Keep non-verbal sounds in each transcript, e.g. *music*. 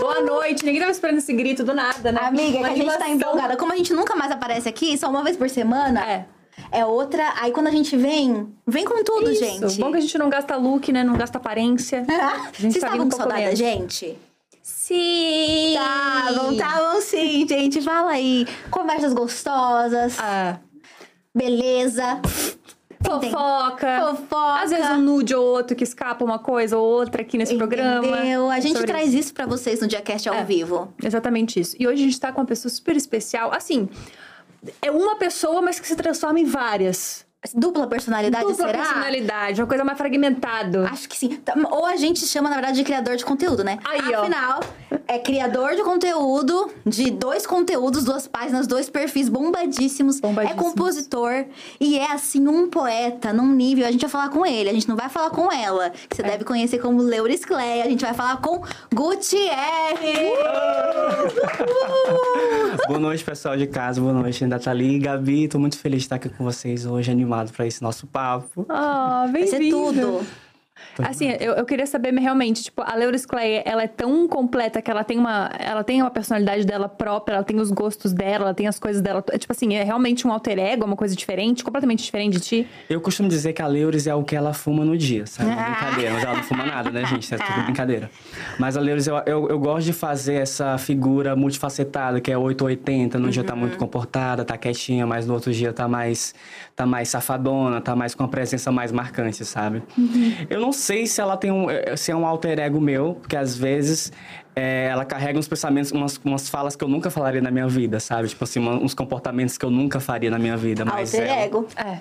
Boa noite. Ninguém tava esperando esse grito do nada, né? Amiga, que a gente tá empolgada. Como a gente nunca mais aparece aqui, só uma vez por semana, É. é outra. Aí quando a gente vem, vem com tudo, Isso. gente. Bom que a gente não gasta look, né? Não gasta aparência. *laughs* Vocês tá estavam com saudade da gente? Sim! Estavam, estavam sim, gente. Fala aí. Conversas gostosas, Ah, beleza. Fofoca. Fofoca. Às vezes um nude ou outro que escapa uma coisa ou outra aqui nesse programa. Entendeu? A É gente traz isso pra vocês no Diacast ao É. vivo. Exatamente isso. E hoje a gente tá com uma pessoa super especial. Assim, é uma pessoa, mas que se transforma em várias. Dupla personalidade, Dupla será? personalidade, uma coisa mais fragmentada. Acho que sim. Tá, Ou a gente chama, na verdade, de criador de conteúdo, né? Aí, ó. Afinal, é criador de conteúdo de dois conteúdos, duas páginas, dois perfis bombadíssimos. Bombadíssimos. É compositor e é, assim, um poeta num nível. A gente vai falar com ele, a gente não vai falar com ela, que você É. deve conhecer como Leuris Clay. A gente vai falar com Gutierrez. *laughs* Boa noite, pessoal de casa. Boa noite, Nathalie e Gabi. Tô muito feliz de estar aqui com vocês hoje, animado para esse nosso papo. Ah, Vai ser bem-vindo. tudo. Assim, eu, eu queria saber realmente, tipo, a Leuris Clay, ela é tão completa que ela tem uma, ela tem uma personalidade dela própria, ela tem os gostos dela, ela tem as coisas dela. É, tipo assim, é realmente um alter ego, uma coisa diferente, completamente diferente de ti. Eu costumo dizer que a Leuris é o que ela fuma no dia, sabe? Brincadeira, mas ela não fuma nada, né, gente? É tudo brincadeira. Mas a Leuris, eu, eu, eu gosto de fazer essa figura multifacetada, que é 880. Num dia tá muito comportada, tá quietinha, mas no outro dia tá mais, tá mais safadona, tá mais com a presença mais marcante, sabe? Eu não sei se ela tem um, eh, se é um alter ego meu, porque às vezes eh, ela carrega uns pensamentos, umas, umas falas que eu nunca falaria na minha vida, sabe? Tipo assim, uma- uns comportamentos que eu nunca faria na minha vida. Mas Alter ela- ego. É.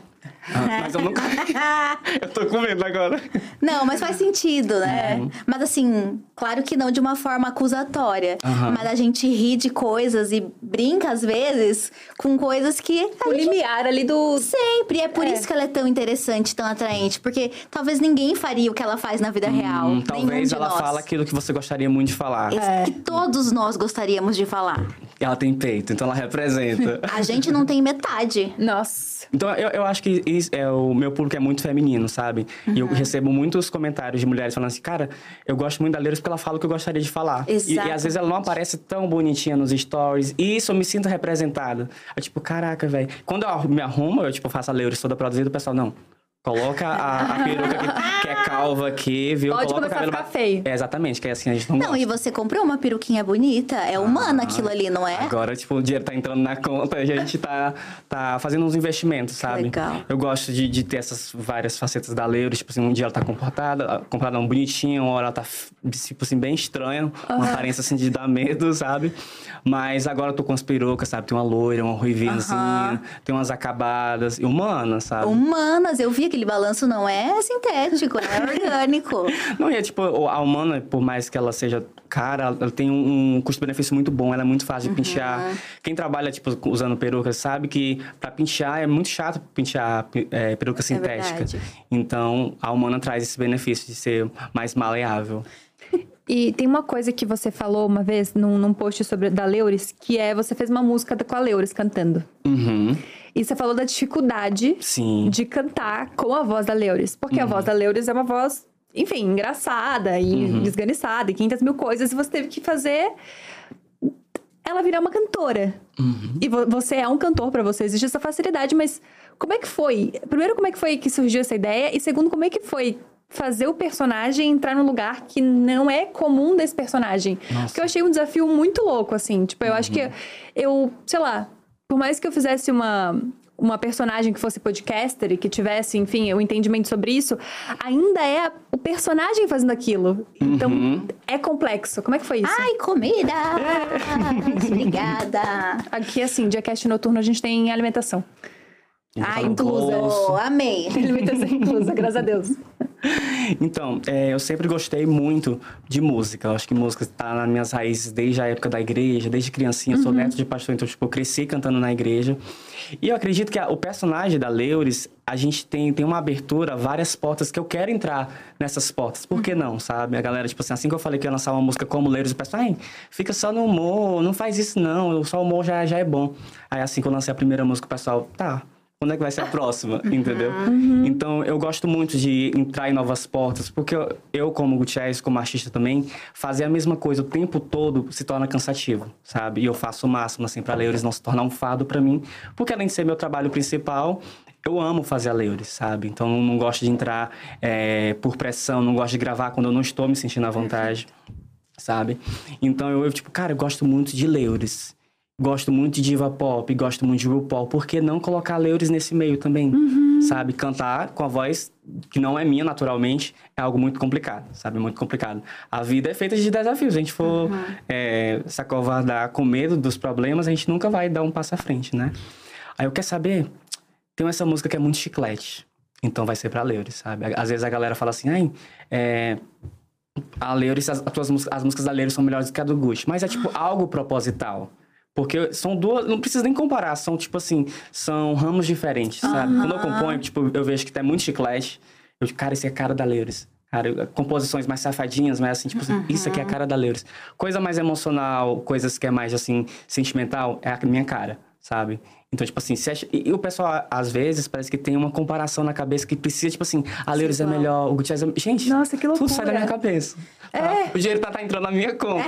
Ah, mas eu nunca. *laughs* eu tô com medo agora. Não, mas faz sentido, né? É. Mas assim, claro que não de uma forma acusatória. Aham. Mas a gente ri de coisas e brinca, às vezes, com coisas que. a O gente limiar ali do. Sempre. É por É. isso que ela é tão interessante, tão atraente. Porque talvez ninguém faria o que ela faz na vida real. Hum, nenhum talvez ela nós. fala aquilo que você gostaria muito de falar. Esse- Que todos nós gostaríamos de falar. Ela tem peito, então ela representa. A gente não tem metade. Nossa. Então, eu, eu acho que é, o meu público é muito feminino, sabe? E eu recebo muitos comentários de mulheres falando assim, cara, eu gosto muito da Leiros porque ela fala o que eu gostaria de falar. E, e às vezes ela não aparece tão bonitinha nos stories. E isso eu me sinto representada. Eu, tipo, caraca, velho. Quando eu me arrumo, eu, tipo, faço a Leiros toda produzida, o pessoal, não. Coloca a, a peruca que, que é calva aqui, viu? Pode Coloca o começar a cabelo ficar ba- feio. É, exatamente, que é assim, a gente não, Não, gosta. e você comprou uma peruquinha bonita. É humana Ah, aquilo ali, não é? Agora, tipo, o dinheiro tá entrando na conta e a gente tá, tá fazendo uns investimentos, sabe? Legal. Eu gosto de, de ter essas várias facetas da Leuro. Tipo assim, um dia ela tá comportada, comportada não, bonitinha, uma hora ela tá, tipo assim, bem estranha. Uma aparência, assim, de dar medo, sabe? Mas agora eu tô com as perucas, sabe? Tem uma loira, uma ruivinhazinha, tem umas acabadas. E humana, sabe? Humanas, eu vi aquele balanço, não é sintético, é orgânico. *laughs* Não, e é tipo, a humana, por mais que ela seja cara, ela tem um, custo-benefício muito bom, ela é muito fácil de pentear. Quem trabalha, tipo, usando peruca sabe que pra pentear é muito chato pentear é, peruca sintética. verdade. então, a humana traz esse benefício de ser mais maleável. E tem uma coisa que você falou uma vez num, num post sobre da Leuris, que é você fez uma música com a Leuris cantando. Uhum. E você falou da dificuldade Sim. de cantar com a voz da Leuris. Porque a voz da Leuris é uma voz, enfim, engraçada e Uhum. desganiçada e 500 mil coisas. E você teve que fazer ela virar uma cantora. E vo- você é um cantor, pra você existe essa facilidade, mas como é que foi? Primeiro, como é que foi que surgiu essa ideia? E segundo, como é que foi fazer o personagem entrar num lugar que não é comum desse personagem? Porque eu achei um desafio muito louco, assim. Tipo, eu acho que eu, sei lá, por mais que eu fizesse uma. Uma personagem que fosse podcaster e que tivesse, enfim, o entendimento sobre isso, ainda é a- o personagem fazendo aquilo. Então, é complexo. Como é que foi isso? Ai, comida! *laughs* Obrigada! Aqui, assim, dia cast noturno, a gente tem alimentação. Ai, Fala inclusa. Amei. Alimentação inclusa, graças a Deus. Então, é, eu sempre gostei muito de música. Eu acho que música está nas minhas raízes desde a época da igreja, desde criancinha. Eu sou neto de pastor, então, tipo, eu cresci cantando na igreja. E eu acredito que a- o personagem da Leuris, a gente tem, tem uma abertura, várias portas que eu quero entrar nessas portas. Por que não, sabe? A galera, tipo assim, assim que eu falei que eu ia lançar uma música como Leuris, o pessoal, ai, fica só no humor, não faz isso não, só o humor já, já é bom. Aí assim que eu lancei a primeira música, o pessoal, tá, quando é que vai ser a próxima, entendeu? Então, eu gosto muito de entrar em novas portas, porque eu, como Gutierrez, como artista também, fazer a mesma coisa o tempo todo se torna cansativo, sabe? E eu faço o máximo, assim, pra Leures não se tornar um fado pra mim, porque além de ser meu trabalho principal, eu amo fazer a Leures, sabe? Então, eu não gosto de entrar é, por pressão, não gosto de gravar quando eu não estou me sentindo à vontade, sabe? Então, eu, eu, tipo, cara, eu gosto muito de Leures. Gosto muito de diva pop, gosto muito de RuPaul. Por que não colocar Leures nesse meio também? Sabe? Cantar com a voz que não é minha naturalmente é algo muito complicado, sabe? Muito complicado. A vida é feita de desafios. Se a gente for é, se acovardar com medo dos problemas, a gente nunca vai dar um passo à frente, né? Aí eu quero saber, tem essa música que é muito chiclete. Então vai ser pra Leures, sabe? Às vezes a galera fala assim, ai, é, a Leuris, as, as, tuas as músicas da Leuris são melhores do que a do Gucci. Mas é tipo algo proposital. Porque são duas, não precisa nem comparar, são tipo assim, são ramos diferentes, sabe? Quando eu componho, tipo, eu vejo que tem muito chiclete, eu digo, cara, esse é a cara da Leuris. Cara, composições mais safadinhas, mais assim, tipo assim, isso aqui é a cara da Leuris. Coisa mais emocional, coisas que é mais assim, sentimental, é a minha cara, sabe? Então, tipo assim, acha- e, o pessoal, às vezes, parece que tem uma comparação na cabeça que precisa, tipo assim, a Leuris é melhor, o Gutierrez é... Gente, Nossa, que tudo sai da loucura. minha cabeça. Tá? O dinheiro tá, tá entrando na minha conta.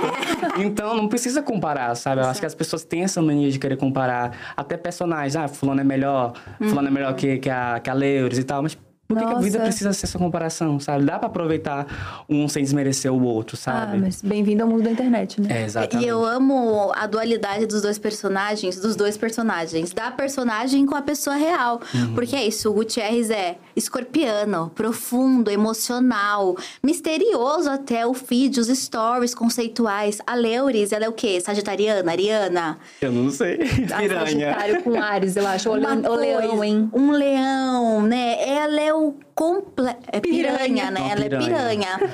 Então, não precisa comparar, sabe? Eu acho que as pessoas têm essa mania de querer comparar. Até personagens. Ah, fulano é melhor. Fulano é melhor que, que, a, que a Leuris e tal. Mas por que, que a vida precisa ser essa comparação, sabe? Dá pra aproveitar um sem desmerecer o outro, Ah, sabe? mas bem-vindo ao mundo da internet, né? É, exatamente. E eu amo a dualidade dos dois personagens, dos dois personagens, da personagem com a pessoa real. Uhum. Porque é isso, o Gutierrez é escorpiano, profundo, emocional, misterioso até o feed, os stories conceituais. A Leuris, ela é o quê? Sagitariana, Ariana? Eu não sei. Ah, Piranha. Sagitário com Ares, eu acho. O, Uma leão, o leão, coisa- hein? Um leão, né? Ela é o comple... É piranha, Piranha. né? Uma Ela é piranha.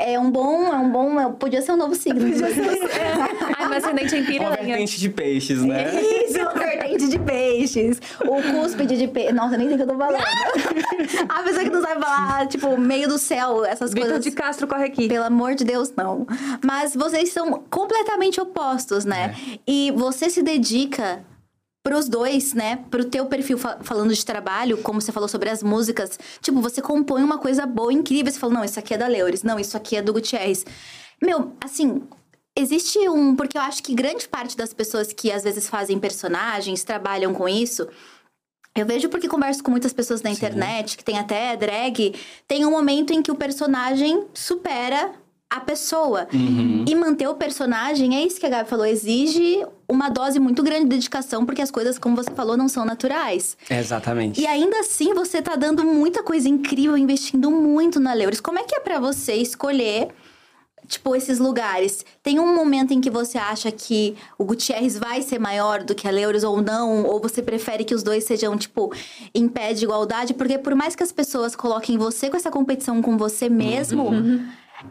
É um bom, é um bom, é- podia ser um novo signo. *laughs* Ai, meu ascendente é em Uma piranha. vertente de peixes, né? Isso, vertente de peixes. O cúspide de peixe. Nossa, nem sei o que eu tô falando. *laughs* A pessoa que não sabe falar, tipo, meio do céu, essas Vitor coisas. de Castro corre aqui. Pelo amor de Deus, não. Mas vocês são completamente opostos, né? E você se dedica pros dois, né? Pro teu perfil fa- falando de trabalho, como você falou sobre as músicas. Tipo, você compõe uma coisa boa, incrível. Você fala, não, isso aqui é da Leuris. Não, isso aqui é do Gutierrez. Meu, assim... Existe um... Porque eu acho que grande parte das pessoas que às vezes fazem personagens, trabalham com isso... Eu vejo porque converso com muitas pessoas na internet, que tem até drag, tem um momento em que o personagem supera a pessoa. E manter o personagem, é isso que a Gabi falou, exige uma dose muito grande de dedicação, porque as coisas, como você falou, não são naturais. Exatamente. E ainda assim, você tá dando muita coisa incrível, investindo muito na Leuris. Como é que é pra você escolher, tipo, esses lugares? Tem um momento em que você acha que o Gutierrez vai ser maior do que a Leuris ou não? Ou você prefere que os dois sejam, tipo, em pé de igualdade? Porque por mais que as pessoas coloquem você com essa competição com você mesmo...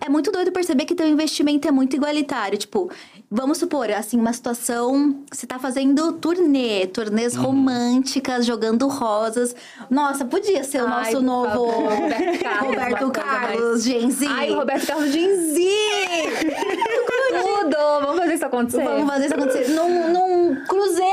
É muito doido perceber que teu investimento é muito igualitário. Tipo, vamos supor, assim, uma situação. Você tá fazendo turnê, turnês românticas, jogando rosas. Nossa, podia ser o Ai, nosso novo Roberto *laughs* Carlos, Roberto Carlos, Gen Z. Ai, o Roberto Carlos Gen Z! Tudo! Vamos fazer isso acontecer? Vamos fazer isso acontecer num, num cruzeiro!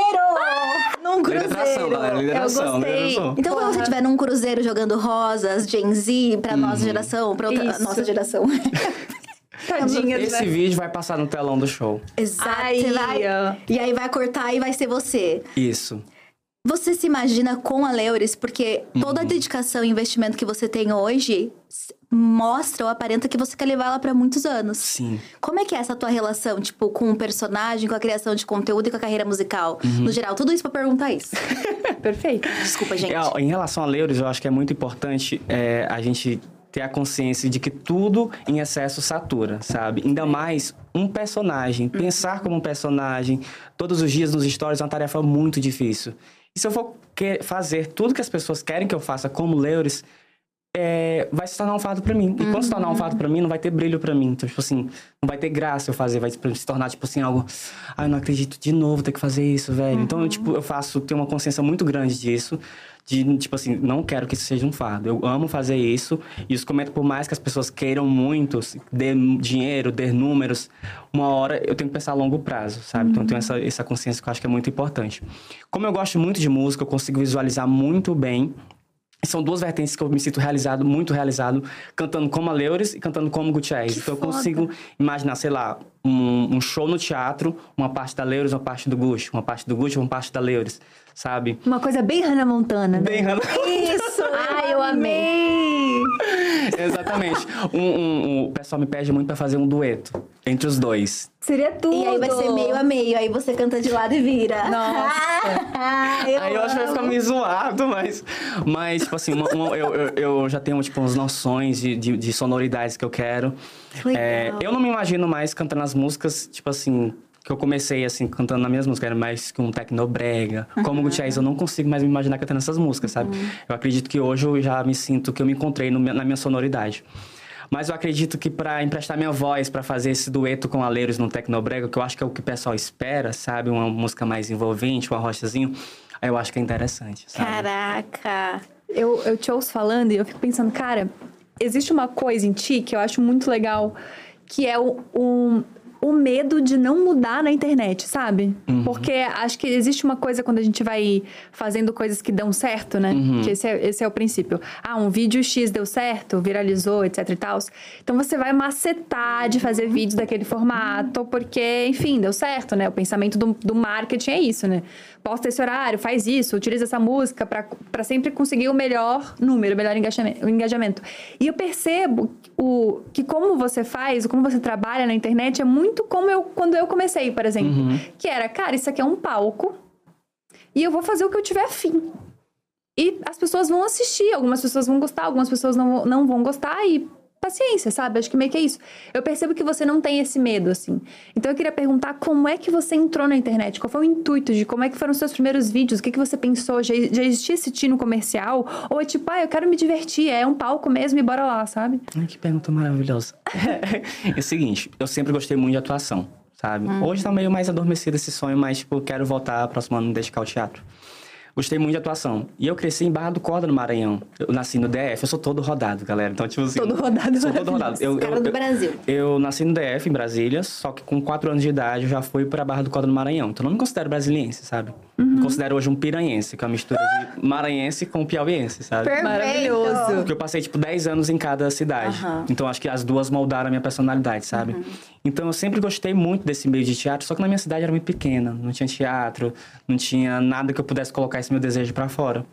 Num Lideração, galera. cruzeiro! Lideração, gostei. lideração. Então, quando você estiver num cruzeiro jogando rosas, Gen Z, pra nossa geração, pra outra, Isso. nossa geração. *laughs* Puxadinhas, Esse né? vídeo vai passar no telão do show. Exato. Aí, vai-. E aí vai cortar e vai ser você. Isso. Você se imagina com a Leuris, porque toda a Uhum. dedicação e investimento que você tem hoje mostra ou aparenta que você quer levar ela pra muitos anos. Sim. Como é que é essa tua relação, tipo, com o personagem, com a criação de conteúdo e com a carreira musical? Uhum. No geral, tudo isso pra perguntar isso. *laughs* Perfeito. Desculpa, gente. Em relação a Leuris, eu acho que é muito importante é, a gente ter a consciência de que tudo em excesso satura, sabe? Ainda mais um personagem. Pensar como um personagem todos os dias nos stories é uma tarefa muito difícil. E se eu for fazer tudo que as pessoas querem que eu faça como Leuris, é, vai se tornar um fardo pra mim. E quando se tornar um fardo pra mim, não vai ter brilho pra mim. Então, tipo assim, não vai ter graça eu fazer, vai se tornar, tipo assim, algo. Ai, eu não acredito de novo ter que fazer isso, velho. Então, eu, tipo, eu faço, tenho uma consciência muito grande disso. De, tipo assim, não quero que isso seja um fardo. Eu amo fazer isso. E os comento, por mais que as pessoas queiram muito, dê dinheiro, dê números, uma hora eu tenho que pensar a longo prazo, sabe? Então, eu tenho essa, essa consciência que eu acho que é muito importante. Como eu gosto muito de música, eu consigo visualizar muito bem são duas vertentes que eu me sinto realizado, muito realizado, cantando como a Leuris e cantando como Gutierrez. Então eu consigo imaginar, sei lá, um, um show no teatro, uma parte da Leuris, uma parte do Gucci, uma parte do Gucci, uma parte da Leuris, sabe? Uma coisa bem Hannah Montana, né? Bem, Hannah- Isso! Ai, eu amei! Exatamente. Um, um- um- o pessoal me pede muito pra fazer um dueto entre os dois. Seria tudo! E aí vai ser meio a meio, aí você canta de lado e vira. Nossa. *laughs* eu Aí eu acho que vai ficar amo. meio zoado, mas... Mas, tipo assim, uma- uma- eu, eu, eu já tenho, tipo, umas noções de, de, de sonoridades que eu quero. Que legal. É, eu não me imagino mais cantando as músicas, tipo assim... Que eu comecei, assim, cantando nas minhas músicas. Era mais que um tecnobrega. Como o Gutierrez, eu não consigo mais me imaginar cantando essas músicas, sabe? Eu acredito que hoje eu já me sinto que eu me encontrei no na minha sonoridade. Mas eu acredito que para emprestar minha voz, para fazer esse dueto com Aleiros no Tecnobrega, que eu acho que é o que o pessoal espera, sabe? Uma música mais envolvente, um arrochazinho, aí eu acho que é interessante, sabe? Caraca. Eu, eu te ouço falando e eu fico pensando, cara, existe uma coisa em ti que eu acho muito legal, que é o, o, o medo de não mudar na internet, sabe? Porque acho que existe uma coisa quando a gente vai fazendo coisas que dão certo, né? Que esse é, esse é o princípio. Ah, um vídeo X deu certo, viralizou, etc e tal. Então você vai macetar de fazer vídeos daquele formato, porque, enfim, deu certo, né? O pensamento do, do marketing é isso, né? Posta esse horário, faz isso, utiliza essa música para sempre conseguir o melhor número, o melhor engajamento, o engajamento. E eu percebo o, que como você faz, como você trabalha na internet, é muito como eu quando eu comecei, por exemplo. Que era, cara, isso aqui é um palco e eu vou fazer o que eu tiver afim. E as pessoas vão assistir, algumas pessoas vão gostar, algumas pessoas não, não vão gostar e paciência, sabe? Acho que meio que é isso. Eu percebo que você não tem esse medo, assim. Então eu queria perguntar como é que você entrou na internet? Qual foi o intuito de como é que foram os seus primeiros vídeos? O que, que você pensou? Já, já existia esse tino comercial? Ou é tipo, ah, eu quero me divertir, é um palco mesmo e bora lá, sabe? Ai, que pergunta maravilhosa. *laughs* é o seguinte, eu sempre gostei muito de atuação, sabe? Hoje tá meio mais adormecido esse sonho, mas, tipo, quero voltar próximo ano dedicar ao teatro. Gostei muito de atuação. E eu cresci em Barra do Corda, no Maranhão. Eu nasci no DF, eu sou todo rodado, galera. Então, tipo assim... Todo rodado, Sou todo rodado. Eu, Cara eu- do eu- Brasil. Eu nasci no DF, em Brasília, só que com 4 anos de idade eu já fui pra Barra do Corda, no Maranhão. Então, eu não me considero brasiliense, sabe? Me considero hoje um piranhense, que é uma mistura de *laughs* maranhense com piauiense, sabe? Maravilhoso. Porque eu passei, tipo, 10 anos em cada cidade. Aham. Então, acho que as duas moldaram a minha personalidade, sabe? Então, eu sempre gostei muito desse meio de teatro, só que na minha cidade era muito pequena. Não tinha teatro, não tinha nada que eu pudesse colocar esse meu desejo pra fora.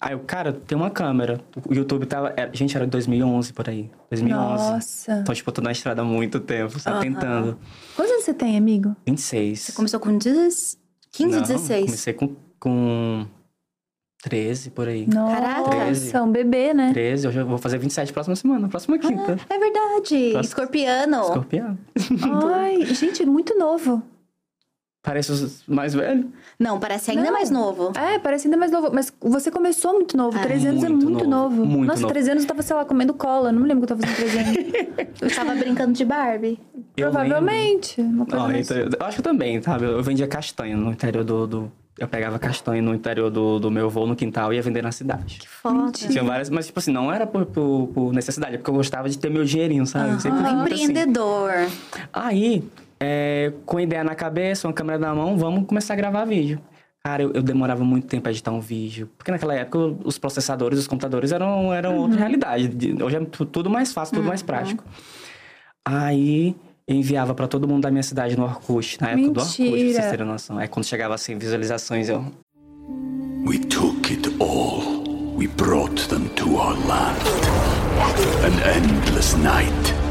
Aí eu, cara, tem uma câmera. O YouTube tava... era- gente, era 2011, por aí. 2011. Nossa. Então, tipo, eu tô na estrada há muito tempo, sabe? Tentando. Quantos anos você tem, amigo? 26. Começou com 10, 15, Não, 16. Comecei com, com 13, por aí. Caraca. Nossa, um bebê, né? 13, eu já vou fazer 27 próxima semana, próxima quinta. É verdade. Próximo. Escorpiano. Escorpião. *laughs* Ai, gente, muito novo. Parece mais velhos. Não, parece ainda Não. mais novo. É, parece ainda mais novo. Mas você começou muito novo. 13 anos é Muito muito novo, novo. muito Nossa, novo. 13 anos eu tava, sei lá, comendo cola. Não me lembro que eu tava fazendo 13 anos. *laughs* Eu tava brincando de Barbie. Eu Provavelmente. Uma coisa Ó, mais- então, eu acho que também, sabe? Eu vendia castanha no interior do. do- eu pegava castanha no interior do, do meu avô no quintal e ia vender na cidade. Foda. Tinha várias, mas tipo assim, não era por, por, por necessidade, é porque eu gostava de ter meu dinheirinho, sabe? Eu sempre muito assim. Empreendedor. Aí, é, com ideia na cabeça, uma câmera na mão, vamos começar a gravar vídeo. Cara, eu, eu demorava muito tempo a editar um vídeo. Porque naquela época os processadores, os computadores eram, eram outra realidade. De- Hoje é tu- tudo mais fácil, tudo mais prático. Aí eu enviava pra todo mundo da minha cidade no Orkut, na época do Orkut, pra Mentira. vocês terem noção. Aí quando chegava a 100 visualizações, eu. We took it all. We brought them to our land. An endless night,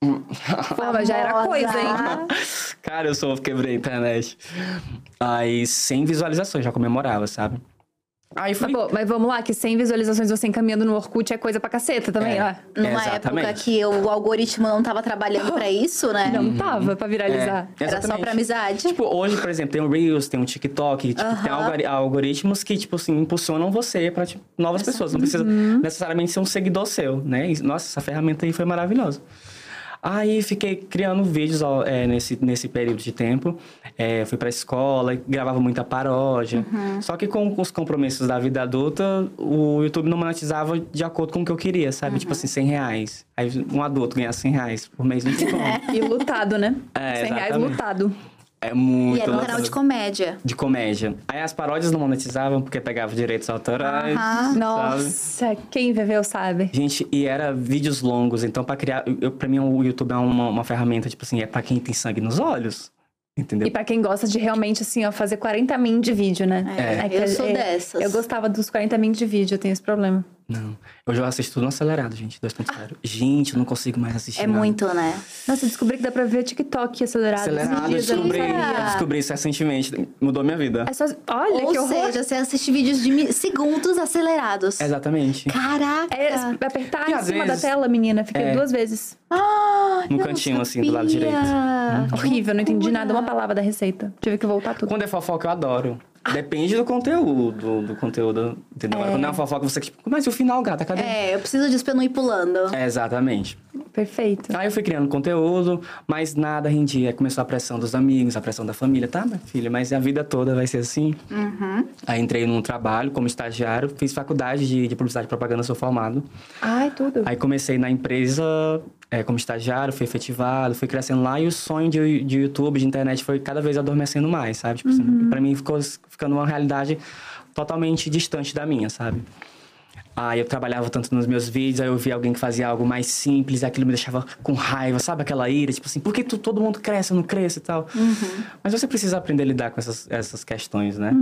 Pô, mas já era coisa, hein? *laughs* Cara, eu sou, quebrei a internet. Aí 100 visualizações, já comemorava, sabe? Aí Mas, fui. pô, mas vamos lá, que 100 visualizações você encaminhando no Orkut é coisa pra caceta também, É. ó. Numa Exatamente. época que o algoritmo não tava trabalhando pra isso, né? Não tava pra viralizar. É, Era só pra amizade. Tipo, hoje, por exemplo, tem o Reels, tem o TikTok, tipo, tem algori- algoritmos que, tipo assim, impulsionam você pra tipo, novas pessoas. Não precisa necessariamente ser um seguidor seu, né? E, nossa, essa ferramenta aí foi maravilhosa. Aí fiquei criando vídeos é, nesse, nesse período de tempo. É, fui pra escola, gravava muita paródia. Só que com os compromissos da vida adulta, o YouTube não monetizava de acordo com o que eu queria, sabe? Tipo assim, 100 reais. Aí um adulto ganhar 100 reais por mês não tem *laughs* como. E lutado, né? É, 100 reais exatamente. lutado. É muito. E era um canal de comédia. de comédia. Aí as paródias não monetizavam porque pegava direitos autorais. Nossa, quem viveu sabe. Gente, e era vídeos longos, então pra criar. Eu, pra mim, o YouTube é uma, uma ferramenta, tipo assim, é pra quem tem sangue nos olhos. Entendeu? E pra quem gosta de realmente, assim, ó, fazer 40 min de vídeo, né? É, que eu sou dessas. Eu gostava dos 40 min de vídeo, eu tenho esse problema. Não. Eu assisto tudo no acelerado, gente. 2.0. Gente, eu não consigo mais assistir. É nada. muito, né? Nossa, eu descobri que dá pra ver TikTok acelerado. Acelerado, eu descobri, eu descobri isso recentemente. Mudou minha vida. É só... Olha Ou que horror. seja, você assiste vídeos de segundos acelerados. Exatamente. Caraca! É apertar E em cima vezes- da tela, menina. Fiquei É. duas vezes. Ah, No cantinho, assim, do lado direito. Horrível, não entendi nada, uma palavra da receita. Tive que voltar tudo. Quando é fofoca, eu adoro. Depende do conteúdo, do conteúdo, entendeu? Quando é uma fofoca, você tipo, mas e o final, gata, cadê? É, eu preciso disso pra eu não ir pulando. É, exatamente. Perfeito. Aí eu fui criando conteúdo, mas nada rendia. Começou a pressão dos amigos, a pressão da família. Tá, minha filha, mas a vida toda vai ser assim? Aí entrei num trabalho como estagiário, fiz faculdade de, de publicidade e propaganda, sou formado. Ai, tudo. Aí comecei na empresa é, como estagiário, fui efetivado, fui crescendo lá e o sonho de, de YouTube, de internet, foi cada vez adormecendo mais, sabe? Tipo assim, pra mim ficou ficando uma realidade totalmente distante da minha, sabe? Aí eu trabalhava tanto nos meus vídeos, aí eu via alguém que fazia algo mais simples, e aquilo me deixava com raiva, sabe? Aquela ira, tipo assim, por que tu- todo mundo cresce, eu não cresço e tal? Mas você precisa aprender a lidar com essas, essas questões, né?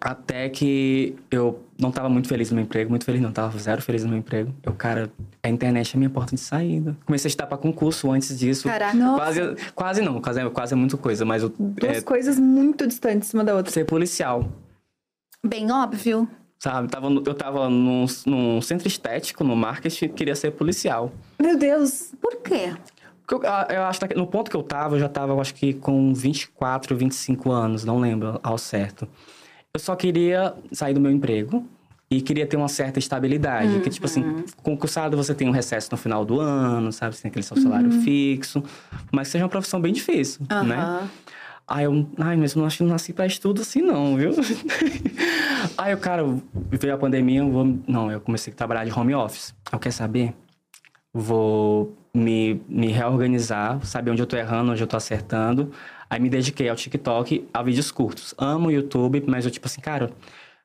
Até que eu não tava muito feliz no meu emprego, muito feliz não, tava zero feliz no meu emprego. Eu, cara, a internet é a minha porta de saída. Comecei a estudar pra concurso antes disso. Caraca. Quase, quase não, quase, é- quase é muita coisa, mas eu, Duas é, coisas muito distantes uma da outra. ser policial, Bem óbvio. sabe? Tava, no- eu tava num, num centro estético, no marketing, queria ser policial. Meu Deus. Por quê? Porque Eu, ah, eu acho que no ponto que eu tava, eu já tava, eu acho que com 24, 25 anos, não lembro ao certo. Eu só queria sair do meu emprego e queria ter uma certa estabilidade. Que, tipo assim, concursado você tem um recesso no final do ano, sabe? Você tem aquele seu salário fixo. Mas seja uma profissão bem difícil, né? Aham. Aí eu, ai, mas eu não acho que não nasci pra estudo assim, não, viu? *laughs* Aí o cara, veio a pandemia, eu vou. Não, eu comecei a trabalhar de home office. Eu quer saber? Vou me, me reorganizar, saber onde eu tô errando, onde eu tô acertando. Aí me dediquei ao TikTok, a vídeos curtos. Amo o YouTube, mas eu, tipo assim, cara,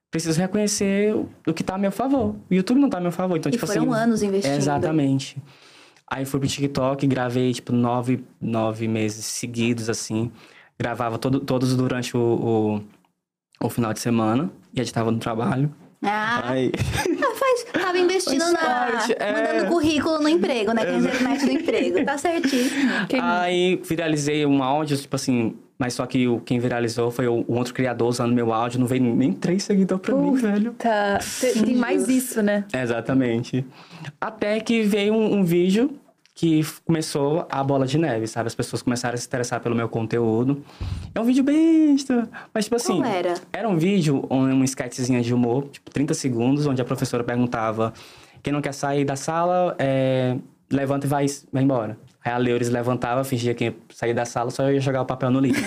preciso reconhecer o- que tá a meu favor. O YouTube não tá a meu favor. Então, E tipo foram assim. anos investindo. Exatamente. Aí fui pro TikTok, gravei, tipo, nove, nove meses seguidos, assim. Gravava todo, todos durante o, o, o final de semana. E editava no trabalho. Ah, Aí... *laughs* faz Tava investindo na. é. Mandando currículo no emprego, né? Com a internet do emprego. Tá certíssimo. *laughs* Aí viralizei um áudio, tipo assim, mas só que o, quem viralizou foi o, o outro criador usando meu áudio, não veio nem três seguidores pra mim, velho. Tá. Tem, tem mais isso, né? Exatamente. Até que veio um, um vídeo que começou a bola de neve, sabe? As pessoas começaram a se interessar pelo meu conteúdo. É um vídeo besta, mas tipo assim... Qual era? Era um vídeo, um, sketchzinha de humor, tipo 30 segundos, onde a professora perguntava quem não quer sair da sala, é, levanta e vai, vai embora. Aí a Leuris levantava, fingia que ia sair da sala, só ia jogar o papel no lixo.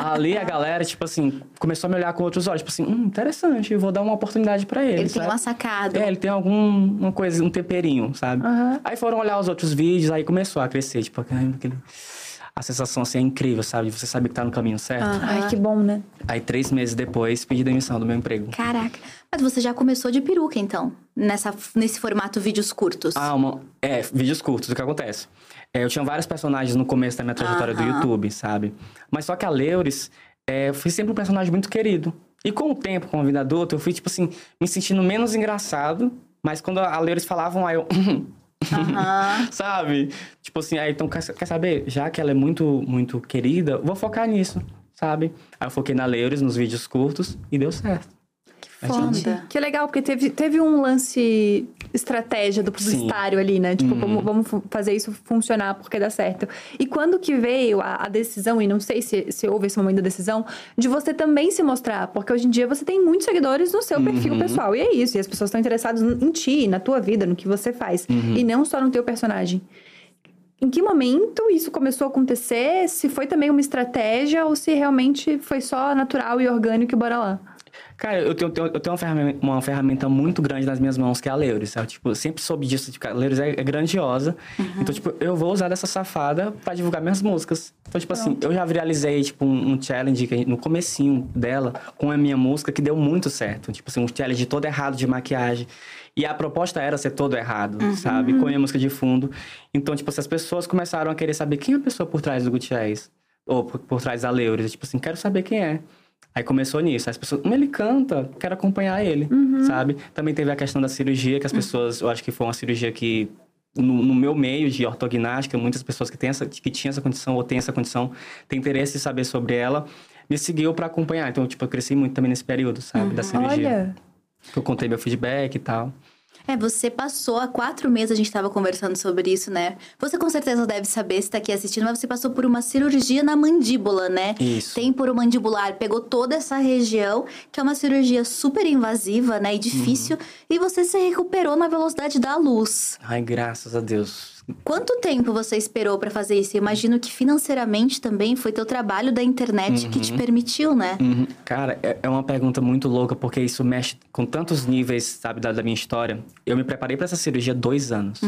Ali a galera, tipo assim, começou a me olhar com outros olhos. Tipo assim, hum, interessante, eu vou dar uma oportunidade pra ele. Ele tem sabe? uma sacada. É, ele tem alguma coisa, um temperinho, sabe? Aí foram olhar os outros vídeos, aí começou a crescer, tipo, aquele... A sensação assim é incrível, sabe? Você sabe que tá no caminho certo. Ai, que bom, né? Aí três meses depois, pedi demissão do meu emprego. Caraca. Mas você já começou de peruca, então? Nessa, nesse formato vídeos curtos. Ah, uma... é, vídeos curtos, o que acontece? É, eu tinha vários personagens no começo da minha trajetória do. YouTube, sabe? Mas só que a Leuris é, foi sempre um personagem muito querido. E com o tempo, com a vida adulta, eu fui, tipo assim, me sentindo menos engraçado. Mas quando a Leuris falavam, aí eu... Aham. *laughs* sabe? Tipo assim, aí então quer, quer saber? Já que ela é muito, muito querida, vou focar nisso, sabe? Aí eu foquei na Leuris, nos vídeos curtos, e deu certo. Mas, gente, Foda. Que legal, porque teve, teve um lance estratégia do publicitário ali, né? Tipo, vamos, vamos fu- fazer isso funcionar porque dá certo. E quando que veio a, a decisão, e não sei se, se houve esse momento da decisão, de você também se mostrar? Porque hoje em dia você tem muitos seguidores no seu perfil pessoal. E é isso. E as pessoas estão interessadas em ti, na tua vida, no que você faz. E não só no teu personagem. Em que momento isso começou a acontecer? Se foi também uma estratégia ou se realmente foi só natural e orgânico e bora lá? Cara, eu tenho, eu tenho uma, ferramenta, uma ferramenta muito grande nas minhas mãos, que é a Leuris. Tipo, eu sempre soube disso. Tipo, a Leuris é, é grandiosa. Então, tipo, eu vou usar dessa safada pra divulgar minhas músicas. Então, tipo assim, eu já viralizei, tipo, um, um challenge que no comecinho dela, com a minha música, que deu muito certo. Tipo assim, um challenge todo errado de maquiagem. E a proposta era ser todo errado, sabe? Com a minha música de fundo. Então, tipo, assim, as pessoas começaram a querer saber quem é a pessoa por trás do Gutierrez. Ou por, por trás da Leuris. Tipo assim, quero saber quem é. Aí começou nisso. As pessoas, "Hum, ele canta, quero acompanhar ele, sabe? Também teve a questão da cirurgia, que as pessoas, eu acho que foi uma cirurgia que, no, no meu meio de ortognástica, muitas pessoas que, têm essa, que tinham essa condição ou têm essa condição, têm interesse em saber sobre ela, me seguiu para acompanhar. Então, tipo, eu cresci muito também nesse período, sabe? Da cirurgia. Olha, Que eu contei meu feedback e tal. É, você passou há quatro meses, a gente tava conversando sobre isso, né? Você com certeza deve saber se tá aqui assistindo, mas você passou por uma cirurgia na mandíbula, né? Isso. Temporo mandibular, pegou toda essa região, que é uma cirurgia super invasiva, né? E difícil, e você se recuperou na velocidade da luz. Ai, graças a Deus. Quanto tempo você esperou pra fazer isso? Eu imagino que financeiramente também foi teu trabalho da internet que te permitiu, né? Uhum. Cara, é é uma pergunta muito louca, porque isso mexe com tantos níveis, sabe, da, da minha história. Eu me preparei para essa cirurgia dois anos.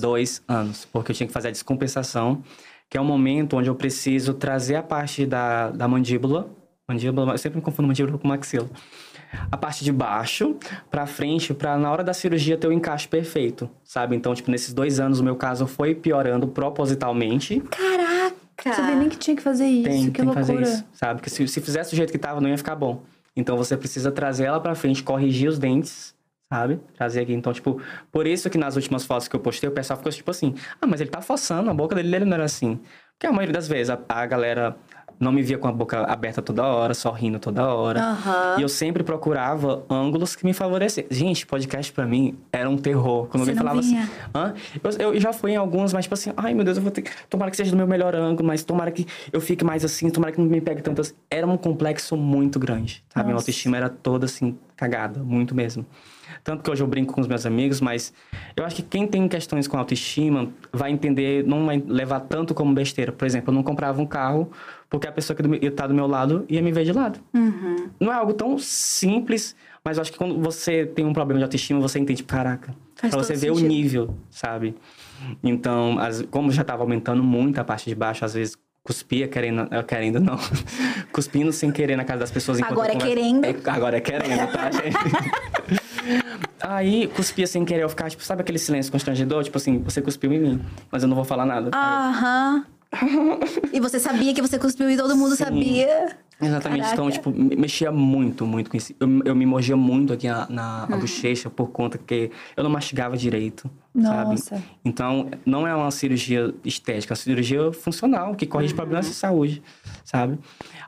Dois anos. Porque eu tinha que fazer a descompensação, que é um momento onde eu preciso trazer a parte da, da mandíbula. Mandíbula, eu sempre me confundo mandíbula com maxila. A parte de baixo pra frente, pra na hora da cirurgia ter o encaixe perfeito, sabe? Então, tipo, nesses dois anos o meu caso foi piorando propositalmente. Caraca! sabia nem que tinha que fazer isso, Tem, que tem que loucura. fazer isso, sabe? Porque se, se fizesse do jeito que tava, não ia ficar bom. Então você precisa trazer ela pra frente, corrigir os dentes, sabe? Trazer aqui. Então, tipo, por isso que nas últimas fotos que eu postei, o pessoal ficou tipo assim: ah, mas ele tá forçando, a boca dele ele não era assim. Porque a maioria das vezes a, a galera não me via com a boca aberta toda hora, sorrindo toda hora. Aham. E eu sempre procurava ângulos que me favorecessem. Gente, podcast pra mim era um terror. Quando Você alguém falava vinha. assim, Hã? Eu, eu já fui em alguns, mas tipo assim, ai meu Deus, eu vou ter. que- Tomara que seja do meu melhor ângulo, mas tomara que eu fique mais assim, tomara que não me pegue tanto assim. Era um complexo muito grande, sabe? Minha autoestima era toda assim, cagada, muito mesmo. Tanto que hoje eu brinco com os meus amigos, mas eu acho que quem tem questões com autoestima vai entender, não vai levar tanto como besteira. Por exemplo, eu não comprava um carro porque a pessoa que estar do meu lado ia me ver de lado. Não é algo tão simples, mas eu acho que quando você tem um problema de autoestima, você entende, caraca, Faz pra você ver o sentido. nível, sabe? Então, as- como já tava aumentando muito a parte de baixo, às vezes cuspia querendo, eh, querendo não, *laughs* cuspindo sem querer na casa das pessoas. Agora é converso- querendo. É, agora é querendo, tá, gente? *laughs* Aí, cuspia sem querer, eu ficava, tipo, sabe aquele silêncio constrangedor? Tipo assim, você cuspiu em mim, mas eu não vou falar nada. Aham. *laughs* e você sabia que você cuspiu e todo mundo Sim. sabia. Exatamente. Caraca. Então, tipo, me- mexia muito, muito com isso. Eu, eu me mordia muito aqui na, na Uhum. a bochecha por conta que eu não mastigava direito, Nossa. sabe? Então, não é uma cirurgia estética, é uma cirurgia funcional, que corrige problemas de saúde, sabe?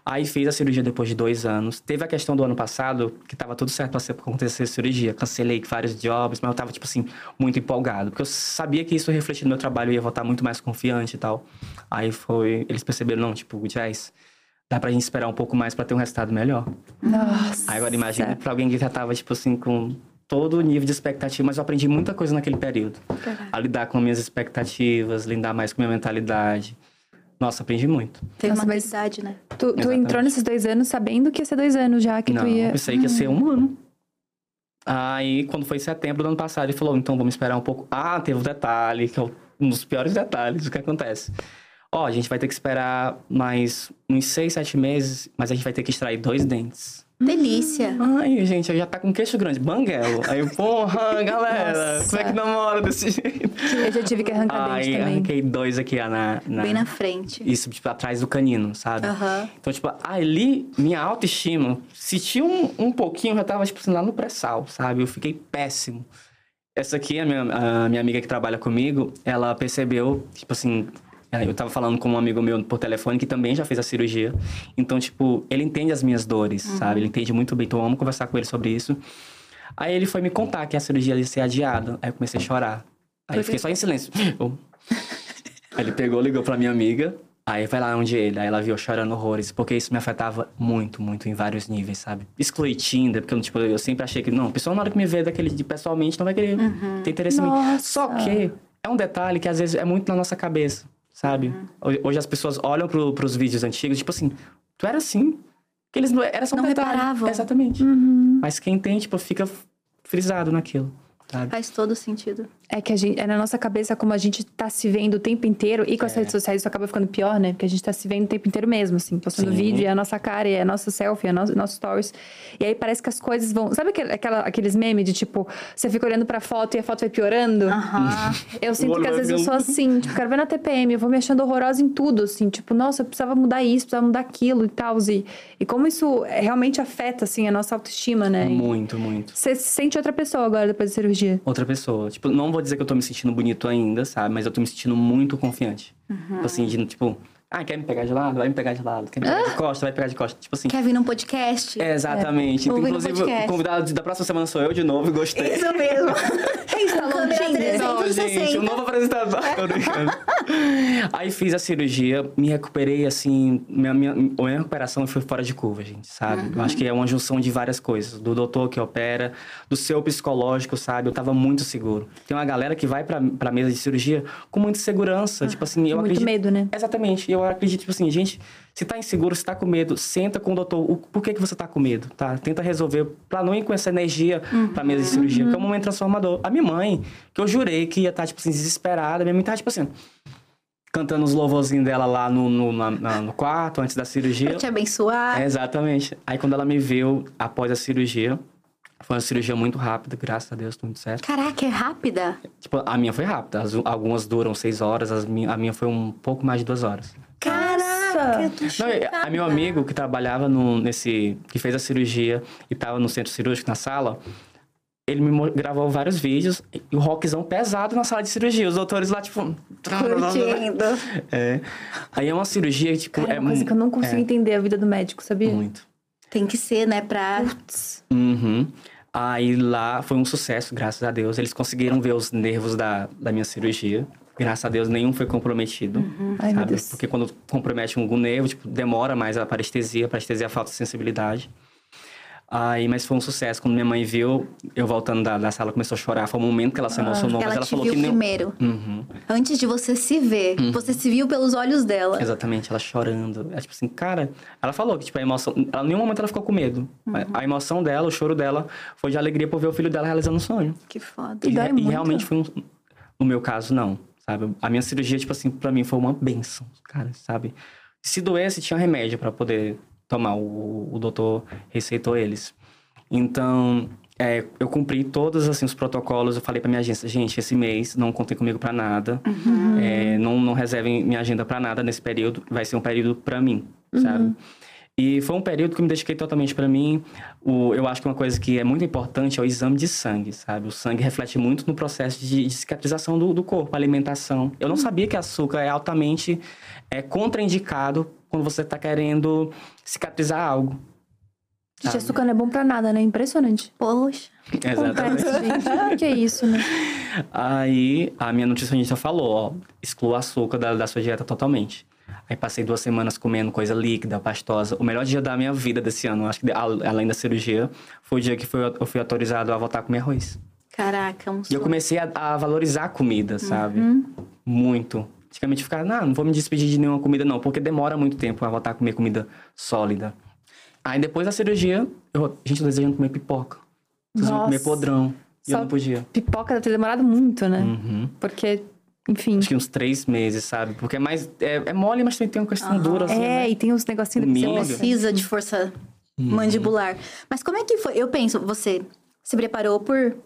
Aí fiz a cirurgia depois de dois anos. Teve a questão do ano passado, que tava tudo certo pra acontecer a cirurgia. Cancelei vários jobs, mas eu tava, tipo assim, muito empolgado. Porque eu sabia que isso refletia no meu trabalho, eu ia voltar muito mais confiante e tal. Aí foi... Eles perceberam, não, tipo, Jazz, dá pra gente esperar um pouco mais pra ter um resultado melhor. Nossa. Aí agora imagina pra alguém que já tava, tipo assim, com todo o nível de expectativa, mas eu aprendi muita coisa naquele período. A lidar com minhas expectativas, lidar mais com minha mentalidade. Nossa, aprendi muito. Tem uma maturidade, né? Tu, tu entrou nesses dois anos sabendo que ia ser dois anos já, que não, tu ia. eu sei que ia ser um ano. Aí, quando foi setembro do ano passado, ele falou, então vamos esperar um pouco. Ah, teve um detalhe, que é um dos piores detalhes do que acontece. Ó, a gente vai ter que esperar mais uns seis, sete meses, mas a gente vai ter que extrair dois dentes. Delícia. Ai, gente, eu já tá com queixo grande, banguelo. Aí, eu, porra, *laughs* galera, Nossa. como é que namora desse jeito? Eu já tive que arrancar dente Aí, também. arranquei dois aqui ó, na, na... Bem na frente. Isso, tipo, atrás do canino, sabe? Aham. Então, tipo, ali, minha autoestima, se tinha um, um pouquinho, eu já tava, tipo assim, lá no pré-sal, sabe? Eu fiquei péssimo. Essa aqui, a minha, a minha amiga que trabalha comigo, ela percebeu, tipo assim, eu tava falando com um amigo meu por telefone que também já fez a cirurgia. Então, tipo, ele entende as minhas dores, sabe? Ele entende muito bem, então eu amo conversar com ele sobre isso. Aí ele foi me contar que a cirurgia ia ser adiada. Aí eu comecei a chorar. Aí eu fiquei só em silêncio. Aí *laughs* ele pegou, ligou pra minha amiga. Aí vai lá onde ele. Aí ela viu chorando horrores. Porque isso me afetava muito, muito em vários níveis, sabe? Excluí Tinder, porque tipo, eu sempre achei que, não, a pessoa na hora que me vê daquele de pessoalmente não vai querer ter interesse em mim. Nossa. Só que é um detalhe que às vezes é muito na nossa cabeça, sabe? Hoje- Hoje as pessoas olham pro, pros vídeos antigos, tipo assim, tu era assim. Que eles não era só um Não detalhe. reparavam. Exatamente. Mas quem tem, tipo, fica frisado naquilo, sabe? Faz todo sentido. É que a gente, é na nossa cabeça como a gente tá se vendo o tempo inteiro. E com É. as redes sociais isso acaba ficando pior, né? Porque a gente tá se vendo o tempo inteiro mesmo, assim. Postando Sim. vídeo, é a nossa cara, e é a nossa selfie, é a nosso, nosso stories. E aí parece que as coisas vão... Sabe aquele- aquela, aqueles memes de, tipo... Você fica olhando pra foto e a foto vai piorando? Aham. *laughs* Eu sinto que às vezes eu sou assim. Tipo, quero ver na TPM. Eu vou me achando horrorosa em tudo, assim. Tipo, nossa, eu precisava mudar isso, precisava mudar aquilo e tal. E, e como isso realmente afeta, assim, a nossa autoestima, né? Muito, muito. Você se sente outra pessoa agora, depois da cirurgia. outra pessoa. Tipo, não vou dizer que eu tô me sentindo bonito ainda, sabe? Mas eu tô me sentindo muito confiante. Tipo assim, de, tipo, ah, quer me pegar de lado? Vai me pegar de lado. Quer me pegar de costa? Vai pegar de costa. Tipo assim. Quer vir num podcast? É, exatamente. Ouvindo Inclusive, podcast. o convidado da próxima semana sou eu de novo, gostei. Isso mesmo. *laughs* Reinstalou o Tinder. Não, gente, o novo apresentador. *laughs* Tô brincando. Aí fiz a cirurgia, me recuperei, assim... Minha, minha, a minha recuperação foi fora de curva, gente, sabe? Eu acho que é uma junção de várias coisas. Do doutor que opera, do seu psicológico, sabe? Eu tava muito seguro. Tem uma galera que vai pra, pra mesa de cirurgia com muita segurança. Tipo assim, eu Muito acredito... medo, né? Exatamente. Eu acredito, tipo assim, gente, se tá inseguro, se tá com medo, senta com o doutor. O, por que, que você tá com medo, tá? Tenta resolver pra não ir com essa energia pra mesa de cirurgia, que é um momento transformador. A minha mãe, que eu jurei que ia estar, tipo assim, desesperada, minha mãe tá, tipo assim, cantando os louvorzinhos dela lá no, no, na- na- no quarto, antes da cirurgia. Pra te abençoar. É, exatamente. Aí quando ela me viu após a cirurgia, foi uma cirurgia muito rápida, graças a Deus, tudo certo. Caraca, é rápida. Tipo, a minha foi rápida. As- algumas duram seis horas, as a minha foi um pouco mais de duas horas. Tô Não, a meu amigo que trabalhava no, nesse. que fez a cirurgia e tava no centro cirúrgico na sala, ele me gravou vários vídeos e o rockzão pesado na sala de cirurgia. Os doutores lá, tipo. Curtindo. *laughs* É. Aí é uma cirurgia, tipo. Cara, é é uma coisa que eu não consigo é, entender a vida do médico, sabia? Muito. Tem que ser, né? Pra... Uhum. Aí lá foi um sucesso, graças a Deus. Eles conseguiram ver os nervos da, da minha cirurgia. Graças a Deus, nenhum foi comprometido. Ai, sabe? Deus. Porque quando compromete algum nervo, tipo, demora mais a parestesia. A parestesia é a falta de sensibilidade. Aí, mas foi um sucesso. Quando minha mãe viu, eu voltando da, da sala, começou a chorar. Foi um momento que ela se emocionou, mas ela ela te falou viu que não. primeiro. Uhum. Antes de você se ver. Você se viu pelos olhos dela. Exatamente, ela chorando. É tipo assim, cara, ela falou que tipo, a emoção. Ela, em nenhum momento ela ficou com medo. A- A emoção dela, o choro dela, foi de alegria por ver o filho dela realizando um sonho. Que foda. E dói re- muito. realmente foi um. No meu caso, não. Sabe? A minha cirurgia, tipo assim, pra mim foi uma benção, cara, sabe? Se doesse, tinha remédio pra poder tomar. O, o doutor receitou eles. Então, é, eu cumpri todos assim, os protocolos. Eu falei pra minha agência, gente, esse mês não contem comigo pra nada. É, não, não reservem minha agenda pra nada nesse período. Vai ser um período pra mim, sabe? E foi um período que eu me dediquei totalmente para mim. O, eu acho que uma coisa que é muito importante é o exame de sangue, sabe? O sangue reflete muito no processo de, de cicatrização do, do, corpo, alimentação. Eu não sabia que açúcar é altamente é, contraindicado quando você está querendo cicatrizar algo. Gente, açúcar não é bom pra nada, né? Impressionante. Poxa. Exatamente. Gente. que é isso, né? *laughs* Aí a minha nutricionista falou, ó, exclua o açúcar da, da sua dieta totalmente. Aí passei duas semanas comendo coisa líquida, pastosa. O melhor dia da minha vida desse ano, acho que além da cirurgia, foi o dia que foi- eu fui autorizado a voltar a comer arroz. Caraca, um E eu comecei a, a valorizar a comida, sabe? Uhum. Muito. Antigamente eu ficava, não, não vou me despedir de nenhuma comida não, porque demora muito tempo a voltar a comer comida sólida. Aí depois da cirurgia, eu, gente, eu desejando comer pipoca. Desejando comer podrão. E eu Só- não podia. Pipoca deve ter demorado muito, né? Uhum. Porque, enfim. Acho que uns três meses, sabe? Porque é mais. É, é mole, mas também tem uma questão dura, assim. É, né? e tem uns negocinhos que você Milho. precisa. Precisa de força mandibular. Mas como é que foi? Eu penso, você se preparou por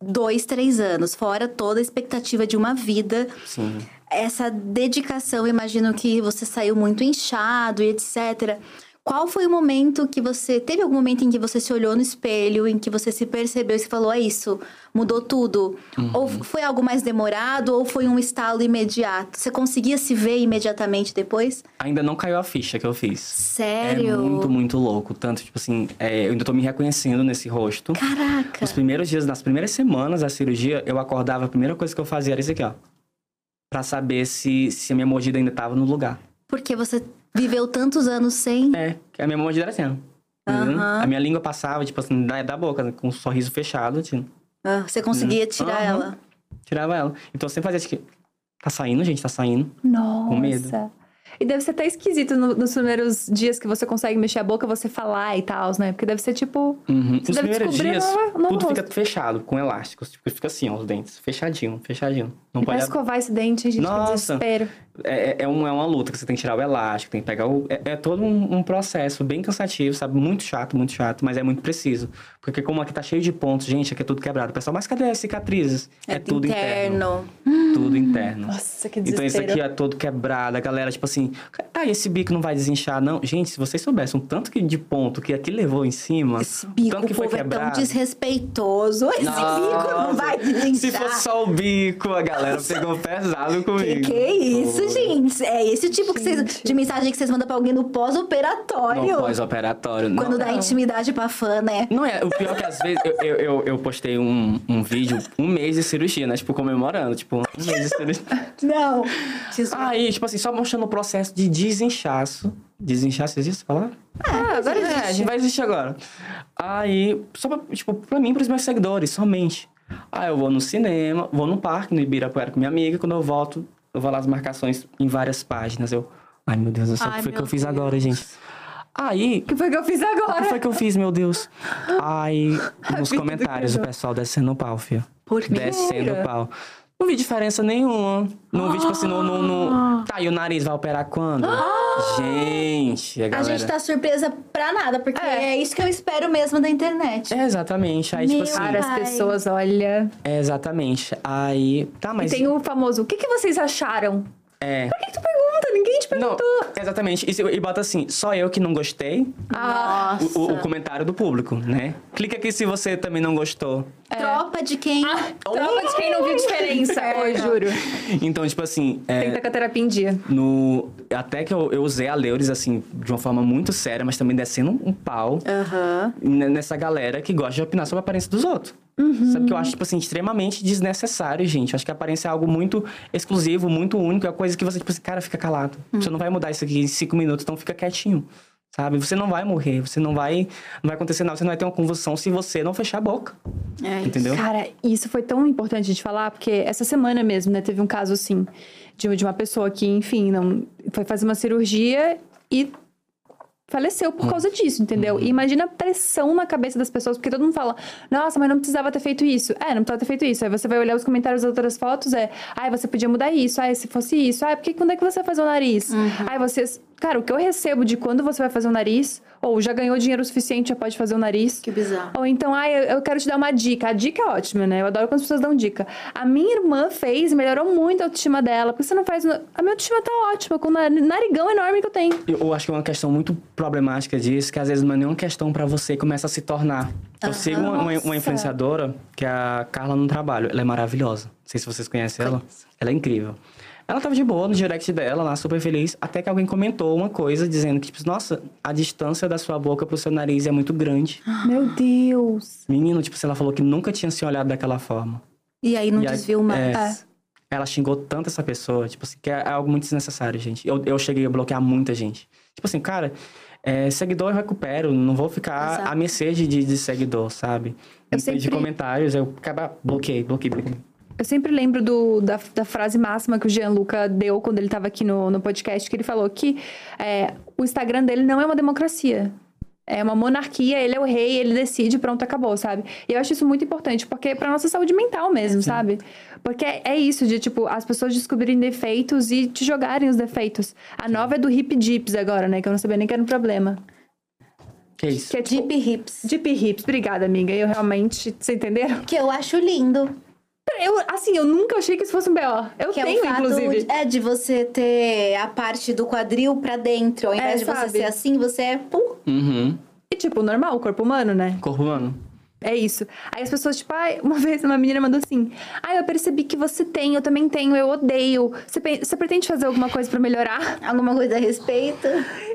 dois, três anos, fora toda a expectativa de uma vida. Sim. Essa dedicação, imagino que você saiu muito inchado e etc. Qual foi o momento que você. Teve algum momento em que você se olhou no espelho, em que você se percebeu e se falou, é isso, mudou tudo? Ou foi algo mais demorado, ou foi um estalo imediato? Você conseguia se ver imediatamente depois? Ainda não caiu a ficha que eu fiz. Sério? É muito, muito louco. Tanto, tipo assim, é, eu ainda tô me reconhecendo nesse rosto. Caraca! Nos primeiros dias, nas primeiras semanas da cirurgia, eu acordava, a primeira coisa que eu fazia era isso aqui, ó. Pra saber se, se a minha mordida ainda tava no lugar. Porque você viveu tantos anos sem. É, que a minha era assim, ó. Entendeu? Aham. A minha língua passava, tipo assim, da, da boca, né, com um sorriso fechado, assim, Ah, Você conseguia tirar Aham. ela. tirava ela. Então eu sempre fazia isso aqui. Tá saindo, gente, tá saindo. Nossa. Com medo. E deve ser até esquisito no- nos primeiros dias que você consegue mexer a boca, você falar e tal, né? Porque deve ser tipo. Uhum. Você Nos deve primeiros descobrir dias, no- no tudo rosto. fica fechado, com elásticos. Tipo, fica assim, ó, os dentes. Fechadinho, fechadinho. Não E pode pra escovar esse dente, gente, Nossa. desespero. É, é, é um- é uma luta que você tem que tirar o elástico, tem que pegar o. É, é todo um, um processo bem cansativo, sabe? Muito chato, muito chato, mas é muito preciso. Porque como aqui tá cheio de pontos, gente, aqui é tudo quebrado. O pessoal, mas cadê as cicatrizes? É, tudo interno. Tudo interno. Nossa, que Então desespero. isso aqui é todo quebrado. A galera, tipo assim, ah, esse bico não vai desinchar, não. Gente, se vocês soubessem o tanto que de ponto que aqui levou em cima, Esse bico, tanto que foi povo é tão quebrado. desrespeitoso. Esse bico não vai desinchar. Se fosse só o bico, a galera pegou pesado Que, comigo. que é isso, gente? É esse tipo que vocês, de mensagem que vocês mandam pra alguém no pós-operatório. No pós-operatório. Quando não. dá intimidade pra fã, né? Não é, o pior é que às vezes eu, eu, eu, eu postei um, um vídeo, um mês de cirurgia, né? Tipo, comemorando, tipo, um mês de cirurgia. *laughs* Não. Jesus. Aí, tipo assim, só mostrando o processo de desinchaço. Desinchaço, existe essa palavra? Ah, agora É, a gente vai existir agora. Aí, só pra, tipo, pra mim e pros meus seguidores, somente. Aí eu vou no cinema, vou no parque, no Ibirapuera com minha amiga, quando eu volto, eu vou lá as marcações em várias páginas. Eu, ai meu Deus, eu sei o que foi que eu fiz Deus. agora, gente. Aí, O que foi que eu fiz o agora? que foi que eu fiz, meu Deus? Aí, *laughs* nos comentários, o pessoal descendo o pau, filho. Por quê? Descendo o pau. Não vi diferença nenhuma. Não vi, tipo assim, no, no, no- Tá, e o nariz vai operar quando? Gente, a A galera... gente tá surpresa pra nada, porque é. É. isso que eu espero mesmo da internet. É, exatamente. Aí, Meu tipo assim... Cara, as pessoas, olha. É, exatamente. Aí... Tá, mas... E tem o famoso, o que, que vocês acharam? É... Por que, que tu pergunta? Ninguém te Não, perguntou. exatamente. E, e bota assim, só eu que não gostei, Ah, Nossa. o, o- o comentário do público, né? Clica aqui se você também não gostou. Tropa de quem? tropa de quem não viu diferença. Oi, juro. Então, tipo assim... é, Tem que estar com a terapia em dia. no até que eu, eu usei a Leures assim de uma forma muito séria mas também descendo um, pau Aham. n- nessa galera que gosta de opinar sobre a aparência dos outros sabe que eu acho tipo assim extremamente desnecessário gente. Eu acho que a aparência é algo muito exclusivo muito único. É coisa que você tipo assim cara fica calado. Você não vai mudar isso aqui em cinco minutos então fica quietinho sabe? Você não vai morrer você não vai não vai acontecer nada você não vai ter uma convulsão se você não fechar a boca. É entendeu? Cara, isso foi tão importante de falar, porque essa semana mesmo, né, teve um caso assim, de, de uma pessoa que, enfim, não foi fazer uma cirurgia e faleceu por causa disso, entendeu? E imagina a pressão na cabeça das pessoas, porque todo mundo fala, nossa, mas não precisava ter feito isso. É, não precisava ter feito isso. Aí você vai olhar os comentários das outras fotos, é, ai, você podia mudar isso, ai, se fosse isso, ai, porque quando é que você vai fazer o nariz? Ai, vocês. Cara, o que eu recebo de quando você vai fazer o nariz, Ou já ganhou dinheiro suficiente, já pode fazer o nariz. Que bizarro. Ou então, ah, eu, quero te dar uma dica. A dica é ótima, né? Eu adoro quando as pessoas dão dica. A minha irmã fez, melhorou muito a autoestima dela. Por que você não faz. A minha autoestima tá ótima, com o nar- narigão enorme que eu tenho. Eu, acho que é uma questão muito problemática disso, que às vezes não é nenhuma questão pra você, começa a se tornar. Eu sigo uma, uma- uma influenciadora, que é a Carla no Trabalho. Ela é maravilhosa. Não sei se vocês conhecem ela. Ela é incrível. Ela tava de boa no direct dela, lá, super feliz, até que alguém comentou uma coisa dizendo que, tipo, nossa, a distância da sua boca pro seu nariz é muito grande. *gasps* Meu Deus. Menino, tipo, ela falou que nunca tinha se olhado daquela forma. E aí não E desviou mais. é, Ela xingou tanto essa pessoa, tipo assim, que é algo muito desnecessário, gente. Eu, eu cheguei a bloquear muita gente. Tipo assim, cara, é, seguidor eu recupero, não vou ficar Exato. à mercê de, de, seguidor, sabe? Eu De- De sempre- comentários, eu acaba, bloqueei, bloqueei, bloqueei. Eu sempre lembro do, da, da frase máxima que o Gianluca deu quando ele tava aqui no, no podcast, que ele falou que é, o Instagram dele não é uma democracia. É uma monarquia, ele é o rei, ele decide, pronto, acabou, sabe? E eu acho isso muito importante, porque é pra nossa saúde mental mesmo, sabe? Porque é, é isso, de tipo, as pessoas descobrirem defeitos e te jogarem os defeitos. A nova é do hip dips agora, né? Que eu não sabia nem que era um problema. Que isso? Que é tipo, Deep hips. Deep hips, obrigada, amiga. Eu realmente. Vocês entenderam? Que eu acho lindo. Eu, assim, eu nunca achei que isso fosse um BO. Eu Que tenho, é fato inclusive. de, é de você ter a parte do quadril pra dentro. Ao invés de sabe? você ser assim, você é pum. Uhum. E, tipo, normal, o corpo humano, né? Corpo humano. É isso. Aí as pessoas, tipo, ai, uma *laughs* vez uma menina mandou assim: Ai, eu percebi que você tem, eu também tenho, eu odeio. Você, você pretende fazer alguma coisa pra melhorar? *laughs* Alguma coisa a respeito.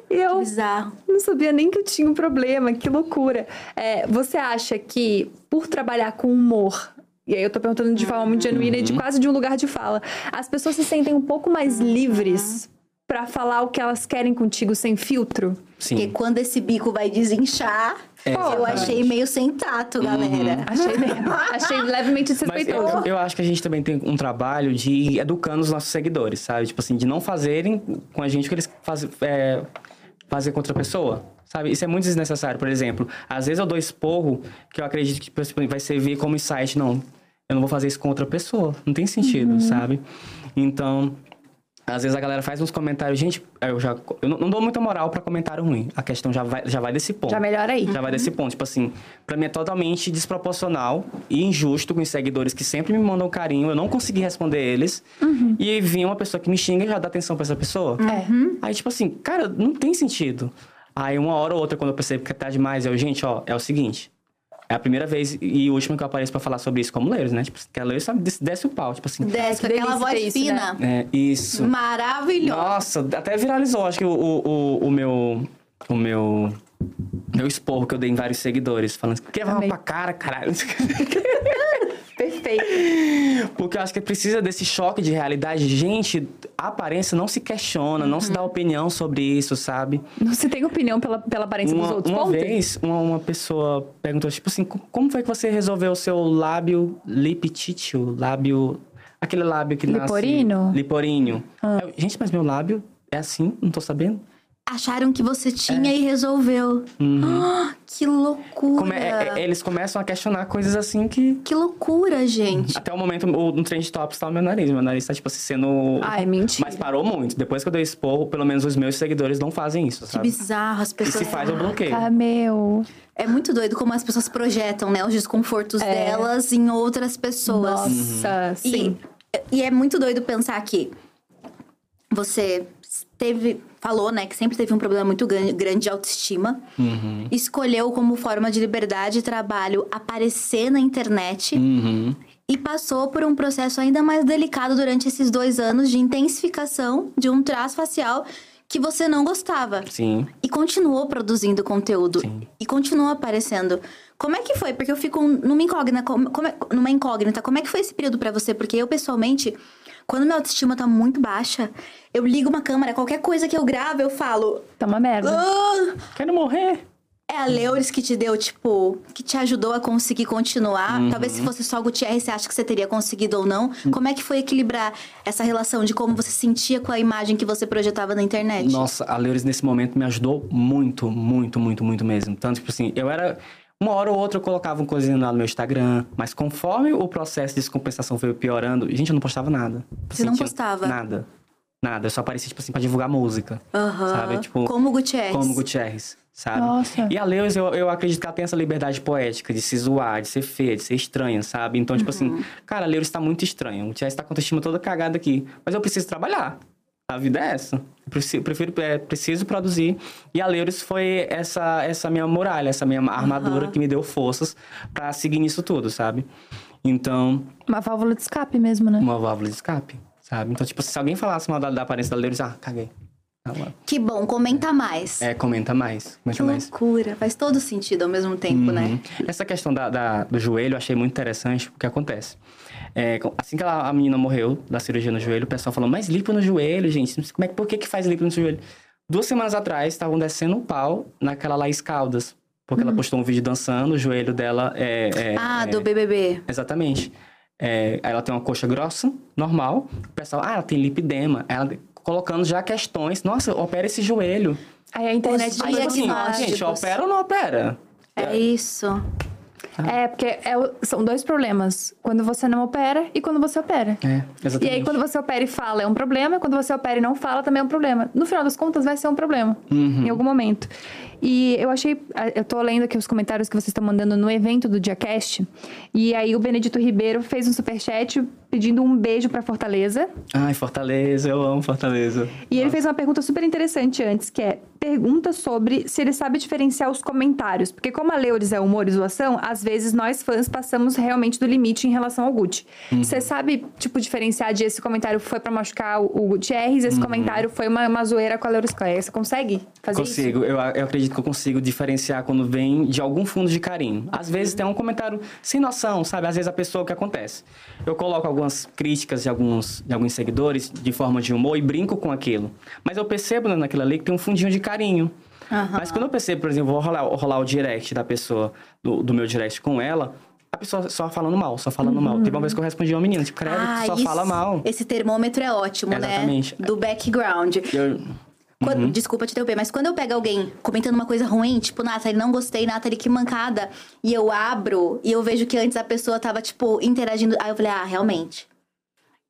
E eu Bizarro. não sabia nem que eu tinha um problema, que loucura. É, você acha que por trabalhar com humor. E aí eu tô perguntando de forma muito genuína e de quase de um lugar de fala. As pessoas se sentem um pouco mais livres pra falar o que elas querem contigo sem filtro? Porque Sim. quando esse bico vai desinchar, É, eu achei meio sem tato, galera. Achei mesmo. Achei levemente Mas eu, desrespeitoso. eu- eu acho que a gente também tem um trabalho de ir educando os nossos seguidores, sabe? Tipo assim, de não fazerem com a gente o que eles fazem, é, fazer com outra pessoa. Sabe? Isso é muito desnecessário. Por exemplo, às vezes eu dou esporro que eu acredito que vai servir como insight. Não, eu não vou fazer isso com outra pessoa. Não tem sentido, sabe? Então, às vezes a galera faz uns comentários. Gente, eu já eu não, não dou muita moral pra comentário ruim. A questão já vai, já vai desse ponto. Já melhora aí. Já vai desse ponto. Tipo assim, pra mim é totalmente desproporcional e injusto com os seguidores que sempre me mandam carinho. Eu não consegui responder eles. E vir uma pessoa que me xinga e já dá atenção pra essa pessoa. É. Aí, tipo assim, cara, não tem sentido. Aí, uma hora ou outra, quando eu percebo que tá demais, eu, gente, ó, é o seguinte. É a primeira vez e última que eu apareço pra falar sobre isso como Leiros, né? Tipo, que a Leiros sabe, desce, o pau. Tipo assim, Desce com Que aquela voz ter isso, fina. é, isso. Maravilhosa. Nossa, até viralizou, acho que o, o, o, meu. O meu. Meu esporro que eu dei em vários seguidores, falando que vai pra cara, caralho. *laughs* Perfeito. Porque eu acho que precisa desse choque de realidade. Gente, a aparência não se questiona, não se dá opinião sobre isso, sabe? Você tem opinião pela, pela aparência dos Uma, outros? uma Ponto. vez, uma, uma pessoa perguntou, tipo assim, "Co- como foi que você resolveu o seu lábio lipitítio? Lábio... Aquele lábio que Liporino? nasce... Liporinho. Eu, Gente, mas meu lábio é assim? Não tô sabendo. Acharam que você tinha e resolveu. Ah, que loucura. É. Como é- é- eles começam a questionar coisas assim que... Que loucura, gente. Até o momento, o, no Trend Tops tá o meu nariz. Meu nariz tá, tipo assim, sendo... Ai, mentira. Mas parou muito. Depois que eu dei esporro, pelo menos os meus seguidores não fazem isso, Que sabe? bizarro, as E pessoas. se faz, eu bloqueio. Ah, meu. É muito doido como as pessoas projetam, né, os desconfortos delas em outras pessoas. Nossa, sim. E, e é muito doido pensar que você teve, falou, né, que sempre teve um problema muito grande, de autoestima. Uhum. Escolheu como forma de liberdade e trabalho aparecer na internet. Uhum. E passou por um processo ainda mais delicado durante esses dois anos de intensificação de um traço facial que você não gostava. Sim. E continuou produzindo conteúdo. Sim. E continuou aparecendo. Como é que foi? Porque eu fico numa incógnita, como, como é- numa incógnita. Como é que foi esse período pra você? Porque eu, pessoalmente, quando minha autoestima tá muito baixa, eu ligo uma câmera, qualquer coisa que eu gravo, eu falo... Tá uma merda. "Ah!" Quero morrer. É a Leures que te deu, tipo, que te ajudou a conseguir continuar. Uhum. Talvez se fosse só o Gutierrez, você acha que você teria conseguido ou não. Como é que foi equilibrar essa relação de como você se sentia com a imagem que você projetava na internet? Nossa, a Leures nesse momento me ajudou muito, muito, muito, muito mesmo. Tanto que, tipo assim, eu era. Uma hora ou outra eu colocava um coisinha lá no meu Instagram, mas conforme o processo de descompensação foi piorando, gente, eu não postava nada. Você não tinha postava? Nada. Nada. Eu só aparecia, tipo assim, pra divulgar música. Aham. Sabe? Tipo. Como o Gutierrez. Como Gutierrez. sabe? Nossa. E a Lewis, eu, eu acredito que ela tem essa liberdade poética de se zoar, de ser feia, de ser estranha, sabe? Então, tipo assim, cara, a Lewis tá muito estranho. O Chess tá com a autoestima toda cagada aqui. Mas eu preciso trabalhar. A vida é essa. Eu preciso, prefiro, é, preciso produzir. E a Leuris foi essa, essa minha muralha, essa minha armadura que me deu forças pra seguir nisso tudo, sabe? Então, Uma válvula de escape mesmo, né? uma válvula de escape, sabe? Então, tipo, se alguém falasse mal da, da aparência da Leuris, ah, caguei. Tá. Que bom, comenta mais. É, comenta mais. Comenta que mais. loucura. Faz todo sentido ao mesmo tempo, né? Uhum. Essa questão da, da- do joelho eu achei muito interessante, porque acontece. É, assim que ela- a menina morreu da cirurgia no joelho, o pessoal falou, mas lipo no joelho, gente, como é, que- por que, que faz lipo no joelho? Duas semanas atrás, estavam descendo um pau naquela Laís Caldas, porque ela postou um vídeo dançando, o joelho dela é... é- Uhum. Ah, é- do BBB. Exatamente. É, ela tem uma coxa grossa, normal. O pessoal, ah, ela tem lipidema. Ela colocando já questões. Nossa, opera esse joelho. Aí a internet já Aí foi é Assim, gente, opera ou não opera? É isso. É, porque é são dois problemas. Quando você não opera e quando você opera. É, E exatamente. aí, quando você opera e fala, é um problema. E quando você opera e não fala, também é um problema. No final das contas, vai ser um problema. Uhum. Em algum momento. E eu achei... Eu tô lendo aqui os comentários que vocês estão mandando no evento do Diacast. E aí, o Benedito Ribeiro fez um superchat pedindo um beijo pra Fortaleza. Ai, Fortaleza, eu amo Fortaleza. E ele fez uma pergunta super interessante antes, que é... Pergunta sobre se ele sabe diferenciar os comentários. Porque como a Leuris é humor e zoação, às vezes nós fãs passamos realmente do limite em relação ao Gucci. Uhum. Você sabe, tipo, diferenciar de esse comentário foi pra machucar o Gutierrez, Uhum. esse comentário foi uma, uma zoeira com a Leuris Clay. Você consegue fazer isso? Consigo, eu, eu acredito que eu consigo diferenciar quando vem de algum fundo de carinho. Às vezes tem um comentário sem noção, sabe? Às vezes a pessoa, o que acontece? Eu coloco algumas críticas de alguns, de alguns seguidores de forma de humor e brinco com aquilo. Mas eu percebo né, naquilo ali que tem um fundinho de carinho. Mas quando eu percebo, por exemplo, vou rolar, rolar o direct da pessoa, do, do meu direct com ela, a pessoa só falando mal, só falando mal. Teve uma vez que eu respondi uma menina, tipo, credo, tu só isso- fala mal. Esse termômetro é ótimo, Exatamente. né? Do background. Eu- Quando- Uhum. Desculpa te interromper, mas quando eu pego alguém comentando uma coisa ruim, tipo, Nathalie, não gostei, Nathalie, que mancada, e eu abro e eu vejo que antes a pessoa tava, tipo, interagindo. Aí eu falei, ah, realmente.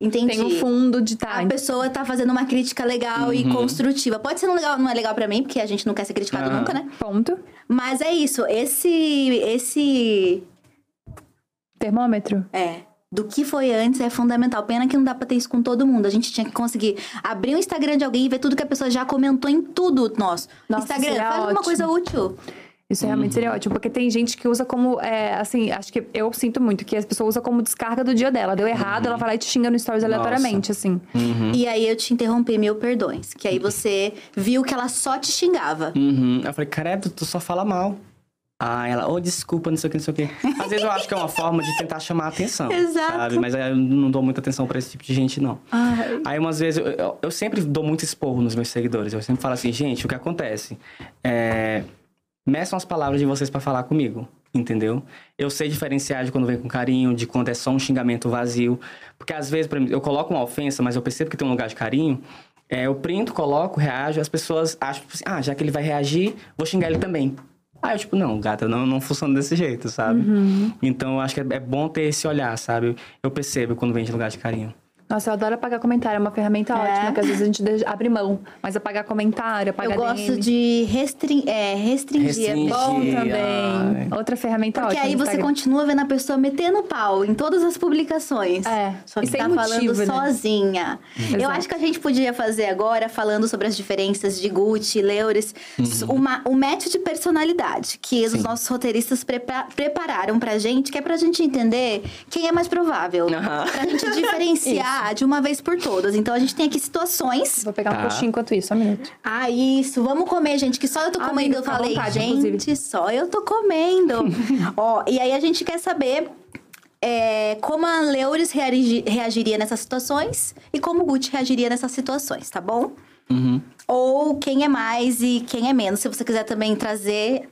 Entendi. Tem um fundo de tá. A pessoa tá fazendo uma crítica legal Uhum. e construtiva. Pode ser não, legal, não é legal pra mim, porque a gente não quer ser criticado Aham. nunca, né? Ponto. Mas é isso, esse. Esse. Termômetro. É. Do que foi antes é fundamental. Pena que não dá pra ter isso com todo mundo. A gente tinha que conseguir abrir o Instagram de alguém e ver tudo que a pessoa já comentou em tudo nosso. Nossa, Instagram, faz uma ótimo. coisa útil. Isso realmente seria ótimo, porque tem gente que usa como, é, assim, acho que eu sinto muito que as pessoas usam como descarga do dia dela. Deu errado, ela vai lá e te xinga no stories Nossa. aleatoriamente, assim. E aí eu te interrompi, mil perdões. Que aí você viu que ela só te xingava. Uhum. Eu falei, credo, tu só fala mal. Ah, ela, oh, desculpa, não sei o que, não sei o que. Às vezes eu acho que é uma forma de tentar chamar a atenção. *laughs* Exato. Sabe? Mas aí eu não dou muita atenção pra esse tipo de gente, não. Aí umas vezes, eu, eu, eu sempre dou muito esporro nos meus seguidores. Eu sempre falo assim, gente, o que acontece? É, meçam as palavras de vocês pra falar comigo. Entendeu? Eu sei diferenciar de quando vem com carinho, de quando é só um xingamento vazio. Porque às vezes, mim, eu coloco uma ofensa, mas eu percebo que tem um lugar de carinho. É, eu printo, coloco, reajo, as pessoas acham, tipo assim, ah, já que ele vai reagir, vou xingar ele também. Aí eu, tipo, não, gata, não, não funciona desse jeito, sabe? Então, eu acho que é, é bom ter esse olhar, sabe? Eu percebo quando vem de lugar de carinho. Nossa, eu adoro apagar comentário, é uma ferramenta ótima, que às vezes a gente abre mão. Mas apagar comentário, apagar Eu gosto DM. de restring... é, restringir. Restringir. Bom Ai. também. Outra ferramenta Porque ótima. aí no você continua vendo a pessoa metendo pau em todas as publicações. É, Só que e sem tá motivo, falando né? sozinha. Eu Exato. acho que a gente podia fazer agora, falando sobre as diferenças de Gucci, Leuris, uma, um match de personalidade que os nossos roteiristas prepa- prepararam pra gente, que é pra gente entender quem é mais provável. Aham. Pra gente *laughs* diferenciar de uma vez por todas. Então a gente tem aqui situações. Vou pegar um Tá. coxinho enquanto isso, só um minuto. Ah, isso. Vamos comer, gente. Que só eu tô Amiga, comendo. Eu à falei, vontade, gente, inclusive. só eu tô comendo. *laughs* Ó, e aí a gente quer saber é, como a Leuris reagi- reagiria nessas situações e como o Gucci reagiria nessas situações, tá bom? Uhum. Ou quem é mais e quem é menos. Se você quiser também trazer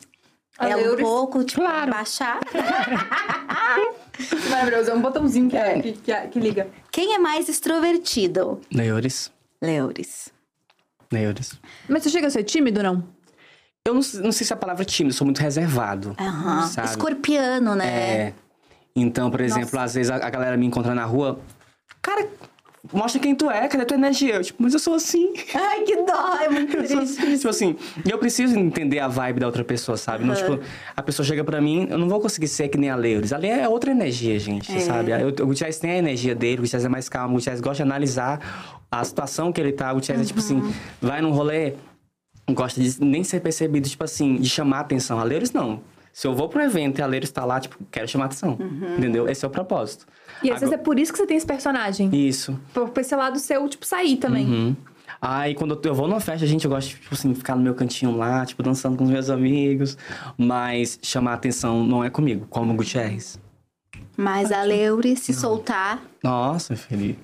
A ela um pouco, tipo, baixar. *laughs* Maravilhoso, é um botãozinho que, que, que, que liga. Quem é mais extrovertido? Neures. Leuris. Neures. Mas você chega a ser tímido, não? Eu não, não sei se a palavra tímido, sou muito reservado. Aham. Sabe? Escorpiano, né? É. Então, por exemplo, às vezes a, a galera me encontra na rua. Cara, mostra quem tu é, cadê tua energia? Eu, tipo, mas eu sou assim. *laughs* Ai, que dó, é muito *laughs* triste. assim. Tipo assim, eu preciso entender a vibe da outra pessoa, sabe? Não, tipo, a pessoa chega pra mim, eu não vou conseguir ser que nem a Leures. Ali é outra energia, gente, É. sabe? Eu- O Gutiérrez tem a energia dele, o Gutiérrez é mais calmo, o Gutiérrez gosta de analisar a situação que ele tá. O Gutiérrez é tipo assim, Uhum. vai num rolê, gosta de nem ser percebido, tipo assim, de chamar atenção. A Leures não. Se eu vou um evento e a Leires tá lá, tipo, quero chamar atenção. Uhum. Entendeu? Esse é o propósito. E às vezes é Agora- por isso que você tem esse personagem. Isso. Por, por esse lado seu, tipo, sair também. Uhum. Aí quando eu- vou numa festa, gente, eu gosto de, tipo assim, ficar no meu cantinho lá, tipo, dançando com os meus amigos. Mas chamar atenção não é comigo, como o Gutierrez. Mas a Leure se soltar. Nossa, Felipe.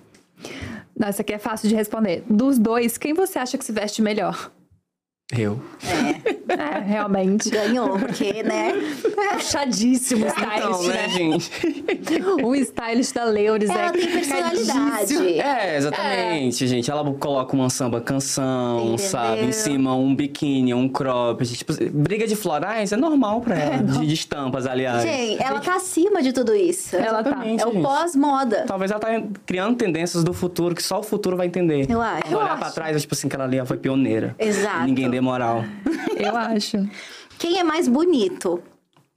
Não, essa aqui é fácil de responder. Dos dois, quem você acha que se veste melhor? Eu. É, realmente. Ganhou, porque, né? Puxadíssimo o stylist, Então, né, né? gente? *laughs* O stylist da Leures Ela é tem personalidade. É, exatamente, gente. Ela coloca uma samba canção, Entendeu? sabe? Em cima um biquíni, um cropped. Tipo, briga de florais é normal pra ela. de, de estampas, aliás. Gente, ela tá acima de tudo isso. Ela tá. Exatamente, É o pós-moda. Talvez ela tá criando tendências do futuro que só o futuro vai entender. Eu acho. Quando olhar acho. pra trás, é tipo assim, que ela ali foi pioneira. Exato. Ninguém dê moral. *laughs* Eu acho. Quem é mais bonito?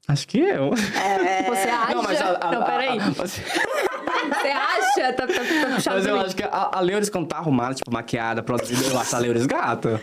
Acho que eu. Você acha? Não, mas a, a, Não, peraí. a- a- *laughs* mas- Você acha? Tá, tá, tá mas eu acho que a, a Leures, quando tá arrumada, tipo, maquiada, produzida, eu acho a Leures gata.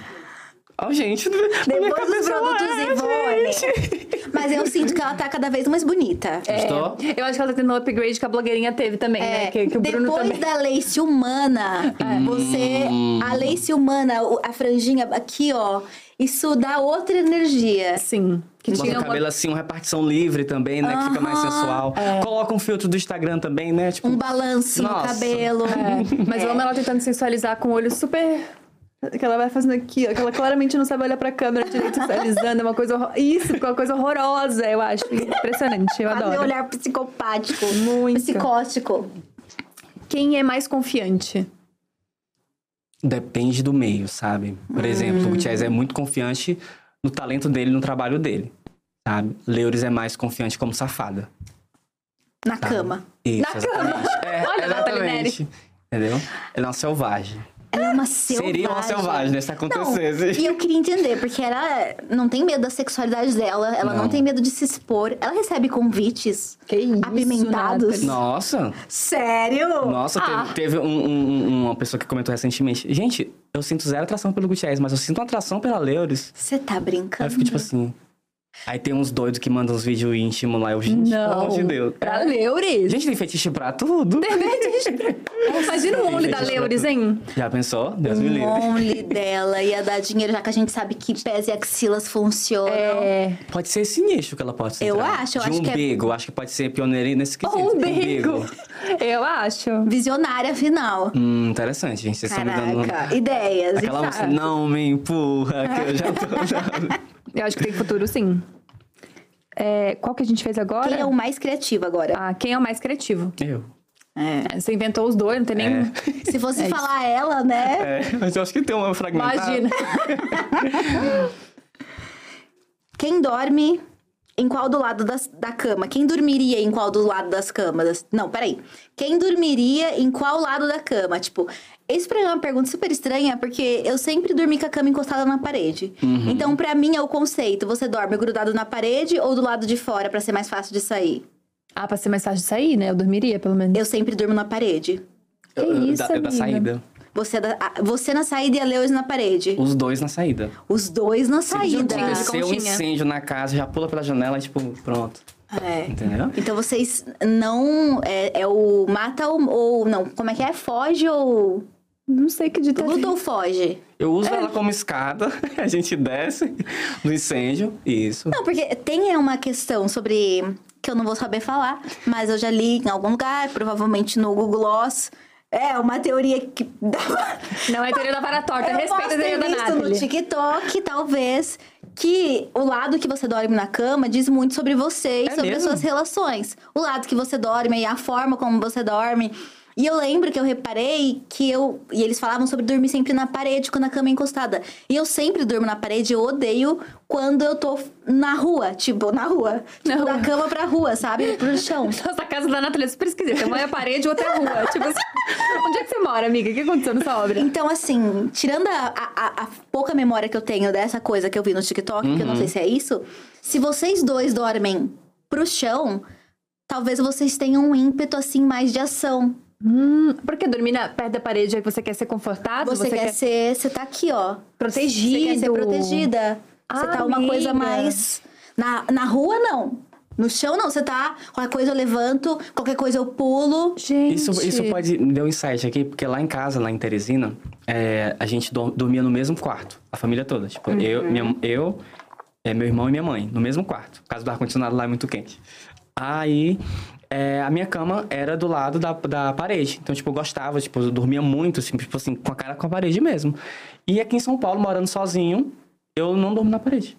Ó, gente, Depois ela produtos é, gente. Mas eu sinto que ela tá cada vez mais bonita. Gostou? É, eu acho que ela tá tendo um upgrade que a blogueirinha teve também, né? É, Que, que o Bruno depois também. da lace humana, você. A lace humana, a franjinha aqui, ó. Isso dá outra energia. Sim. Que Bota tinha o uma... cabelo assim, uma repartição livre também, né? Que fica mais sensual. Coloca um filtro do Instagram também, né? Tipo, Um balanço no cabelo. É, mas eu amo ela tentando sensualizar com o olho super. Que ela vai fazendo aqui, ó, que ela claramente não sabe olhar pra câmera direito, sensualizando, é uma coisa horror... Isso, ficou uma coisa horrorosa, eu acho. Impressionante, eu adoro. olhar psicopático. Muito. Psicótico. Quem é mais confiante? Depende do meio, sabe? Por exemplo, o Gutierrez é muito confiante no talento dele, no trabalho dele, sabe? Leures é mais confiante como safada. Na cama. Isso, Na exatamente. É, Olha, exatamente. Entendeu? Ela é uma selvagem. Ela é uma selvagem. Seria uma selvagem, né? Se acontecesse. Não, e eu queria entender, porque ela não tem medo da sexualidade dela, ela não, Não. tem medo de se expor. Ela recebe convites Que isso, apimentados. Nathalie. Nossa, Sério? nossa, Ah. teve, teve um- um- um- uma pessoa que comentou recentemente. Gente, eu sinto zero atração pelo Gutierrez, mas eu sinto uma atração pela Leures. Você tá Aí brincando? eu fico tipo assim. Aí tem uns doidos que mandam uns vídeos íntimos lá. Eu, gente, pelo Não. amor de Deus. Pra Leures? Gente, tem fetiche pra tudo. Imagina *laughs* o only da fetiche tudo. hein? Já pensou? Deus me O livre. only *laughs* dela ia dar dinheiro, já que a gente sabe que pés e axilas funcionam. É. Pode ser esse nicho que ela pode ser. Eu acho, eu De acho um que é- umbigo. Acho que pode ser pioneira nesse quesito. Umbigo. Eu acho. Visionária final. Hum, interessante, gente. Vocês estão me dando... Ideias. Aquela música, não me empurra, que eu já tô... *laughs* Eu acho que tem futuro, sim. É, qual que a gente fez agora? Quem é o mais criativo agora? Ah, quem é o mais criativo? eu. É, Você inventou os dois, não tem nem... *laughs* Se fosse falar ela, né? É, mas eu acho que tem uma fragmentada. Imagina. *laughs* Quem dorme em qual do lado das- da cama? Quem dormiria em qual do lado das camas? Não, peraí. Quem dormiria em qual lado da cama? Tipo, esse pra mim é uma pergunta super estranha, porque eu sempre dormi com a cama encostada na parede. Uhum. Então, pra mim, é o conceito. Você dorme grudado na parede ou do lado de fora pra ser mais fácil de sair? Ah, pra ser mais fácil de sair, né? Eu dormiria, pelo menos. Eu sempre durmo na parede. Que Eu- eu- isso, da, da saída. Você, é você na saída e a Lewis na parede. Os dois na saída. Os dois na Se saída. juntinhos, de acontecer um incêndio na casa, já pula pela janela, tipo, pronto. É. Entendeu? Então vocês não. É, é o mata ou, ou. Não, como é que é? Foge ou. Não sei que dito Luta ou foge? Eu uso É. ela como escada, *laughs* a gente desce no incêndio. Isso. Não, porque tem uma questão sobre. que eu não vou saber falar, mas eu já li em algum lugar, provavelmente no Google Gloss. É, uma teoria que. Não é teoria da vara torta, eu respeita posso a teoria da visto no. TikTok, talvez, que o lado que você dorme na cama diz muito sobre você e É sobre as mesmo? suas relações. O lado que você dorme e a forma como você dorme. E eu lembro que eu reparei que eu. E eles falavam sobre dormir sempre na parede quando a cama é encostada. E eu sempre durmo na parede, eu odeio quando eu tô na rua, tipo, na rua. Na Tipo, rua. da cama pra rua, sabe? Pro chão. *laughs* Nossa, casa da Natália é super esquisita. Uma é a parede, outra é a rua. Tipo assim, *laughs* onde é que você mora, amiga? O que aconteceu nessa obra? Então, assim, tirando a, a- a pouca memória que eu tenho dessa coisa que eu vi no TikTok, que eu não sei se é isso, se vocês dois dormem pro chão, talvez vocês tenham um ímpeto, assim, mais de ação. Porque dormir na- perto da parede aí você quer ser confortável? Você, quer, ser. Você tá aqui, ó. protegido. Você quer ser protegida. Você tá uma coisa Amiga. mais. Na, na rua, não. No chão, não. Você tá. Qualquer coisa eu levanto, qualquer coisa eu pulo. Gente. Isso, isso pode me deu um insight aqui, porque lá em casa, lá em Teresina, é, a gente dor- dormia no mesmo quarto, a família toda. Tipo, eu, minha, eu é, meu irmão e minha mãe, no mesmo quarto. Por causa do ar-condicionado lá é muito quente. Aí, é, a minha cama era do lado da, da parede. Então, tipo, eu gostava, tipo, eu dormia muito, assim, tipo assim, com a cara com a parede mesmo. E aqui em São Paulo, morando sozinho, eu não durmo na parede.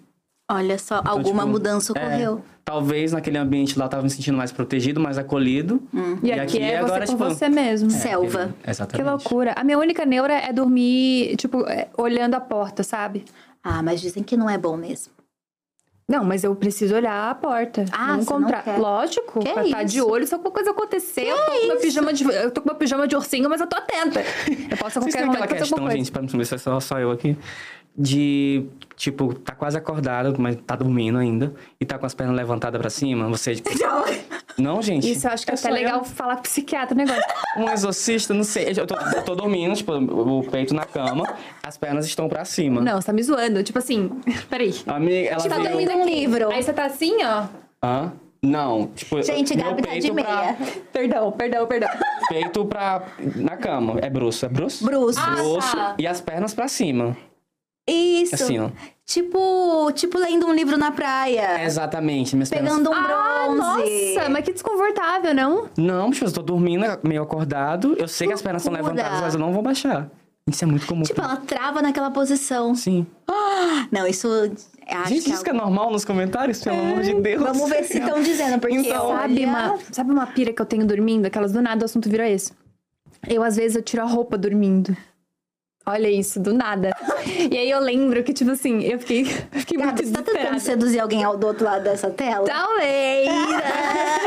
Olha só, Então, alguma tipo, mudança é, ocorreu. talvez naquele ambiente lá eu tava me sentindo mais protegido, mais acolhido. E aqui é você agora, com tipo, você mesmo. Selva. aquele- Exatamente. Que loucura. A minha única neura é dormir, tipo, é, olhando a porta, sabe? Ah, mas dizem que não é bom mesmo. Não, mas eu preciso olhar a porta. Ah, não você não? Lógico, Que pra estar de isso? olho se alguma coisa acontecer. eu, tô com meu pijama de, eu tô com meu pijama de ursinho, mas eu tô atenta. Eu posso a Vocês qualquer têm momento aquela questão, gente, pra não ver se é só, só eu aqui, de, tipo, tá quase acordado, mas tá dormindo ainda, e tá com as pernas levantadas pra cima, você, *laughs* tipo... não, gente. Isso eu acho que é só até eu. legal falar com o psiquiatra o negócio. *laughs* Um exorcista, não sei, eu tô, eu tô dormindo, tipo, o peito na cama, as pernas estão pra cima. Não, você tá me zoando. Tipo assim, *laughs* peraí. Amiga, ela Você tá veio... dormindo um livro. Aí você tá assim, ó. Hã? Não, tipo... Gente, meu Gabi tá de pra- meia. Perdão, perdão, perdão. Peito pra... na cama, é bruxo, é bruxo? Bruce. Bruxo, tá. e as pernas pra cima. Isso. Assim, ó. Tipo, tipo lendo um livro na praia. Exatamente, minhas pernas... Pegando um Ah, bronze. nossa, mas que desconfortável, não? Não, bicho, eu tô dormindo meio acordado. Eu sei que as pernas estão Loucura. levantadas, mas eu não vou baixar. Isso é muito comum. Tipo, ela trava naquela posição. Sim. Não, isso. Acho Gente, que isso que é normal nos comentários, pelo amor de Deus. Vamos ver se estão dizendo, porque Então, olha... Sabe uma, sabe uma pira que eu tenho dormindo? Aquelas do nada o assunto vira esse. Eu, às vezes, eu tiro a roupa dormindo. Olha isso, do nada. *laughs* E aí eu lembro que, tipo assim, eu fiquei, *laughs* eu fiquei muito você tá tentando seduzir alguém ao do outro lado dessa tela? Talvez! *laughs*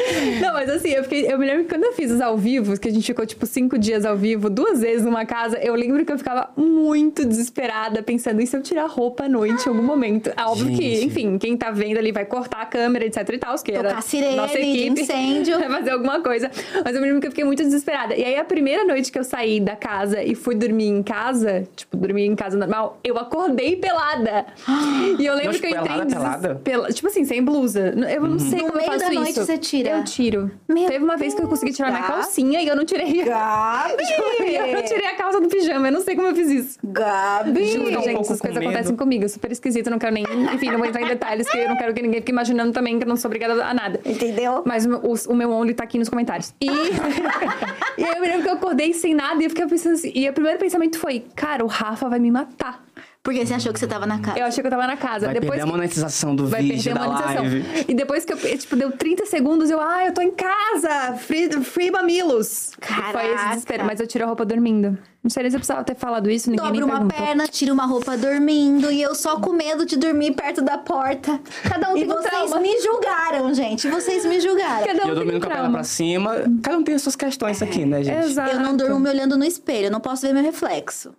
*laughs* Não, mas assim, eu, fiquei, eu me lembro que quando eu fiz os ao vivo, que a gente ficou tipo cinco dias ao vivo, duas vezes numa casa, eu lembro que eu ficava muito desesperada, pensando, e se eu tirar roupa à noite em algum momento? É óbvio que, Gente. enfim, quem tá vendo ali vai cortar a câmera, etc e tal, que era Tocar sirene nossa de equipe. incêndio. Vai fazer alguma coisa. Mas eu me lembro que eu fiquei muito desesperada. E aí, a primeira noite que eu saí da casa e fui dormir em casa, tipo, dormir em casa normal, eu acordei pelada. *gasps* E eu lembro Mas que eu entrei pelada, pelada? pela- Tipo assim, sem blusa. Eu não sei No como eu meio faço da noite isso. você tira? Eu tiro. Meu Teve uma vez que eu consegui tirar minha calcinha e eu não tirei. Gabi! *laughs* eu não tirei a calça do pijama. Eu não sei como eu fiz isso. Gabi! Juro, um gente, pouco essas com coisas medo. acontecem comigo. Super esquisito, eu não quero nem. Enfim, não vou entrar em detalhes, que eu não quero que ninguém fique imaginando também que eu não sou obrigada a nada. Entendeu? Mas o, o, o meu only tá aqui nos comentários. E, *laughs* e aí eu me lembro que eu acordei sem nada e eu fiquei pensando assim. E o primeiro pensamento foi: cara, o Rafa vai me matar. Porque você achou que você tava na casa. Eu achei que eu tava na casa. Vai Depois perder a que- monetização do Vai vídeo, a da live. E depois que eu, tipo, deu 30 segundos, eu, ah, eu tô em casa! Free, free mamilos! Caraca. Foi esse desespero, mas eu tiro a roupa dormindo. Não sei nem se eu precisava ter falado isso, ninguém Dobra nem uma perna, tira uma roupa dormindo e eu só com medo de dormir perto da porta. Cada um e tem um vocês trauma. me julgaram, gente. Vocês me julgaram. Cada um E eu dormindo com a perna pra cima. Cada um tem as suas questões aqui, né, gente? Exato. Eu não durmo me olhando no espelho, eu não posso ver meu reflexo.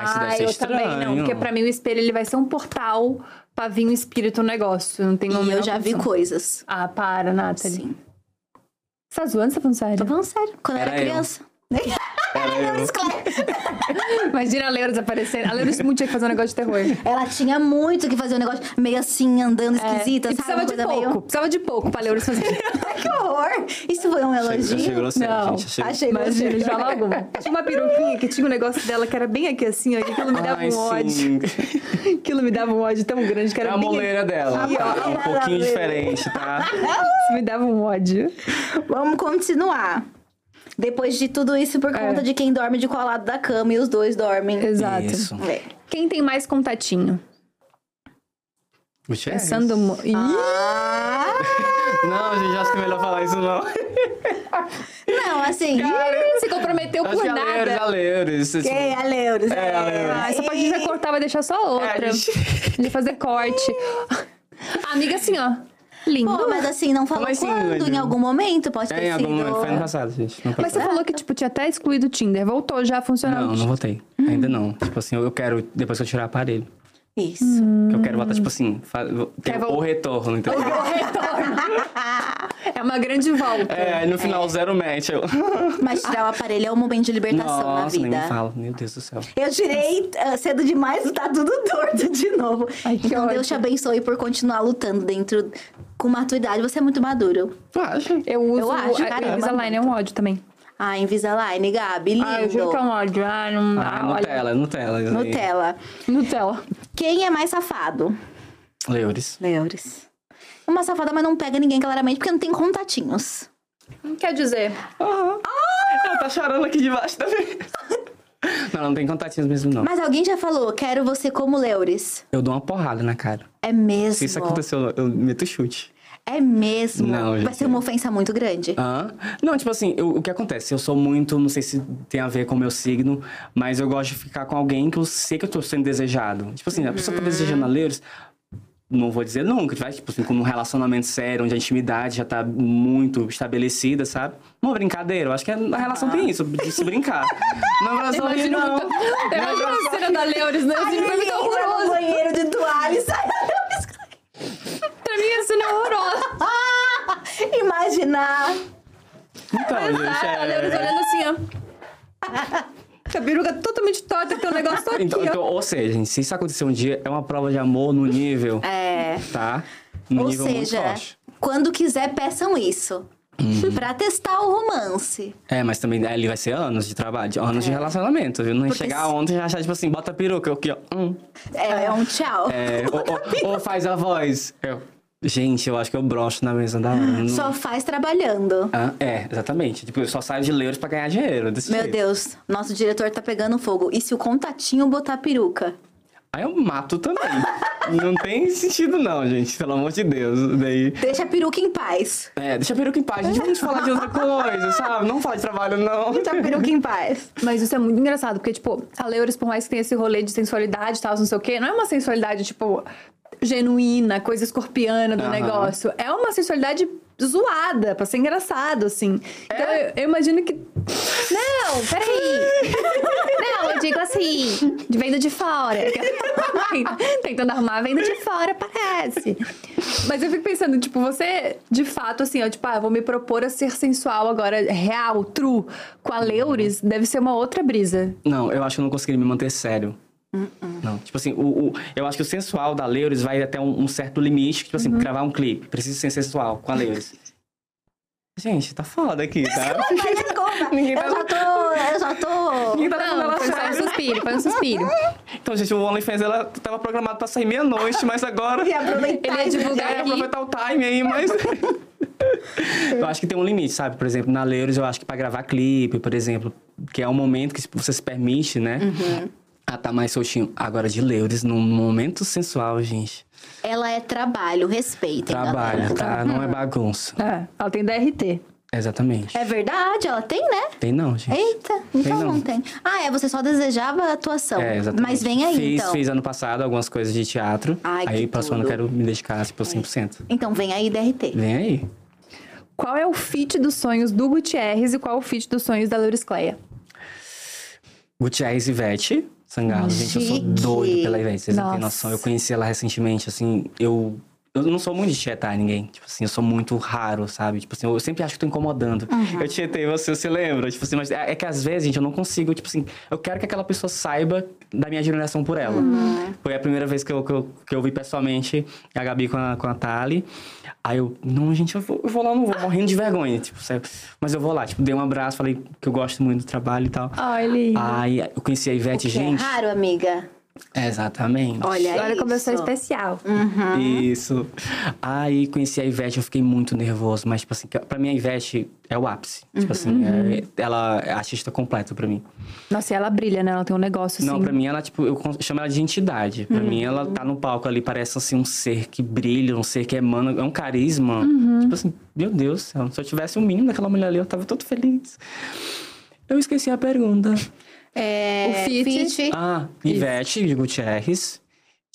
Ah, isso Ah, deve ser eu estranho. também não, porque pra mim o espelho ele vai ser um portal pra vir um espírito no negócio. Não tem E eu já vi coisas. Ah, para, Nathalie. Sim. Você tá zoando? Você tá falando sério? Tô falando sério. Quando eu era Era eu. criança. *laughs* Era eu. *laughs* Imagina a Leura desaparecendo. A Leura muito tinha que fazer um negócio de terror. Ela tinha muito que fazer um negócio meio assim, andando esquisita, É, e sabe? precisava de pouco. meio... Precisava de pouco pra Leura fazer. *laughs* que horror! Isso foi um Achei elogio? grosseiro, Não, gente. Achei... Achei Imagina, grosseiro. de forma alguma. Tinha uma peruquinha que tinha um negócio dela que era bem aqui assim, ó, e aquilo me dava Ai, um ódio. sim. Aquilo me dava um ódio tão grande que É era a bem moleira dela. Aqui, ó. É um pouquinho diferente, tá? Isso me dava um ódio. Vamos continuar. Depois de tudo isso, por conta de quem dorme de qual lado da cama e os dois dormem. Exato. Isso. É. Quem tem mais contatinho? Puxa, é Pensando... mo- Ah! *laughs* Não, gente, acho que é melhor falar isso não. *laughs* Não, assim. *laughs* Se comprometeu por que a nada. Leures. tipo, Quem? A Leures. É, a Leures. Ah, essa parte a gente vai cortar, vai deixar só outra. É, a gente- vai fazer corte. Amiga, assim, ó. Lindo. Pô, mas assim, não falou assim, quando, em algum momento, pode ter É, em sido. algum momento, foi ano passado, gente. Não Mas você falou que, tipo, tinha até excluído o Tinder. Voltou já a funcionar. Não, não votei. Ainda não. Tipo assim, eu quero, depois que eu tirar o aparelho. Isso. Que eu quero botar, tipo assim, fa- ter Quer o retorno, entendeu? O retorno. *laughs* é uma grande volta. É, no final zero match. Eu... *laughs* Mas tirar o aparelho é um momento de libertação na Nossa, nem vida. me fala. Meu Deus do céu. Eu tirei ah, cedo demais, tá tudo torto de novo. Ai, que então ódio. Deus te abençoe por continuar lutando dentro com maturidade. Você é muito maduro. Tu acha? Eu uso Eu acho, a caramba. Invisalign, é um ódio também. Ah, Invisalign, Gabi, lindo. Ah, eu juro que é um ódio. Ah, não Ah, ah, olha. Nutella, é Nutella. Nutella. Nutella. Quem é mais safado? Leures. Leures. Uma safada, mas não pega ninguém claramente, porque não tem contatinhos. Não quer dizer. Aham. Ela tá chorando aqui debaixo também. *laughs* Não, não tem contatinhos mesmo, não. Mas alguém já falou, quero você como Leures. Eu dou uma porrada na cara. É mesmo. Se isso aconteceu, eu meto chute. É mesmo. Não, Vai gente. ser uma ofensa muito grande. Não, tipo assim, eu- o que acontece? Eu sou muito, não sei se tem a ver com o meu signo, mas eu gosto de ficar com alguém que eu sei que eu tô sendo desejado. Tipo assim, a pessoa tá desejando a Leures, não vou dizer nunca, vai, tipo assim, com um relacionamento sério, onde a intimidade já tá muito estabelecida, sabe? Uma brincadeira, eu acho que a relação tem isso, de se brincar. *laughs* Não é só Imagina não. muito- Eu imagino a cena da Leores, né? Assim, foi muito entra no horroroso. banheiro de toalha e sai Pra mim, a cena é horrorosa. *laughs* Imaginar. Então, gente, Ah, a Leores é... olhando assim, ó. A peruca totalmente torta, tem um negócio todo aqui, Então, então, ó. ou seja, gente, se isso acontecer um dia, é uma prova de amor no nível, É. tá? No Ou nível muito seja, forte. quando quiser, peçam isso. Uhum. Pra testar o romance. É, mas também ali vai ser anos de trabalho, anos de relacionamento, viu? Não é Porque chegar se- ontem e já achar, tipo assim, bota a peruca, eu aqui, ó. hum. É, é um tchau. É, ou, ou- ou faz a voz. Eu, gente, eu acho que eu broxo na mesa da. Não- Só faz trabalhando. Ah, é, exatamente. Tipo, eu só saio de Leuros pra ganhar dinheiro. Desse Meu jeito. Deus, nosso diretor tá pegando fogo. E se o contatinho botar peruca? Aí eu mato também. *laughs* não tem sentido, não, gente. Pelo amor de Deus. Daí. Deixa a peruca em paz. É, deixa a peruca em paz. A gente vamos falar de outra coisa, sabe? Não fala de trabalho, não. Deixa a peruca em paz. Mas isso é muito engraçado, porque, tipo, a Leures, por mais que tenha esse rolê de sensualidade e tal, não sei o quê, não é uma sensualidade, tipo, genuína, coisa escorpiana do Aham. negócio. É uma sensualidade zoada, pra ser engraçado, assim. Então, eu, eu imagino que. Não, peraí. *laughs* não, eu digo assim, de vendo de fora. *laughs* Tentando arrumar a venda de fora, parece. Mas eu fico pensando, tipo, você, de fato, assim, ó, tipo, ah, vou me propor a ser sensual agora, real, true, com a Leures, deve ser uma outra brisa. Não, eu acho que eu não conseguiria me manter sério. Não, tipo assim, o, o- eu acho que o sensual da Leures vai até um, um certo limite, tipo assim, gravar um clipe, preciso ser sensual com a Leures. Gente, tá foda aqui, *laughs* tá? Desculpa, *laughs* Ninguém eu tá- já tô... Eu já tô... Ninguém tá Não, foi só um suspiro, foi um suspiro. Então, gente, o OnlyFans, ela tava programado pra sair meia-noite, mas agora... *laughs* E aproveitar Ele ia divulgar É, aproveitar o time aí, mas... eu acho que tem um limite, sabe? Por exemplo, na Leures, eu acho que pra gravar clipe, por exemplo, que é um momento que você se permite, né? A tá mais soltinho. Agora, de Leures, num momento sensual, gente. Ela é trabalho, respeitem, Trabalho, galera. tá? Não é bagunça. *laughs* É, ela tem DRT. Exatamente. É verdade, ela tem, né? Tem não, gente. Eita, então não. não. tem. Ah, é, você só desejava a atuação. É, exatamente. Mas vem aí, fiz, então. Fiz ano passado algumas coisas de teatro. Ai, aí, que próximo ano, quero me dedicar por 100%. Então vem aí, DRT. Vem aí. Qual é o feat dos sonhos do Gutierrez e qual é o feat dos sonhos da Lourdes Cleia? Gutierrez e Ivete Sangalo. Gente, eu sou doido pela Ivete, vocês não têm Nossa. noção. Eu conheci ela recentemente, assim, eu... Eu não sou muito de tietar ninguém. Tipo assim, eu sou muito raro, sabe? Tipo assim, eu sempre acho que tô incomodando. Eu tietei você, você lembra? Tipo assim, mas é, é que às vezes, gente, eu não consigo, tipo assim, eu quero que aquela pessoa saiba da minha admiração por ela. Foi a primeira vez que eu, que eu, que eu vi pessoalmente a Gabi com a, com a Thali. Aí eu, não, gente, eu vou, eu vou lá, não vou, morrendo de vergonha, tipo, sério. Mas eu vou lá, tipo, dei um abraço, falei que eu gosto muito do trabalho e tal. Ai, lindo. Aí eu conheci a Ivete, Que gente. É raro, amiga. Exatamente. Olha, Olha como eu sou isso. especial. Isso. Aí conheci a Ivete, eu fiquei muito nervoso. Mas, tipo assim, pra mim a Ivete é o ápice. Tipo assim, é- ela é artista completa pra mim. Nossa, e ela brilha, né? Ela tem um negócio assim. Não, pra mim ela, tipo, eu chamo ela de entidade. Pra mim ela tá no palco ali, parece assim um ser que brilha, um ser que emana, é um carisma. Tipo assim, meu Deus do céu, se eu tivesse um mínimo daquela mulher ali, eu tava todo feliz. Eu esqueci a pergunta. É, O feat. Ah, Ivete de Gutierrez,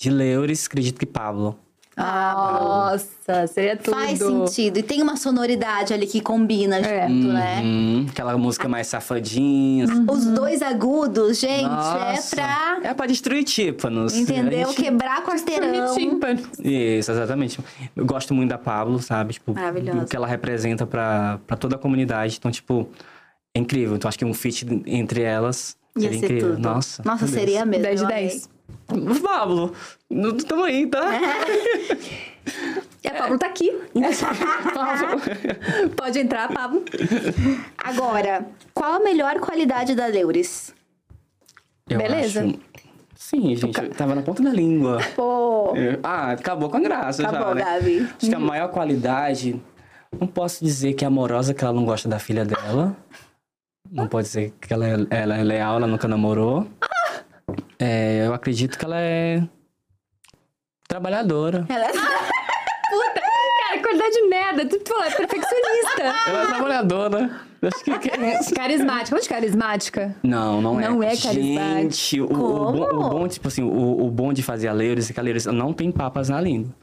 de Leures, acredito que Pablo. Nossa, seria tudo. Faz sentido. E tem uma sonoridade ali que combina É. junto, né? Hum, aquela música mais safadinha. assim. Os dois agudos, gente, Nossa. é pra. É pra destruir tímpanos. Entendeu? A gente- Quebrar quarteirão. Tímpanos. Isso, exatamente. Eu gosto muito da Pablo, sabe? Tipo, Maravilhosa. o que ela representa pra, pra toda a comunidade. Então, tipo, é incrível. Então, acho que um feat entre elas Ia seria ser incrível. tudo. Nossa. Nossa, seria mesmo. 10 de eu amei. 10. Pablo, não- tamo aí, tá? E *laughs* a Pablo tá aqui. *laughs* Pode entrar, Pablo. Agora, qual a melhor qualidade da Leuris? Eu Beleza. acho- Sim, gente, eu tava na ponta da língua. Pô, Eu- Ah, acabou com a graça Acabou, já, né? Gabi. Acho que a maior qualidade... Não posso dizer que é amorosa, que ela não gosta da filha dela. Não pode dizer que ela é, ela é leal, ela nunca namorou. É, eu acredito que ela é... Trabalhadora. ela *laughs* Cara, qualidade de merda. Tu falou, é perfeccionista. Ela é trabalhadora. Acho que, que é isso. carismática. Vamos de carismática? Não, não é. Não é carismática. Gente, o, o, bom, o bom, tipo assim, o, o bom de fazer a Leures é que a Leures não tem papas na língua.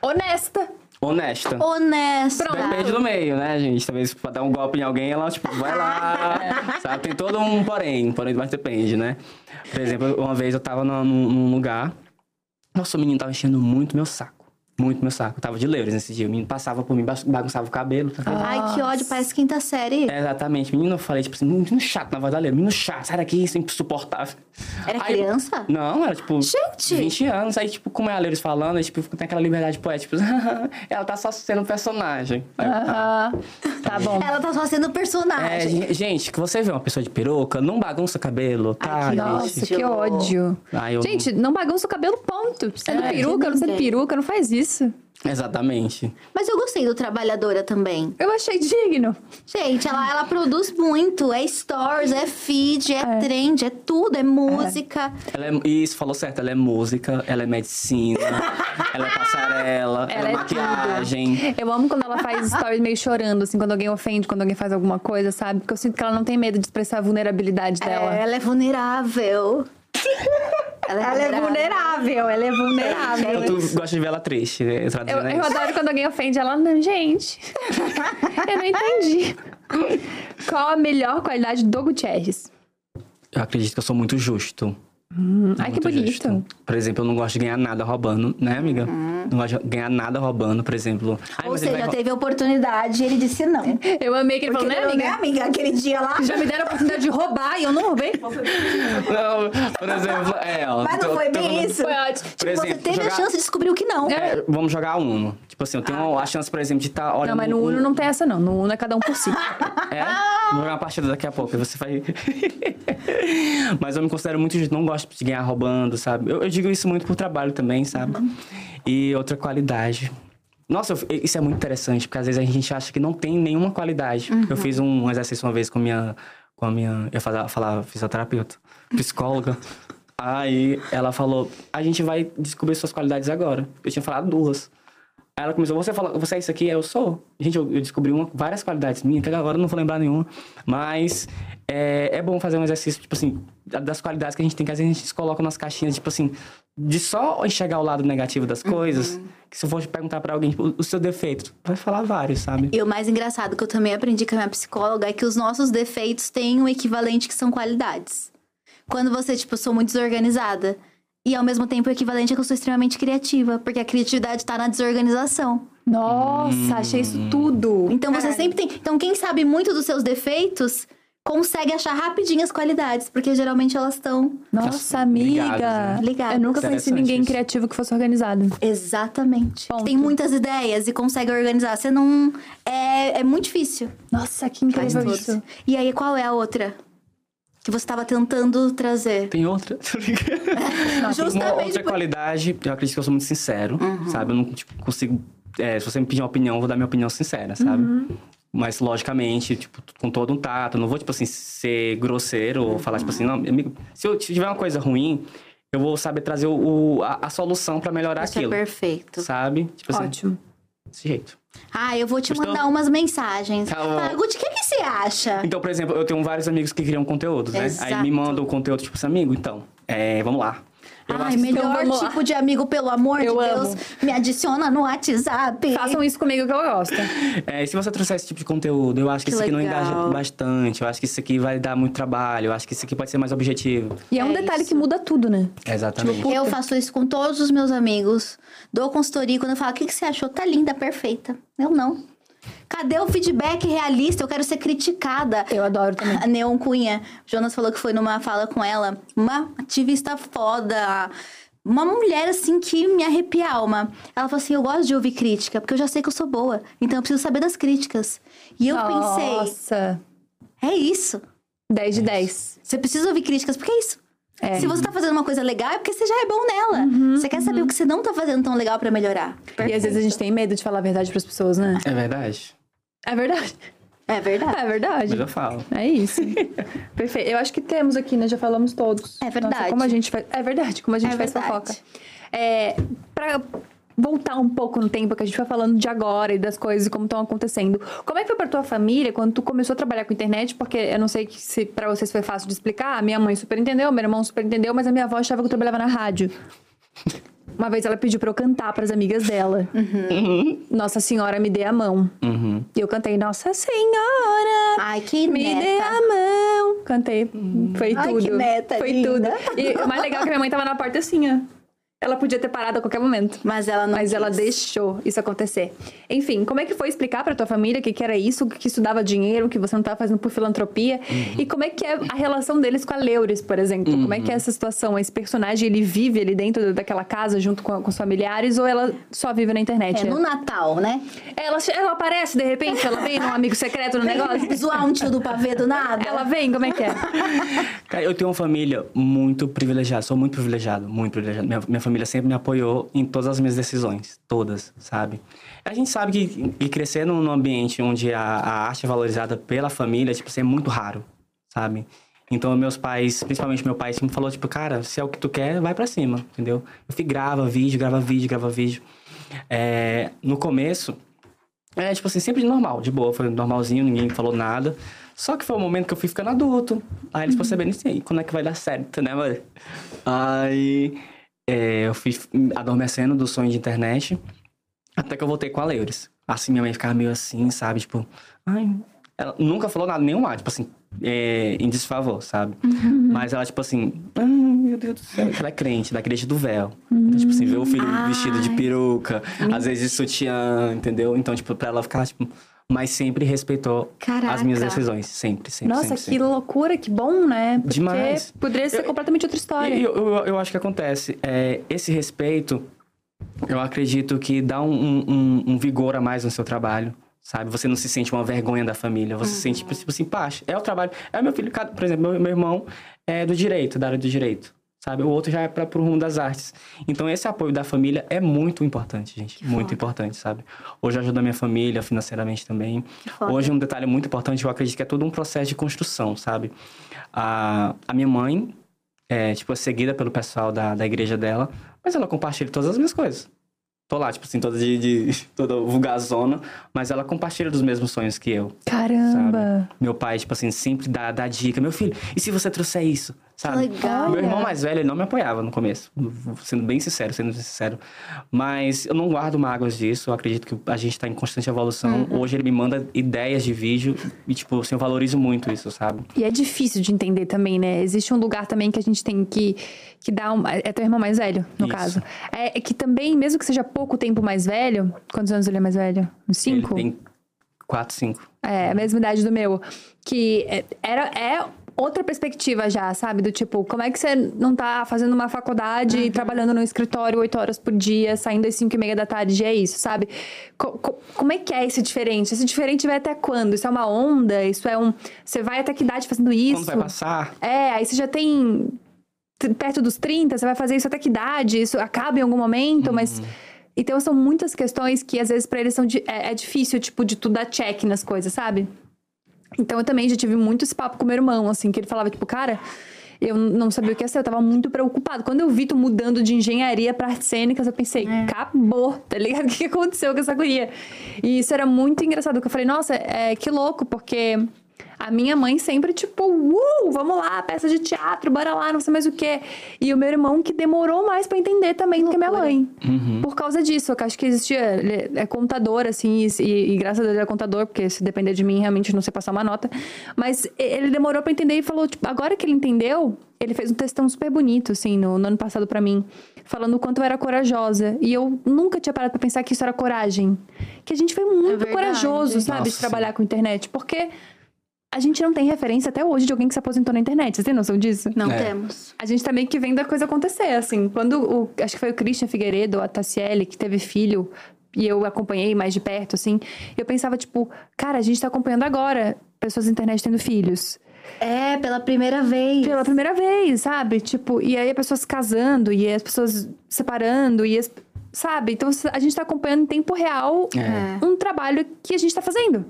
Honesta. Honesta. honesta. Depende do meio, né, gente? Talvez pra dar um golpe em alguém, ela, tipo, vai lá. *laughs* sabe? Tem todo um porém, porém, mas depende, né? Por exemplo, uma vez eu tava num, num lugar. Nossa, o menino tava enchendo muito meu saco. Muito meu saco. Eu tava de Leures nesse dia. O menino passava por mim, ba- bagunçava o cabelo. tá? Ai, que ódio, parece quinta série. É, exatamente. Menino, eu falei, tipo assim, menino chato na voz da Leira. Menino chato, sai daqui, isso é insuportável. Era Aí- criança? Não, era tipo. Gente! 20 anos. Aí, tipo, como é a Leiros falando, aí, tipo, tem aquela liberdade poética. Tipo, *laughs* ela tá só sendo um personagem. Aí eu, ah. Ah, tá bom. Ela tá só sendo É, personagem. gen- gente, que você vê uma pessoa de peruca, não bagunça o cabelo, tá? Ai, que gente? Nossa, Que ódio. Aí eu- Gente, não bagunça o cabelo, ponto. Sendo É, peruca, não sendo peruca, não faz isso. Exatamente. Mas eu gostei do Trabalhadora também. Eu achei digno. Gente, ela, ela produz muito. É stories, é feed, é, trend, é tudo, é música. Ela é, isso, falou certo. Ela é música, ela é medicina, *laughs* ela é passarela, ela, Ela é é maquiagem. Eu amo quando ela faz stories meio chorando, assim, quando alguém ofende, quando alguém faz alguma coisa, sabe? Porque eu sinto que ela não tem medo de expressar a vulnerabilidade dela. É, ela é vulnerável. Ela Ela é vulnerável, ela é vulnerável. Tu gosta de ver ela triste, né? Eu, eu isso. adoro quando alguém ofende ela. Não, gente. eu não entendi. Qual a melhor qualidade do Gutierrez? Eu acredito que eu sou muito justo. Ai, que bonito. justo. Por exemplo, eu não gosto de ganhar nada roubando, né, amiga? Não gosto de ganhar nada roubando, por exemplo. Ai, Ou seja, vai teve a oportunidade e ele disse não. *laughs* Eu amei que ele falou, né, Porque, amiga? né, amiga? Aquele dia lá. Já me deram a oportunidade de roubar e eu não roubei? *laughs* Não, por exemplo, é, ó. Mas não tô- foi bem isso. Foi ótimo. Tipo, você exemplo, teve a jogar- chance de descobrir o que não. É, vamos jogar Uno. Tipo assim, eu tenho a chance, por exemplo, de estar olhando. Não, mas no um- Uno não tem essa, não. No Uno é cada um por si. *laughs* É? Vamos jogar uma partida daqui a pouco, você vai. Mas eu me considero muito não gosto de ganhar roubando, sabe? Eu, eu digo isso muito por trabalho também, sabe? E outra qualidade. Nossa, eu- isso é muito interessante, porque às vezes a gente acha que não tem nenhuma qualidade. Eu fiz um exercício uma vez com a minha. Com a minha. Eu ia falar, falar fisioterapeuta, psicóloga. Aí ela falou: a gente vai descobrir suas qualidades agora. Eu tinha falado duas. Aí ela começou, você fala, você é isso aqui? Eu sou. Gente, eu, eu descobri uma, várias qualidades minhas, que agora eu não vou lembrar nenhuma. Mas é, é bom fazer um exercício, tipo assim, da- das qualidades que a gente tem, que às vezes a gente se coloca nas caixinhas, tipo assim, de só enxergar o lado negativo das coisas. Que se eu for perguntar pra alguém, tipo, o seu defeito, vai falar vários, sabe? E o mais engraçado que eu também aprendi com a minha psicóloga é que os nossos defeitos têm um equivalente que são qualidades. Quando você, tipo, eu sou muito desorganizada. E ao mesmo tempo o equivalente é que eu sou extremamente criativa, porque a criatividade tá na desorganização. Nossa, achei isso tudo. Então você sempre tem. Então, quem sabe muito dos seus defeitos consegue achar rapidinho as qualidades, porque geralmente elas estão. Nossa, amiga. ligados, né? Ligadas. Eu nunca conheci ninguém isso. criativo que fosse organizado. Exatamente. Tem muitas ideias e consegue organizar. Você não. É, é muito difícil. Nossa, que Faz incrível isso. E aí, qual é a outra? Que você estava tentando trazer? Tem outra. *laughs* Ligado. *laughs* Uma Justamente outra por- qualidade, eu acredito que eu sou muito sincero, sabe? Eu não tipo, consigo. é, se você me pedir uma opinião, eu vou dar minha opinião sincera, sabe? Mas, logicamente, tipo, com todo um tato. Eu não vou, tipo assim, ser grosseiro ou falar, tipo assim, não, amigo. Se eu tiver uma coisa ruim, eu vou saber trazer o, o- a, a solução pra melhorar Isso é aquilo. perfeito. Sabe? Tipo assim, Ótimo. desse jeito. Ah, eu vou te mandar umas mensagens. Tá bom. Guti, o que, que você acha? Então, por exemplo, eu tenho vários amigos que criam conteúdos, né? Aí me Exato. mandam o conteúdo, tipo assim, amigo, então, é, vamos lá. Eu Ai, melhor Então, vamos lá. tipo de amigo, pelo amor Eu de amo. Deus. Me adiciona no WhatsApp. Façam isso comigo que eu gosto. É, se você trouxer esse tipo de conteúdo, eu acho que, Que isso aqui não legal. engaja bastante. Eu acho que isso aqui vai dar muito trabalho. Eu acho que isso aqui pode ser mais objetivo. E é um É detalhe isso. que muda tudo, né? Exatamente. Eu faço isso com todos os meus amigos. Dou consultoria quando eu falo, o que, que você achou? Tá linda, perfeita. Eu não. Cadê o feedback realista? Eu quero ser criticada. Eu adoro também. A *laughs* Neon Cunha. Jonas falou que foi numa fala com ela. Uma ativista foda. Uma mulher, assim, que me arrepia a alma. Ela falou assim, eu gosto de ouvir crítica, porque eu já sei que eu sou boa. Então eu preciso saber das críticas. E eu pensei, Nossa. é isso. 10 de 10. Você precisa ouvir críticas, porque é isso. É. Se você tá fazendo uma coisa legal, é porque você já é bom nela. você quer saber o que você não tá fazendo tão legal pra melhorar. E às vezes a gente tem medo de falar a verdade pras pessoas, né? É verdade. É verdade. É verdade. É verdade. Mas eu falo. É isso. *laughs* Perfeito. Eu acho que temos aqui, né? Já falamos todos. É verdade. Nossa, como a gente faz... É verdade, como a gente É faz verdade. fofoca. É, pra voltar um pouco no tempo que a gente foi falando de agora e das coisas e como estão acontecendo. Como é que foi pra tua família quando tu começou a trabalhar com internet? Porque eu não sei que se pra vocês foi fácil de explicar. A minha mãe super entendeu, meu irmão super entendeu, mas a minha avó achava que eu trabalhava na rádio. Uma vez ela pediu pra eu cantar pras amigas dela. Nossa Senhora me dê a mão. Uhum. E eu cantei Nossa Senhora. Ai, que Me dê a mão. Cantei. Foi Ai, tudo. que neta Foi linda. tudo. E o mais legal é que minha mãe tava na porta assim, ó. Ela podia ter parado a qualquer momento. Mas ela não Mas quis. ela deixou isso acontecer. Enfim, como é que foi explicar pra tua família o que, que era isso, que estudava dinheiro, que você não tava fazendo por filantropia? E como é que é a relação deles com a Leures, por exemplo? Como é que é essa situação? Esse personagem, ele vive ali dentro daquela casa junto com, com os familiares ou ela só vive na internet? É, no Natal, né? ela, ela aparece de repente, ela vem num amigo secreto no negócio? Zoar um tio do pavê do nada. Ela vem, como é que é? Cara, eu tenho uma família muito privilegiada, sou muito privilegiado, muito privilegiado. Minha, minha família sempre me apoiou em todas as minhas decisões, todas, sabe? A gente sabe que, que crescer num, ambiente onde a, a arte é valorizada pela família, tipo, é muito raro, sabe? Então, meus pais, principalmente meu pai, sempre falou, tipo, cara, se é o que tu quer, vai pra cima, entendeu? Eu fui grava vídeo, grava vídeo, grava vídeo. É, no começo, é, tipo assim, sempre normal, de boa, foi normalzinho, ninguém falou nada. Só que foi o momento que eu fui ficando adulto. Aí eles perceberam assim, aí, quando é que vai dar certo, né, mano? Aí é, eu fui adormecendo do sonho de internet, até que eu voltei com a Leures. Assim, minha mãe ficava meio assim, sabe? Tipo, ai... Ela nunca falou nada, nenhum ar, tipo assim, é, em desfavor, sabe? Mas ela, tipo assim, ai, meu Deus do céu. Ela é crente, da igreja do véu. Então, tipo assim, ver o filho vestido de peruca, às vezes de sutiã, entendeu? Então, tipo, pra ela ficar, tipo... Mas sempre respeitou as minhas Caraca. decisões, sempre, sempre, Nossa, sempre, que sempre. loucura, que bom, né? Porque Demais. poderia ser Eu- completamente outra história. Eu, eu, eu acho que acontece. É, esse respeito, eu acredito que dá um, um- um- vigor a mais no seu trabalho. Sabe? Você não se sente uma vergonha da família. Você se sente, tipo assim, paz. É o trabalho. É meu filho, por exemplo, meu, meu irmão é do direito, da área do direito. Sabe? O outro já é para pro rumo das artes. Então, esse apoio da família é muito importante, gente. Muito importante, sabe? Hoje eu ajudo a minha família financeiramente também. foda. Hoje, um detalhe muito importante, eu acredito que é todo um processo de construção, sabe? A, a minha mãe, é, tipo, é seguida pelo pessoal da, da igreja dela, mas ela compartilha todas as minhas coisas. Tô lá, tipo assim, toda de, de *laughs* toda vulgazona, mas ela compartilha dos mesmos sonhos que eu. Caramba! Sabe? Meu pai, tipo assim, sempre dá, dá dica. Meu filho, e se você trouxer isso? Sabe? legal. Meu irmão mais velho, ele não me apoiava no começo. Sendo bem sincero, sendo sincero. Mas eu não guardo mágoas disso. Eu acredito que a gente tá em constante evolução. Hoje ele me manda ideias de vídeo e, tipo, assim, eu valorizo muito isso, sabe? E é difícil de entender também, né? Existe um lugar também que a gente tem que, que dar um. É teu irmão mais velho, no Isso. caso. É, é que também, mesmo que seja pouco tempo mais velho. Quantos anos ele é mais velho? Uns cinco? Ele tem quatro, cinco. É, a mesma idade do meu. Que é, era, é outra perspectiva já, sabe? Do tipo, como é que você não tá fazendo uma faculdade e trabalhando no escritório oito horas por dia, saindo às cinco e meia da tarde, é isso, sabe? Co- co- como é que é esse diferente? Esse diferente vai até quando? Isso é uma onda? Isso é um... Você vai até que idade fazendo isso? Quando vai passar? É, aí você já tem perto dos 30, você vai fazer isso até que idade? Isso acaba em algum momento, mas. Então são muitas questões que às vezes pra eles são di- é, é difícil, tipo, de tu dar check nas coisas, sabe? Então eu também já tive muito esse papo com meu irmão, assim, que ele falava, tipo, cara. Eu não sabia o que ia ser, eu tava muito preocupado. Quando eu vi tu mudando de engenharia pra artes cênicas, eu pensei, acabou, tá ligado? *laughs* O que que aconteceu com essa guria? E isso era muito engraçado, porque eu falei, nossa, é, que louco, porque a minha mãe sempre, tipo, uh, vamos lá, peça de teatro, bora lá, não sei mais o quê. E o meu irmão que demorou mais pra entender também do que a minha mãe. Por causa disso, eu acho que existia. Ele é contador, assim, e, e graças a Deus ele é contador, porque se depender de mim, realmente não sei passar uma nota. Mas ele demorou pra entender e falou, tipo, agora que ele entendeu, ele fez um textão super bonito, assim, no, no ano passado pra mim, falando o quanto eu era corajosa. E eu nunca tinha parado pra pensar que isso era coragem. Que a gente foi muito verdade. corajoso, sabe, de Nossa, trabalhar com internet. Porque a gente não tem referência até hoje de alguém que se aposentou na internet. Vocês têm noção disso? Não É. temos. A gente tá meio que vendo a coisa acontecer, assim. Quando o... Acho que foi o Christian Figueiredo, a Tassiele, que teve filho... E eu acompanhei mais de perto, assim. Eu pensava, tipo... Cara, a gente tá acompanhando agora pessoas na internet tendo filhos. É, pela primeira vez. Pela primeira vez, sabe? Tipo... E aí as pessoas se casando. E as pessoas separando. E as... Sabe? Então a gente tá acompanhando em tempo real É. um trabalho que a gente tá fazendo.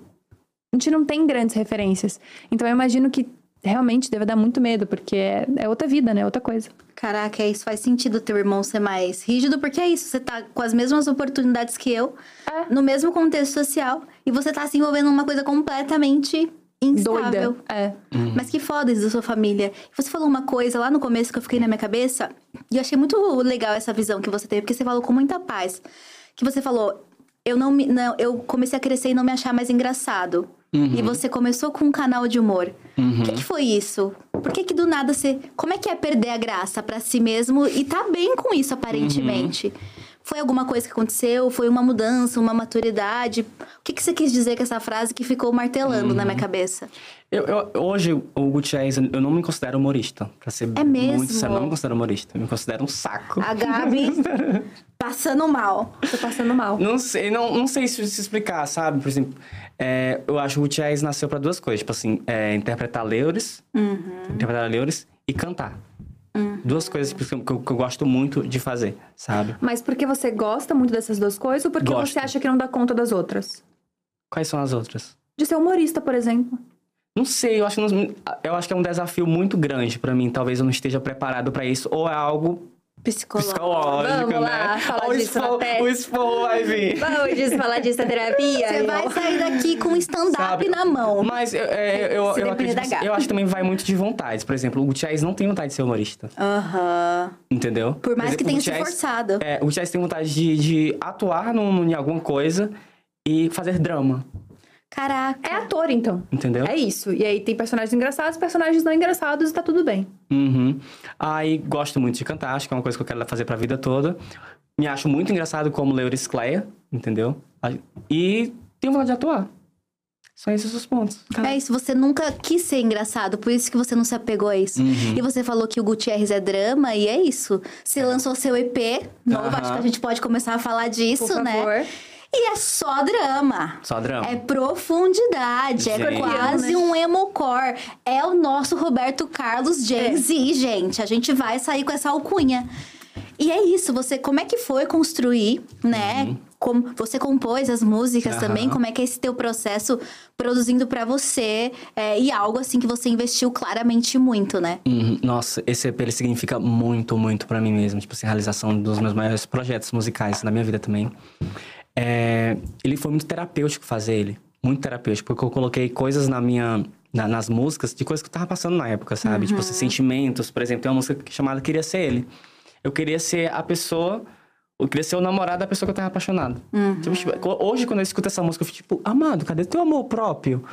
A gente não tem grandes referências. Então eu imagino que realmente deve dar muito medo, porque é, é outra vida, né? Outra coisa. Caraca, isso faz sentido teu irmão ser mais rígido, porque é isso, você tá com as mesmas oportunidades que eu, É. no mesmo contexto social, e você tá se envolvendo numa coisa completamente instável. Doida. É. Mas que foda isso da sua família. Você falou uma coisa lá no começo que eu fiquei na minha cabeça, e eu achei muito legal essa visão que você teve, porque você falou com muita paz. Que você falou, eu não me. Não, eu comecei a crescer e não me achar mais engraçado. E você começou com um canal de humor. O que, que foi isso? Por que, que do nada você. Como é que é perder a graça pra si mesmo e tá bem com isso, aparentemente? Foi alguma coisa que aconteceu? Foi uma mudança, uma maturidade? O que, que você quis dizer com essa frase que ficou martelando na minha cabeça? Eu, eu- hoje, o Gutierrez, eu não me considero humorista. Pra ser É mesmo? muito sério, eu não me considero humorista. Eu me considero um saco. A Gabi *laughs* passando mal. Tô passando mal. Não sei, não, não sei se, se explicar, sabe? Por exemplo, é, eu acho que o Gutierrez nasceu pra duas coisas. Tipo assim, é, interpretar Leures, interpretar Leures e cantar. Duas coisas que, eu- que eu, gosto muito de fazer, sabe? Mas porque você gosta muito dessas duas coisas ou porque Gosto. você acha que não dá conta das outras? Quais são as outras? De ser humorista, por exemplo. Não sei, eu acho eu acho que é um desafio muito grande pra mim. Talvez eu não esteja preparado pra isso. Ou é algo Psicológico. psicológico, Vamos né? lá, falar o disso na esporro- testa. O esporro vai vir. Vamos falar disso na terapia. Você vai sair daqui com um stand-up na mão. Mas eu, é, eu, eu, acredito, eu acho que também vai muito de vontade. Por exemplo, o Gutierrez não tem vontade de ser humorista. Aham. Entendeu? Por mais que exemplo, tenha o se forçado. É, o Gutierrez tem vontade de, de atuar num, em alguma coisa e fazer drama. Caraca. É ator, então. Entendeu? É isso. E aí tem personagens engraçados, personagens não engraçados e tá tudo bem. Uhum. Aí gosto muito de cantar, acho que é uma coisa que eu quero fazer pra vida toda. Me acho muito engraçado como Leuris Cleia, entendeu? E tenho vontade de atuar. São esses os pontos. É isso, você nunca quis ser engraçado, por isso que você não se apegou a isso. Uhum. E você falou que o Gutierrez é drama, e é isso. Você lançou seu EP novo, Aham. acho que a gente pode começar a falar disso, Por né? E é só drama. Só drama. É profundidade, é Gente. quase um emocore. É o nosso Roberto Carlos Gen É. Z, gente. A gente vai sair com essa alcunha. E é isso, você, como é que foi construir, né? Como você compôs as músicas Uhum. Também, como é que é esse teu processo produzindo pra você? é, e algo assim que você investiu claramente muito, né? Uhum. Nossa, esse EP ele significa muito, muito pra mim mesmo. Tipo assim, a realização dos meus maiores projetos musicais na minha vida também. É, ele foi muito terapêutico fazer ele. Muito terapêutico, porque eu coloquei coisas na minha... na- nas músicas, de coisas que eu tava passando na época, sabe? Tipo assim, sentimentos. Por exemplo, tem uma música chamada Queria Ser Ele. Eu queria ser a pessoa... Eu queria ser o namorado da pessoa que eu tava apaixonado. Tipo, tipo, hoje, quando eu escuto essa música, eu fico tipo, amado, cadê teu amor próprio?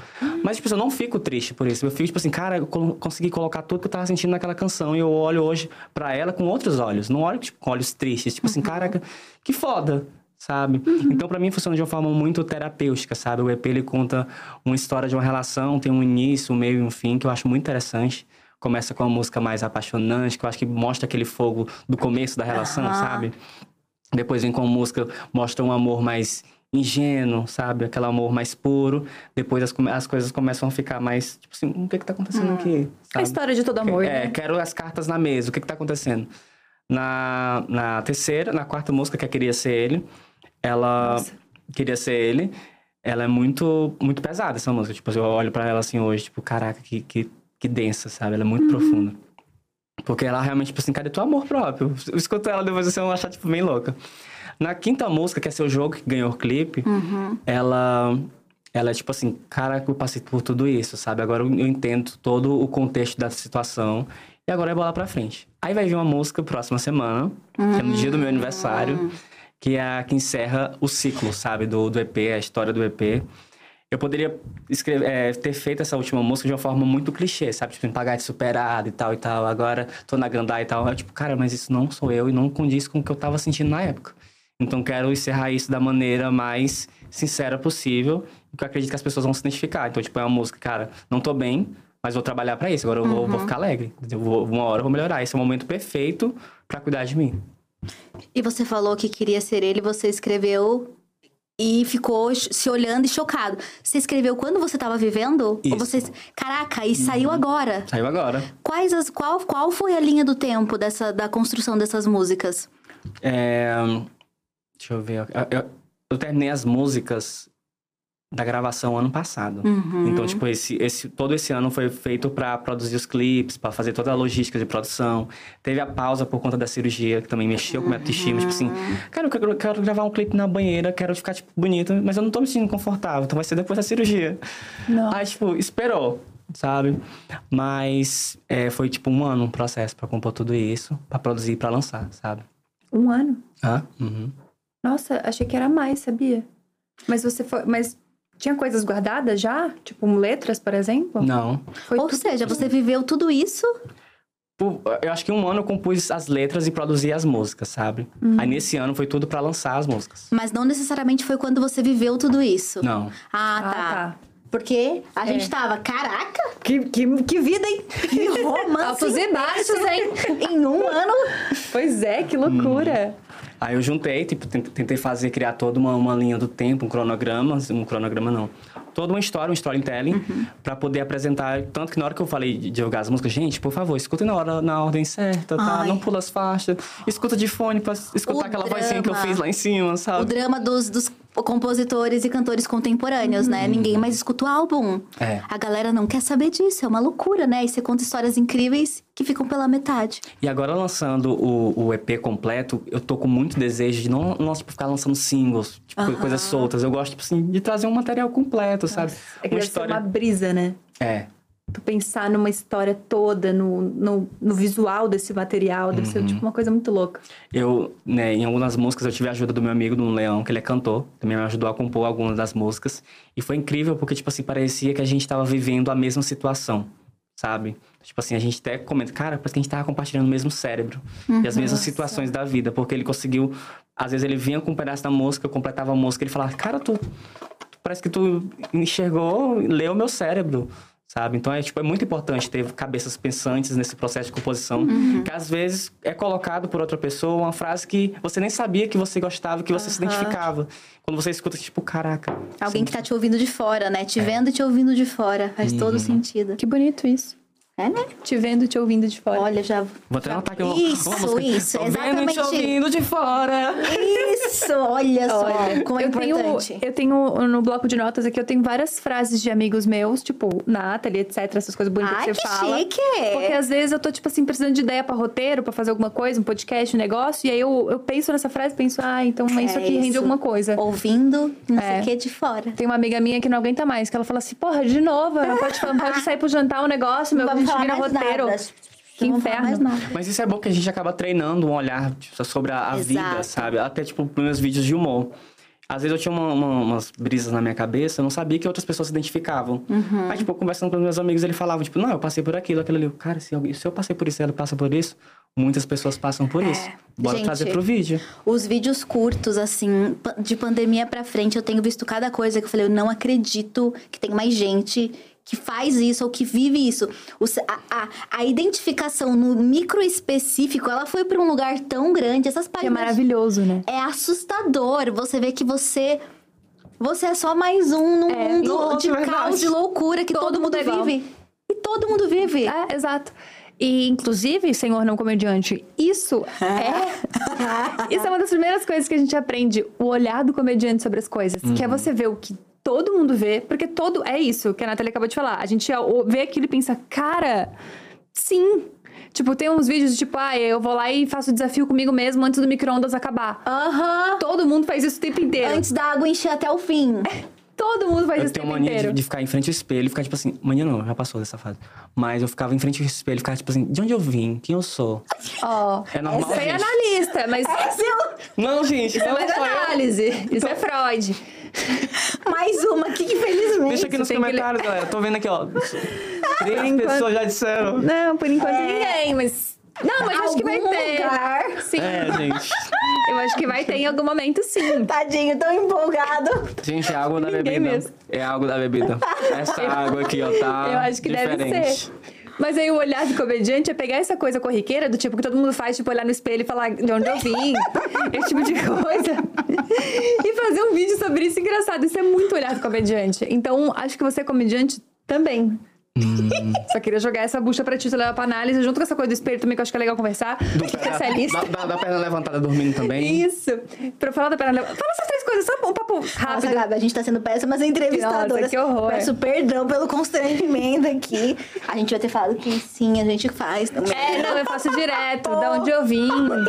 Mas, tipo, eu não fico triste por isso. Eu fico, tipo assim, cara, eu consegui colocar tudo que eu tava sentindo naquela canção. E eu olho hoje pra ela com outros olhos. Não olho, tipo, com olhos tristes. Tipo assim, caraca, que foda. Sabe? Então, pra mim, funciona de uma forma muito terapêutica, sabe? O EP, ele conta uma história de uma relação, tem um início, um meio e um fim, que eu acho muito interessante. Começa com uma música mais apaixonante, que eu acho que mostra aquele fogo do começo da relação, Aham. sabe? Depois vem com música, mostra um amor mais ingênuo, sabe? Aquele amor mais puro. Depois as, as coisas começam a ficar mais, tipo assim, o que que tá acontecendo aqui? A sabe? história de todo amor, É, né? quero as cartas na mesa, o que que tá acontecendo? Na, na terceira, na quarta música, que é Queria Ser Ele, ela... Queria Ser Ele, ela é muito, muito pesada, essa música. Tipo, eu olho pra ela assim hoje, tipo, caraca, que, que, que densa, sabe? Ela é muito profunda. Porque ela realmente, tipo assim, cadê teu amor próprio? Eu escuto ela depois você vai achar, tipo, bem louca. Na quinta música, que é Seu Jogo, que ganhou o clipe, ela... Ela é tipo assim, caraca, eu passei por tudo isso, sabe? Agora eu entendo todo o contexto da situação. E agora é bola pra frente. Aí vai vir uma música próxima semana, que é no dia do meu aniversário, que é a que encerra o ciclo, sabe? Do, do EP, a história do EP. Eu poderia escrever, é, ter feito essa última música de uma forma muito clichê, sabe? Tipo, me pagar de superado e tal e tal. Agora tô na gandai e tal. Eu, tipo, cara, mas isso não sou eu e não condiz com o que eu tava sentindo na época. Então quero encerrar isso da maneira mais sincera possível, que eu acredito que as pessoas vão se identificar. Então, tipo, é uma música, cara, não tô bem, mas vou trabalhar pra isso. Agora eu vou, vou ficar alegre. Eu vou, uma hora eu vou melhorar. Esse é o momento perfeito pra cuidar de mim. E você falou que queria ser ele, você escreveu e ficou se olhando e chocado. Você escreveu quando você estava vivendo? Isso. Ou você... Caraca, e saiu agora. Saiu agora. Quais as, qual, qual foi a linha do tempo dessa, da construção dessas músicas? É, Deixa eu ver. Eu, eu- eu terminei as músicas da gravação ano passado. Uhum. Então, tipo, esse, esse, todo esse ano foi feito pra produzir os clipes, pra fazer toda a logística de produção. Teve a pausa por conta da cirurgia, que também mexeu com a minha autoestima. Tipo assim, cara, eu quero, eu quero gravar um clipe na banheira, quero ficar, tipo, bonito, mas eu não tô me sentindo confortável, então vai ser depois da cirurgia. Não. Aí, tipo, esperou, sabe? Mas é, foi, tipo, um ano um processo pra compor tudo isso, pra produzir e pra lançar, sabe? Um ano. Ah, uhum. Nossa, achei que era mais, sabia? Mas você foi. Mas tinha coisas guardadas já? Tipo, letras, por exemplo? Não. Foi Ou tudo- seja, você viveu tudo isso Eu acho que um ano eu compus as letras e produzi as músicas, sabe? Aí nesse ano foi tudo pra lançar as músicas. Mas não necessariamente foi quando você viveu tudo isso. Não. Ah, Ah, tá. Tá. Porque a É. gente tava, caraca, Que, que, que vida, hein? *laughs* que romance Altos e baixos, hein? *laughs* em um ano. Pois é, que loucura. Aí eu juntei, tipo, tent- tentei fazer, criar toda uma, uma linha do tempo, um cronograma, um cronograma não. Toda uma história, um storytelling, pra poder apresentar. Tanto que na hora que eu falei de divulgar as músicas, gente, por favor, escutem na, hora, na ordem certa, tá? Ai. Não pula as faixas. Escuta de fone pra escutar O aquela vozinha que eu drama. fiz lá em cima, O sabe? drama dos, dos compositores e cantores contemporâneos, né? Ninguém mais escuta o álbum. É. A galera não quer saber disso, é uma loucura, né? E você conta histórias incríveis que ficam pela metade. E agora lançando o, o EP completo, eu tô com muito desejo de não, não tipo, ficar lançando singles, tipo, Aham. coisas soltas. Eu gosto, tipo assim, de trazer um material completo, sabe? É que uma ser uma brisa, né? É. Tu pensar numa história toda, no, no, no visual desse material, deve ser tipo uma coisa muito louca. Eu, né, em algumas músicas eu tive a ajuda do meu amigo, do Leão, que ele é cantor. Também me ajudou a compor algumas das músicas. E foi incrível porque, tipo assim, parecia que a gente tava vivendo a mesma situação, sabe? Tipo assim, a gente até comenta, cara, parece que a gente tava compartilhando o mesmo cérebro. e as mesmas situações da vida. Porque ele conseguiu... Às vezes ele vinha com um pedaço da música, eu completava a música, ele falava, cara, tu... Parece que tu enxergou, leu o meu cérebro. Sabe? Então é, tipo, é muito importante ter cabeças pensantes nesse processo de composição. Que às vezes é colocado por outra pessoa uma frase que você nem sabia que você gostava, que você se identificava. Quando você escuta, tipo, caraca. Alguém que tá te ouvindo de fora, né? Te vendo e te ouvindo de fora. Faz todo sentido. Que bonito isso. É, né? Te vendo e te ouvindo de fora. Olha, já. Vou até anotar aqui uma, Isso, uma isso, Tô vendo e te exatamente. ouvindo de fora. Isso, olha só Olha, como é eu tenho, importante. eu tenho no bloco de notas aqui, eu tenho várias frases de amigos meus, tipo, Nathalie, etc, essas coisas bonitas Ai, que você que fala. chique! Porque às vezes eu tô, tipo assim, precisando de ideia pra roteiro, pra fazer alguma coisa, um podcast, um negócio, e aí eu, eu penso nessa frase e penso, ah, então isso É aqui rende isso. alguma coisa. Ouvindo, não sei É. o que, de fora. Tem uma amiga minha que não aguenta mais, que ela fala assim, porra, de novo, não pode, não pode sair pro jantar um negócio, meu, a vamos gente vira roteiro. nada. Que inferno. Mas isso é bom que a gente acaba treinando um olhar tipo, sobre a, a vida, sabe? Até, tipo, nos meus vídeos de humor. Às vezes eu tinha uma- uma- umas brisas na minha cabeça, eu não sabia que outras pessoas se identificavam. Uhum. Aí, tipo, conversando com os meus amigos, ele falava, tipo, não, eu passei por aquilo, aquilo ali. Eu, Cara, se, alguém- se eu passei por isso ela passa por isso, muitas pessoas passam por isso. Bora É. Gente, trazer pro vídeo. Os vídeos curtos, assim, de pandemia pra frente, eu tenho visto cada coisa que eu falei, eu não acredito que tem mais gente que faz isso ou que vive isso. O a, a- a identificação no micro específico, ela foi pra um lugar tão grande, essas Que é páginas... maravilhoso, né? É assustador você ver que você... Você é só mais um num É, mundo de verdade. caos e loucura que Todo todo, mundo mundo é vive. E todo mundo vive. É, exato. E, inclusive, senhor não comediante, isso é. isso é uma das primeiras coisas que a gente aprende, o olhar do comediante sobre as coisas. Que é você ver o que todo mundo vê, porque todo. É isso que a Nathalie acabou de falar. A gente vê aquilo e pensa, cara, sim. Tipo, tem uns vídeos tipo, ah, eu vou lá e faço o desafio comigo mesmo antes do micro-ondas acabar. Aham. Todo mundo faz isso o tempo inteiro. Antes da água encher até o fim. Todo mundo faz Eu isso o tenho tempo mania de, inteiro. de ficar em frente ao espelho e ficar, tipo assim, manhã não, já passou dessa fase. Mas eu ficava em frente ao espelho e ficava, tipo assim, de onde eu vim? Quem eu sou? Ó, É normal, Isso aí é analista, mas Não, gente, isso é não eu. análise. Isso é Freud. *laughs* Mais uma aqui, infelizmente. Deixa aqui nos comentários, galera. Tô vendo aqui, ó. *laughs* Três enquanto- pessoas já disseram. Não, por enquanto ninguém, mas. Não, mas eu acho que vai ter. lugar. Sim. É, gente. Eu acho que vai ter em algum momento, sim. Tadinho, tão empolgado. Gente, é água da Ninguém bebida. mesmo. É água da bebida. Essa *laughs* água aqui, ó, tá eu acho que diferente. deve ser. Mas aí o olhar do comediante é pegar essa coisa corriqueira, do tipo que todo mundo faz, tipo, olhar no espelho e falar de onde eu vim, *laughs* esse tipo de coisa. e fazer um vídeo sobre isso engraçado. Isso é muito olhar do comediante. Então, acho que você é comediante também. *laughs* Só queria jogar essa bucha pra ti, tu levar pra análise, junto com essa coisa do espelho também, que eu acho que é legal conversar. Do que pé- essa é lista. da, da, da perna levantada dormindo também. Isso. Pra falar da perna levantada. Fala essas três coisas, só um papo Nossa, rápido. Gabi, a gente tá sendo péssimas entrevistadoras. Nossa, que horror. Peço perdão pelo constrangimento aqui. A gente vai ter falado que sim, a gente faz também. É, não, eu faço direto, da onde eu vim. *laughs*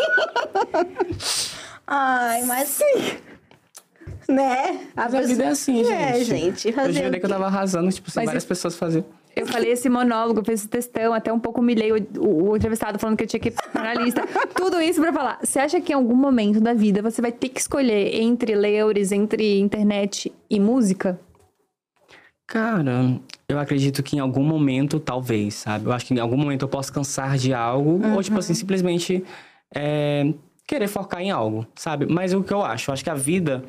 Ai, mas sim. Né? Mas a vida é assim, gente. É, gente. Eu Fazer jurei o que eu tava arrasando, tipo, assim, Mas várias eu- pessoas faziam. Eu falei esse monólogo, fiz esse textão, até um pouco humilhei o, o- o entrevistado falando que eu tinha que ir pra lista. *laughs* Tudo isso pra falar. Você acha que em algum momento da vida você vai ter que escolher entre leures, entre internet e música? Cara, eu acredito que em algum momento, talvez, sabe? Eu acho que em algum momento eu posso cansar de algo, ou tipo assim, simplesmente é, querer focar em algo, sabe? Mas o que eu acho? Eu acho que a vida,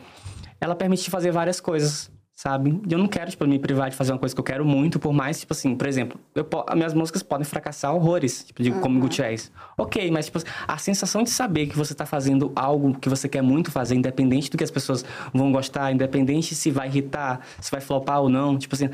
ela permite fazer várias coisas, sabe? E eu não quero, tipo, me privar de fazer uma coisa que eu quero muito, por mais, tipo assim, por exemplo, eu, minhas músicas podem fracassar horrores, tipo, de, como Gutierrez. Ok, mas, tipo, a sensação de saber que você tá fazendo algo que você quer muito fazer, independente do que as pessoas vão gostar, independente se vai irritar, se vai flopar ou não, tipo assim...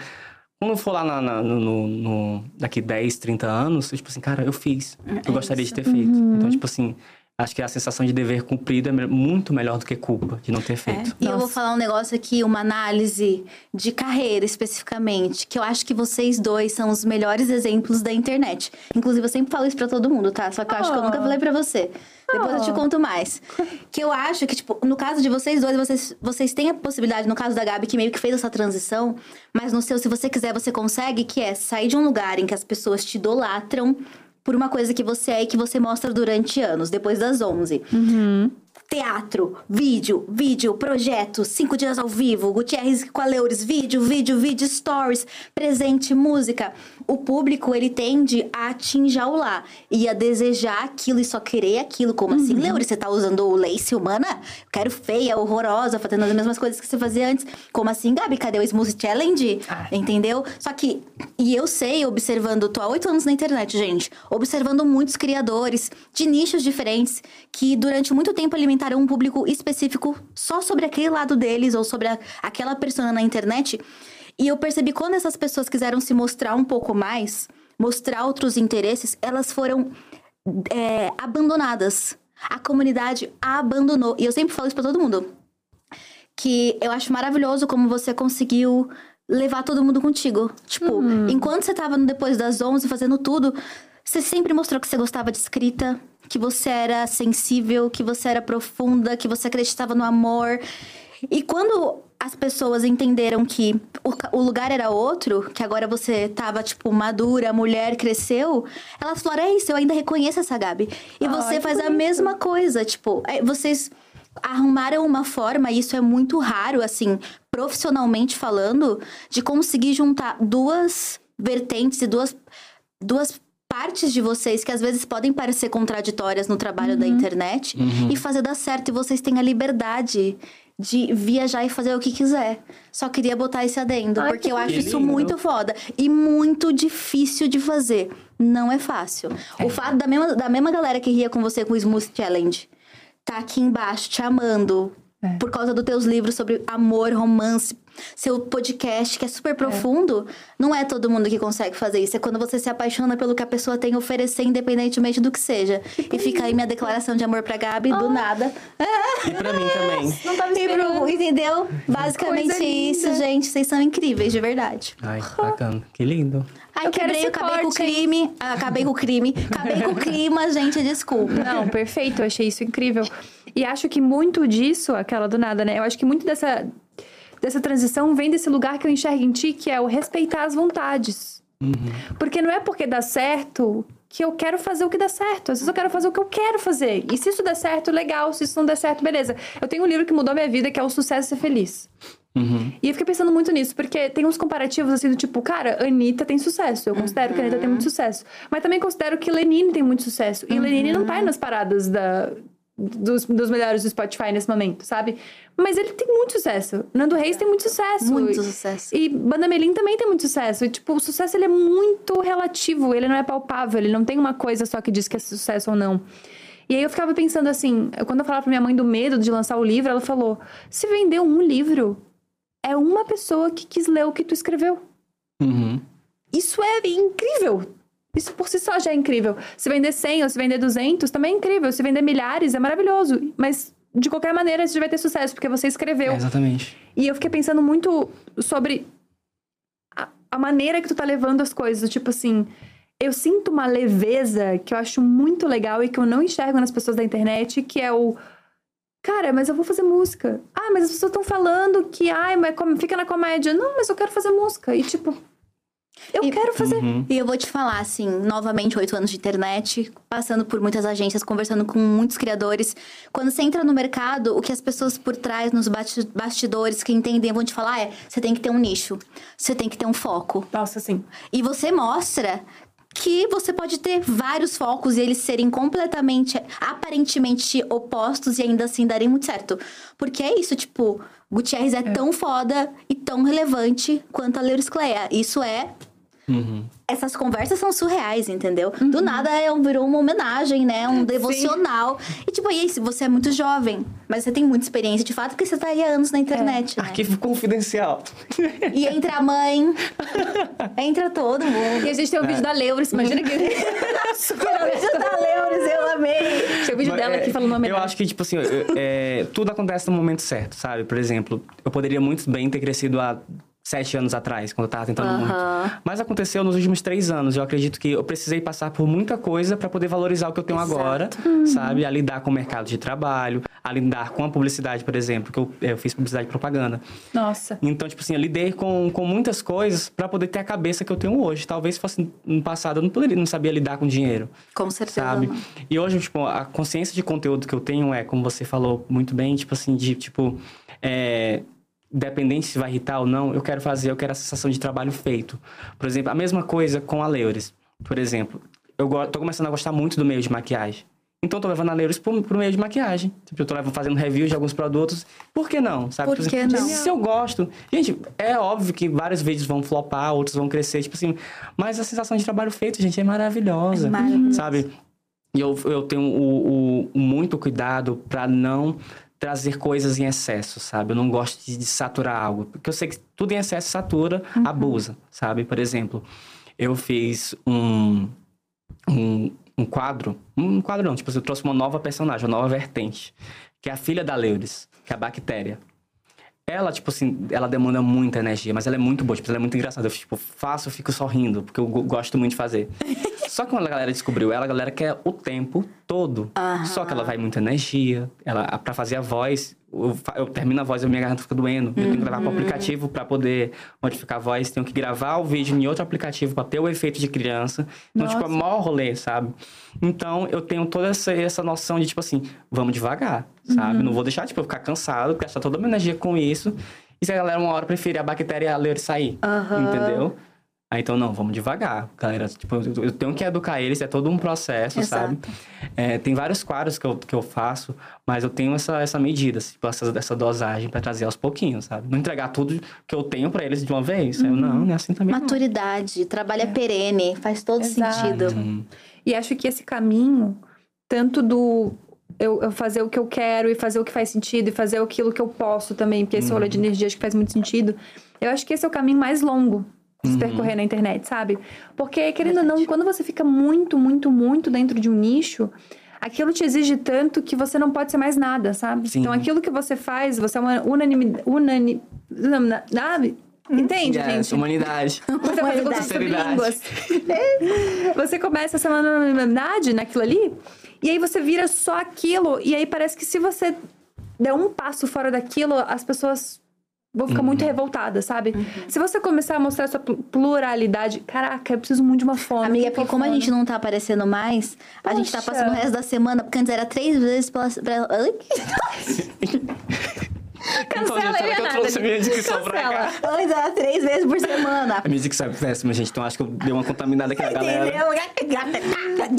Quando eu for lá na- na- no, no- daqui 10, 30 anos, eu, tipo assim, cara, eu fiz. Eu gostaria de ter feito. Então, tipo assim, acho que a sensação de dever cumprido é muito melhor do que culpa de não ter feito. E eu vou falar um negócio aqui, uma análise de carreira especificamente, que eu acho que vocês dois são os melhores exemplos da internet. Inclusive, eu sempre falo isso pra todo mundo, tá? Só que eu acho que eu nunca Oh. falei pra você. Depois eu te Oh. conto mais. Que eu acho que, tipo, no caso de vocês dois, vocês, vocês têm a possibilidade, no caso da Gabi, que meio que fez essa transição, mas no seu, se você quiser, você consegue, que é sair de um lugar em que as pessoas te idolatram por uma coisa que você é e que você mostra durante anos, depois das 11 teatro, vídeo, vídeo, projeto, cinco dias ao vivo, Gutierrez com a Leures, vídeo, vídeo, vídeo, stories, presente, música. O público, ele tende a te enjaular e a desejar aquilo e só querer aquilo. Como assim, Leures, você tá usando o lace humana? Eu quero feia, horrorosa, fazendo as mesmas coisas que você fazia antes. Como assim, Gabi? Cadê o Smooth Challenge? Entendeu? Só que, e eu sei, observando, tô há oito anos na internet, gente, observando muitos criadores de nichos diferentes que durante muito tempo alimentaram um público específico só sobre aquele lado deles ou sobre a- aquela persona na internet. E eu percebi quando essas pessoas quiseram se mostrar um pouco mais, mostrar outros interesses, elas foram é, abandonadas. A comunidade a abandonou. E eu sempre falo isso pra todo mundo que eu acho maravilhoso como você conseguiu levar todo mundo contigo. Tipo, enquanto você tava no depois das 11 fazendo tudo, você sempre mostrou que você gostava de escrita, que você era sensível, que você era profunda, que você acreditava no amor. E quando as pessoas entenderam que o, lugar era outro, que agora você tava, tipo, madura, mulher cresceu, elas falaram: é isso, eu ainda reconheço essa Gabi. E Ai, você faz a mesma coisa, tipo, é, vocês arrumaram uma forma, e isso é muito raro, assim, profissionalmente falando, de conseguir juntar duas vertentes e duas, duas partes de vocês que às vezes podem parecer contraditórias no trabalho Uhum. da internet e fazer dar certo e vocês têm a liberdade de viajar e fazer o que quiser. Só queria botar esse adendo, Ai, porque que eu acho Que isso lindo. muito foda e muito difícil de fazer. Não é fácil. O fato da mesma, da mesma galera que ria com você com o Smooth Challenge tá aqui embaixo te amando É. por causa dos teus livros sobre amor, romance, seu podcast que é super profundo, não é todo mundo que consegue fazer isso. É quando você se apaixona pelo que a pessoa tem a oferecer, independentemente do que seja. E fica aí minha declaração de amor pra Gabi, do nada. E pra mim também. *laughs* Não tava E pro, esperando. entendeu? Basicamente isso, gente. Vocês são incríveis, de verdade. Ai, bacana. Que lindo. Ai, Eu quebrei, esse acabei com o crime. Ah, acabei com o crime. Acabei com o clima, gente, desculpa. Não, perfeito, eu achei isso incrível. E acho que muito disso, aquela do nada, né? Eu acho que muito dessa, dessa transição vem desse lugar que eu enxergo em ti, que é o respeitar as vontades. Porque não é porque dá certo que eu quero fazer o que dá certo. Às vezes eu quero fazer o que eu quero fazer. E se isso der certo, legal. Se isso não der certo, beleza. Eu tenho um livro que mudou minha vida, que é O Sucesso e Ser Feliz. E eu fiquei pensando muito nisso, porque tem uns comparativos assim do tipo, cara, Anitta tem sucesso. Eu considero que a Anitta tem muito sucesso. Mas também considero que Lenine tem muito sucesso. E Lenine não tá nas paradas da, dos, dos melhores do Spotify nesse momento, sabe? Mas ele tem muito sucesso. Nando Reis tem muito sucesso. Muito E- sucesso. E Banda Melim também tem muito sucesso. E, tipo, o sucesso ele é muito relativo, ele não é palpável, ele não tem uma coisa só que diz que é sucesso ou não. E aí eu ficava pensando assim, quando eu falava pra minha mãe do medo de lançar o livro, ela falou: se vendeu um livro, é uma pessoa que quis ler o que tu escreveu. Uhum. Isso é incrível. Isso por si só já é incrível. Se vender 100 ou se vender 200 também é incrível. Se vender milhares é maravilhoso. Mas de qualquer maneira você vai ter sucesso porque você escreveu. É, exatamente. E eu fiquei pensando muito sobre a, a maneira que tu tá levando as coisas. Tipo assim, eu sinto uma leveza que eu acho muito legal e que eu não enxergo nas pessoas da internet, que é o. Cara, mas eu vou fazer música. Ah, mas as pessoas estão falando que, ai, mas fica na comédia. Não, mas eu quero fazer música. E tipo, eu E- quero fazer. Uhum. E eu vou te falar, assim, novamente, oito anos de internet, passando por muitas agências, conversando com muitos criadores. Quando você entra no mercado, o que as pessoas por trás, nos basti- bastidores, que entendem, vão te falar é: você tem que ter um nicho, você tem que ter um foco. Nossa, assim. E você mostra que você pode ter vários focos e eles serem completamente, aparentemente opostos e ainda assim darem muito certo. Porque é isso, tipo, Gutierrez é, tão foda e tão relevante quanto a Leuris Cleia. Isso é Uhum. essas conversas são surreais, entendeu? Do nada é, um- virou uma homenagem, né? Um devocional. E tipo, e aí, se você é muito jovem, mas você tem muita experiência de fato, porque você tá aí há anos na internet, né? Arquivo confidencial. E entra a mãe, entra todo mundo. E a gente tem o *laughs* vídeo da Leuris, imagina que. Super Beijo da Leuris, eu amei. Tem o vídeo Mas, dela é, aqui falando nome Eu acho que, tipo assim, é, tudo acontece no momento certo, sabe? Por exemplo, eu poderia muito bem ter crescido há sete anos atrás, quando eu tava tentando Aham. muito. Mas aconteceu nos últimos três anos. Eu acredito que eu precisei passar por muita coisa para poder valorizar o que eu tenho agora, sabe? A lidar com o mercado de trabalho, a lidar com a publicidade, por exemplo, que eu, eu fiz publicidade e propaganda. Nossa. Então, tipo assim, eu lidei com, com muitas coisas para poder ter a cabeça que eu tenho hoje. Talvez se fosse no passado eu não poderia, não sabia lidar com dinheiro Com certeza. sabe? não. E hoje, tipo, a consciência de conteúdo que eu tenho é, como você falou muito bem, tipo assim, de, tipo, é, independente se vai irritar ou não, eu quero fazer, eu quero a sensação de trabalho feito. Por exemplo, a mesma coisa com a Leures. Por exemplo, eu tô começando a gostar muito do meio de maquiagem. Então, tô levando a Leures pro, pro meio de maquiagem. Tipo, eu tô levando, fazendo review de alguns produtos. Por que não? Sabe? Por que não? Se eu gosto. Gente, é óbvio que vários vídeos vão flopar, outros vão crescer, tipo assim. Mas a sensação de trabalho feito, gente, é maravilhosa. É maravilhoso. Sabe? E eu, eu tenho o, o- muito cuidado pra não trazer coisas em excesso, sabe? Eu não gosto de, de saturar algo. Porque eu sei que tudo em excesso satura, abusa, sabe? Por exemplo, eu fiz um, um, um quadro. Um quadro não, tipo, assim, eu trouxe uma nova personagem, uma nova vertente. Que é a filha da Leuris, que é a bactéria. Ela, tipo assim, ela demanda muita energia, mas ela é muito boa, tipo, ela é muito engraçada. Eu, tipo, faço, fico sorrindo, porque eu go- gosto muito de fazer. *laughs* Só que quando a galera descobriu ela, a galera quer o tempo todo. Só que ela vai muita energia. Ela, pra fazer a voz, eu, eu termino a voz e minha garganta fica doendo. Eu tenho que levar pro aplicativo pra poder modificar a voz. Tenho que gravar o vídeo em outro aplicativo pra ter o efeito de criança. Então, tipo, é maior rolê, sabe? Então, eu tenho toda essa, essa noção de, tipo assim, vamos devagar, sabe? Não vou deixar, tipo, eu ficar cansado, gastar toda a minha energia com isso. E se a galera uma hora preferir a bactéria e a leure sair, entendeu? Aí então, não, vamos devagar, galera. Tipo, eu, tenho que educar eles, é todo um processo, sabe? É, tem vários quadros que eu, que eu faço, mas eu tenho essa, essa medida, tipo, essa, essa dosagem pra trazer aos pouquinhos, sabe? Não entregar tudo que eu tenho pra eles de uma vez. Eu, não, não é assim também. não. Maturidade, trabalho é perene, faz todo Exato. sentido. E acho que esse caminho, tanto do eu, eu fazer o que eu quero e fazer o que faz sentido e fazer aquilo que eu posso também, porque esse rolê de energia acho que faz muito sentido. Eu acho que esse é o caminho mais longo de se percorrer na internet, sabe? Porque, querendo ou não, quando você fica muito, muito, muito dentro de um nicho, aquilo te exige tanto que você não pode ser mais nada, sabe? Sim. Então, aquilo que você faz, você é uma unanimidade. Unani, sabe? Entende, É, gente? humanidade. *laughs* Você curso sobre línguas. *laughs* você começa a ser uma unanimidade naquilo ali, e aí você vira só aquilo, e aí parece que se você der um passo fora daquilo, as pessoas vão ficar Uhum. muito revoltadas, sabe? Se você começar a mostrar sua pl- pluralidade, caraca, eu preciso muito de uma fome. Amiga, porque como a fome. gente não tá aparecendo mais, a gente tá Poxa. passando o resto da semana, porque antes era três vezes pela. *laughs* *laughs* pela... *laughs* Ai, Então, gente, Cancela será aí, que eu trouxe minha dicção pra cá? Cancela. Antes era três vezes por semana. A minha dicção é péssima, gente. Então acho que eu dei uma contaminada aqui na galera.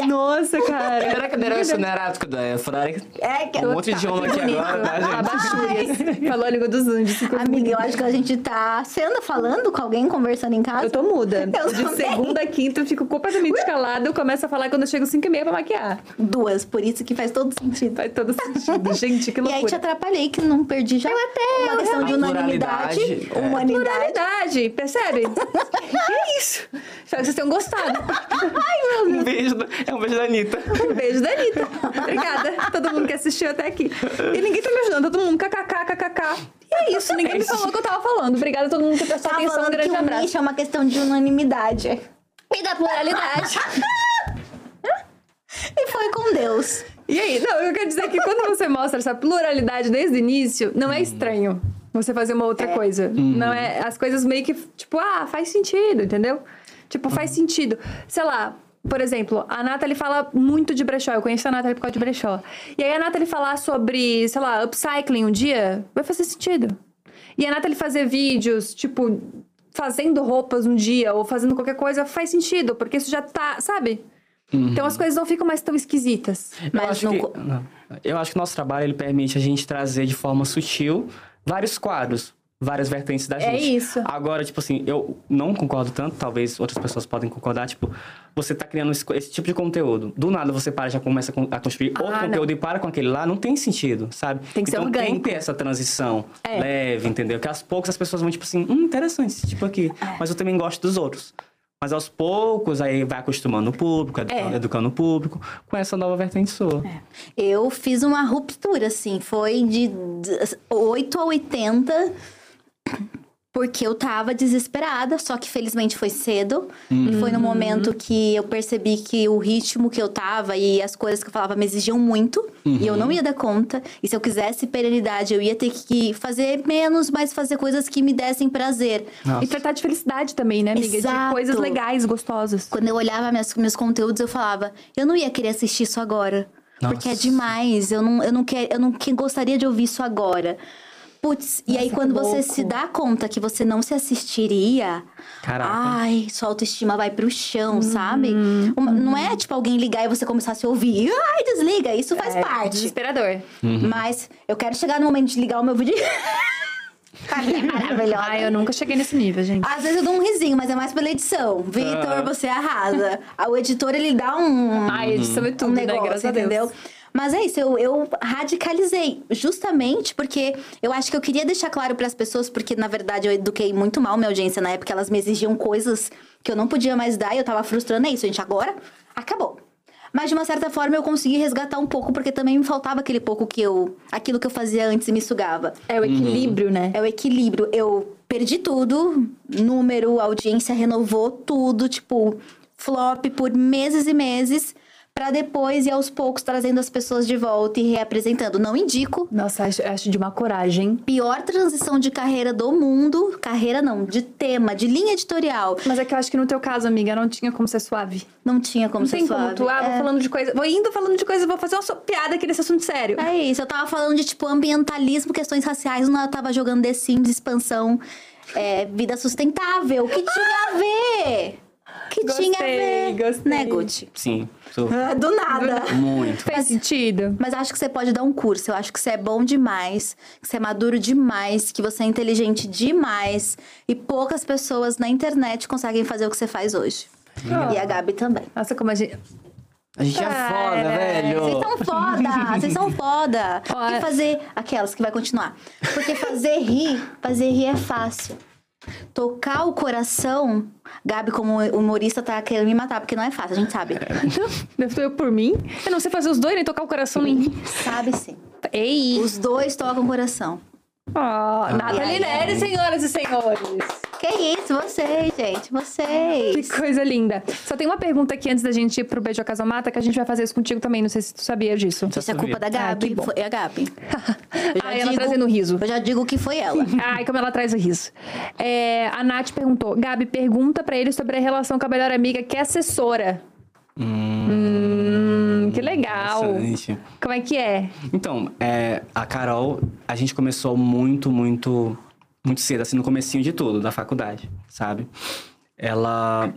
Nossa, cara. Era que era isso, não era? Frare. É que Um monte de idioma aqui agora, tá, gente? Falou a língua dos ficou Amiga, eu acho que a gente tá. Você anda falando com alguém conversando em casa? Eu tô muda. Eu de também. segunda a quinta eu fico completamente calada. Eu começo a falar quando eu chego 5 e meia pra maquiar. Duas, por isso que faz todo sentido. Faz todo sentido. Gente, que *laughs* E aí loucura. te atrapalhei, que não perdi já. Até. Uma questão de unanimidade. Pluralidade, é. Humanidade. Percebe? *laughs* que é isso? Espero que vocês tenham gostado. Um beijo, da- é um beijo da Anitta. Um beijo da Anitta. Obrigada. Todo mundo que assistiu até aqui. E ninguém tá me ajudando. Todo mundo kkk, kkk. E é isso. Ninguém me falou o que eu tava falando. Obrigada a todo mundo que prestou Tava atenção. Um grande que o abraço. é uma questão de unanimidade. E da pluralidade. *laughs* E foi com Deus. E aí, não, eu quero dizer que quando você mostra essa pluralidade desde o início, não é estranho você fazer uma outra coisa. Não é. As coisas meio que, tipo, ah, faz sentido, entendeu? Tipo, faz sentido. Sei lá. Por exemplo, a Nathalie fala muito de brechó. Eu conheço a Nathalie por causa de brechó. E aí a Nathalie falar sobre, sei lá, upcycling um dia, vai fazer sentido. E a Nathalie fazer vídeos, tipo, fazendo roupas um dia ou fazendo qualquer coisa, faz sentido, porque isso já tá, sabe? Então as coisas não ficam mais tão esquisitas. Eu Mas acho, não que, eu acho que o nosso trabalho ele permite a gente trazer de forma sutil vários quadros, várias vertentes da É gente. isso. Agora, tipo assim, eu não concordo tanto, talvez outras pessoas podem concordar, tipo, você tá criando esse, esse tipo de conteúdo. Do nada você para e já começa a con- a construir outro Ah, não. conteúdo e para com aquele lá, não tem sentido, sabe? Tem que ser então tem orgânico. que ter essa transição É. leve, entendeu? Que aos poucos as pessoas vão, tipo assim, hum, interessante esse tipo aqui. É. Mas eu também gosto dos outros. Mas aos poucos, aí vai acostumando o público, educando, É. educando o público com essa nova vertente sua. Eu fiz uma ruptura, assim. Foi de d- 8 a 80. Porque eu tava desesperada, só que felizmente foi cedo. E foi no momento que eu percebi que o ritmo que eu tava e as coisas que eu falava me exigiam muito. E eu não ia dar conta. E se eu quisesse perenidade, eu ia ter que fazer menos, mas fazer coisas que me dessem prazer. Nossa. E tratar de felicidade também, né, amiga? Exato. De coisas legais, gostosas. Quando eu olhava minhas, meus conteúdos, eu falava, eu não ia querer assistir isso agora. Porque é Nossa. demais. Eu não, eu não, quero, eu não que- gostaria de ouvir isso agora. Putz, e aí quando você se dá conta que você não se assistiria, Caraca. ai, sua autoestima vai pro Uhum. chão, sabe? Uma- não é tipo alguém ligar e você começar a se ouvir. Ai, desliga, isso faz É parte. Desesperador. Mas eu quero chegar no momento de ligar o meu vídeo. *laughs* É maravilhosa. Ai, eu nunca cheguei nesse nível, gente. Às vezes eu dou um risinho, mas é mais pela edição. Vitor, Ah. você arrasa. O editor, ele dá um, Ai, edição é tudo, um né? negócio, Graças a Deus. Mas é isso, eu, eu radicalizei. Justamente porque eu acho que eu queria deixar claro para as pessoas, porque na verdade eu eduquei muito mal minha audiência na época. Elas me exigiam coisas que eu não podia mais dar e eu tava frustrando. É isso, gente. Agora, acabou. Mas de uma certa forma eu consegui resgatar um pouco, porque também me faltava aquele pouco que eu. aquilo que eu fazia antes e me sugava. É o equilíbrio, né? É o equilíbrio. Eu perdi tudo, número, audiência renovou tudo, tipo, flop por meses e meses, pra depois ir aos poucos trazendo as pessoas de volta e reapresentando. Não indico. Nossa, acho, acho de uma coragem. Pior transição de carreira do mundo. Carreira não, de tema, de linha editorial. Mas é que eu acho que no teu caso, amiga, não tinha como ser suave. Não tinha como Não ser tem suave. como tu, ah, vou É. falando de coisa, vou indo falando de coisa, vou fazer uma piada aqui nesse assunto sério. É isso, eu tava falando de, tipo, ambientalismo, questões raciais, não eu tava jogando The Sims, expansão, é, vida sustentável. O que tinha a ver? Que tinha a Gostei, ver? gostei. Né, Gucci? Sim, sou Ah, Do nada. muito. Fez sentido? Mas acho que você pode dar um curso. Eu acho que você é bom demais, que você é maduro demais, que você é inteligente demais. E poucas pessoas na internet conseguem fazer o que você faz hoje. E a Gabi também. Nossa, como a gente. A gente é foda, velho. Vocês são foda! Vocês são foda! Porque é- fazer. Aquelas que vai continuar. Porque fazer rir, fazer rir é fácil. Tocar o coração. Gabi, como humorista, tá querendo me matar, porque não é fácil, a gente sabe. *laughs* Ter eu por mim. Eu não sei fazer os dois, nem tocar o coração em mim. Sabe sim. Ei! Os dois tocam o coração. Oh, Nathalie Nery, senhoras e senhores. Que isso, vocês, gente, vocês. Que coisa linda. Só tem uma pergunta aqui antes da gente ir pro Beijo a Casa Mata, que a gente vai fazer isso contigo também. Não sei se tu sabia disso. Isso é culpa da Ah, Gabi. bom. foi a Gabi. *laughs* Eu já Ai, ela trazendo riso. Eu já digo que foi ela. *laughs* Ai, como ela traz o riso. É, a Nath perguntou: Gabi, pergunta pra ele sobre a relação com a melhor amiga que é assessora. Hum, que legal. Excelente. Como é que é? Então, é, a Carol, a gente começou muito, muito, muito cedo, assim, no comecinho de tudo, da faculdade, sabe? Ela...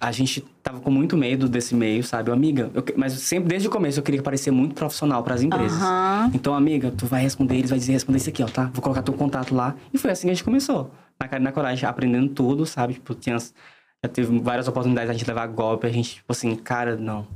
A gente tava com muito medo desse meio, sabe? Eu, amiga, eu mas sempre, desde o começo, eu queria parecer muito profissional para as empresas. Aham. Então, amiga, tu vai responder eles, vai dizer, responder isso aqui, ó, tá? Vou colocar teu contato lá. E foi assim que a gente começou. Na cara na coragem, aprendendo tudo, sabe? Tipo, tinha... Já teve várias oportunidades de a gente levar golpe, a gente, tipo assim, cara, não.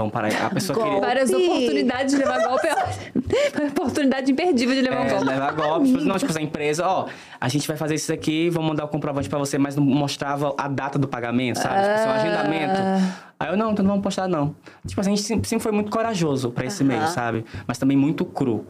Vamos parar. A pessoa Golpe. queria... Várias oportunidades de levar golpe. é *laughs* oportunidade imperdível de levar É, golpe. levar golpe. Não, tipo, a empresa, ó, a gente vai fazer isso aqui, vamos mandar o comprovante pra você, mas não mostrava a data do pagamento, sabe? Tipo, assim, um agendamento. Aí eu, não, então não vamos postar, não. Tipo, assim, a gente sempre, sempre foi muito corajoso pra esse meio, sabe? Mas também muito cru.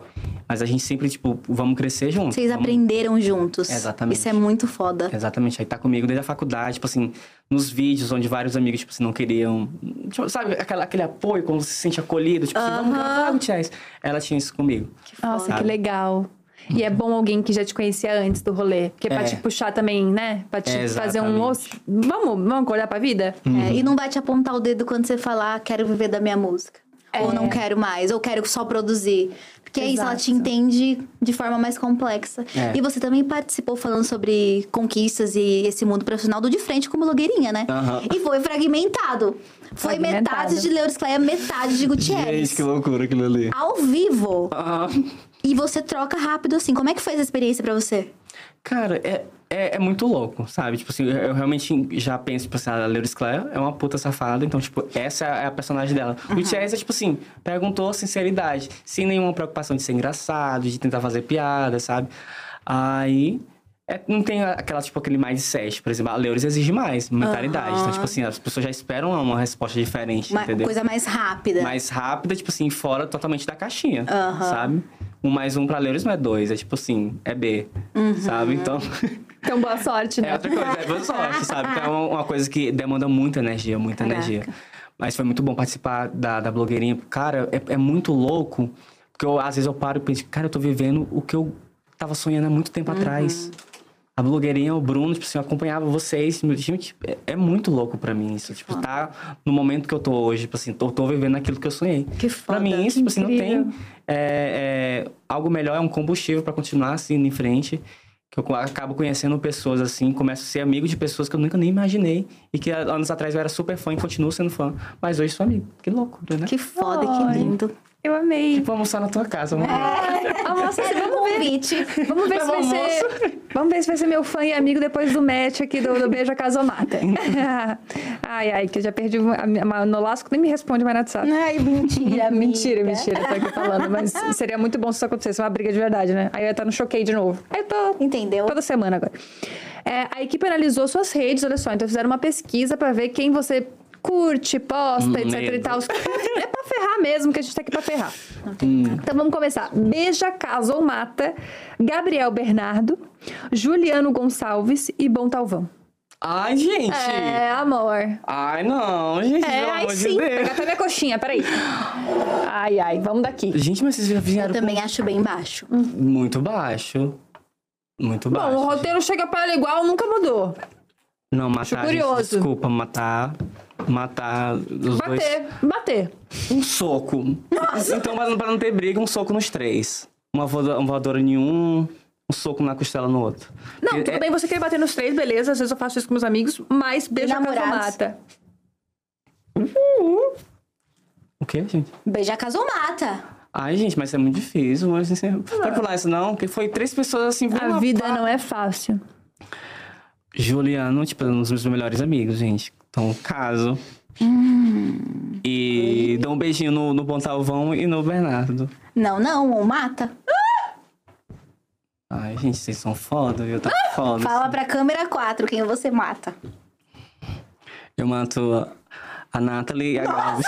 Mas a gente sempre, tipo, vamos crescer juntos. Vocês vamos... aprenderam juntos. Exatamente. Isso é muito foda. Exatamente, aí tá comigo desde a faculdade, tipo assim, nos vídeos onde vários amigos, tipo assim, não queriam. Tipo, sabe, aquela, aquele apoio, quando você se sente acolhido, tipo assim, vamos gravar, Gutiérrez. Ela tinha isso comigo. Nossa, Sabe? que legal. E é bom alguém que já te conhecia antes do rolê. Porque é pra É. te puxar também, né? Pra te É, fazer um. Vamos, vamos acordar pra vida? É, e não vai te apontar o dedo quando você falar, quero viver da minha música. Ou não quero mais, ou quero só produzir. Porque é isso, ela te Exato. entende de forma mais complexa. É. E você também participou falando sobre conquistas e esse mundo profissional do de frente como blogueirinha, né? Aham. E foi fragmentado. Foi Fragmentado. metade de Leuris Cleia, metade de Gutierrez. loucura aquilo ali. Ao vivo. Aham. E você troca rápido assim. Como é que foi essa experiência pra você? Cara, é, é, é muito louco, sabe? Tipo assim, eu, realmente já penso, tipo assim, a Leuris Claire é uma puta safada, então, tipo, essa é a personagem dela. O Chess é, tipo assim, perguntou sinceridade, sem nenhuma preocupação de ser engraçado, de tentar fazer piada, sabe? Aí. É, não tem aquela, tipo, aquele mindset, por exemplo, a Leuris exige mais mentalidade. Então, tipo assim, as pessoas já esperam uma resposta diferente, Uma entendeu? coisa mais rápida. mais rápida, tipo assim, fora totalmente da caixinha, sabe? Um mais um pra Leuris não é dois, é tipo assim, é B, sabe? Então, *laughs* Então, boa sorte, é né? outra coisa, é boa sorte, sabe? Então é uma, uma coisa que demanda muita energia, muita Caraca. energia. Mas foi muito bom participar da, da blogueirinha. Cara, é, é muito louco, porque eu, às vezes eu paro e penso, cara, eu tô vivendo o que eu tava sonhando há muito tempo atrás. A blogueirinha, o Bruno, tipo assim, eu acompanhava vocês. Gente, é, é muito louco pra mim isso. Tipo, tá no momento que eu tô hoje, tipo assim, tô, tô vivendo aquilo que eu sonhei. Que Pra foda. mim, isso, tipo assim, não tem... é, é, algo melhor é um combustível pra continuar, assim, em frente. Que eu acabo conhecendo pessoas, assim, começo a ser amigo de pessoas que eu nunca nem imaginei. E que há anos atrás eu era super fã e continuo sendo fã. Mas hoje sou amigo. Que loucura, né? Que foda, Ai. que lindo. Eu amei. Vou almoçar na tua casa, amor. Nossa, vamos *laughs* ver. Convite. Vamos ver, se vai ser, vamos ver se vai ser meu fã e amigo depois do match aqui do, do Beijo a Casomata. *laughs* ai, ai, que eu já perdi o- a, a Nolasco nem me responde mais no WhatsApp. Ai, mentira, *laughs* Mentira, mentira, tô aqui falando. Mas seria muito bom se isso acontecesse, uma briga de verdade, né? Aí eu ia estar no choquei de novo. Aí eu tô Entendeu? toda semana agora. É, a equipe analisou suas redes, olha só. Então fizeram uma pesquisa pra ver quem você curte, posta, Hum, etc e tal. É pra ferrar mesmo, que a gente tá aqui pra ferrar. Hum. Então vamos começar. Beija, casa ou mata, Gabriel Bernardo, Juliano Gonçalves e Bom Talvão. Ai, gente! É, amor. Ai, não, gente, É, pelo aí amor de sim. Deus. Pega até minha coxinha, peraí. Ai, ai, vamos daqui. Gente, mas vocês já vieram Eu também acho bem baixo. com- muito baixo. Muito baixo. Bom, o roteiro chega pra ela igual, nunca mudou. Não, matar, curioso. gente, desculpa, matar... Matar os dois... Bater, bater. Um soco. Então, pra não- pra não ter briga, um soco nos três. Uma voadora, uma voadora em um, um soco na costela no outro. Não, Porque tudo é- bem, você quer bater nos três, beleza. Às vezes eu faço isso com meus amigos, mas beijo a casa namorados? mata. O quê, gente? Beijar caso mata. Ai, gente, mas é muito difícil. Mas, assim, não pode pular isso, não. Porque foi três pessoas assim... A vida não é fácil. Juliano, tipo, é um dos meus melhores amigos, gente. Então, caso. Hum. E dá um beijinho no, no Pontalvão e no Bernardo. Não, não, um mata. Ai, gente, vocês são foda, viu? Tá foda. Fala pra câmera 4 quem você mata. Eu mato a Nathalie e a Gabi.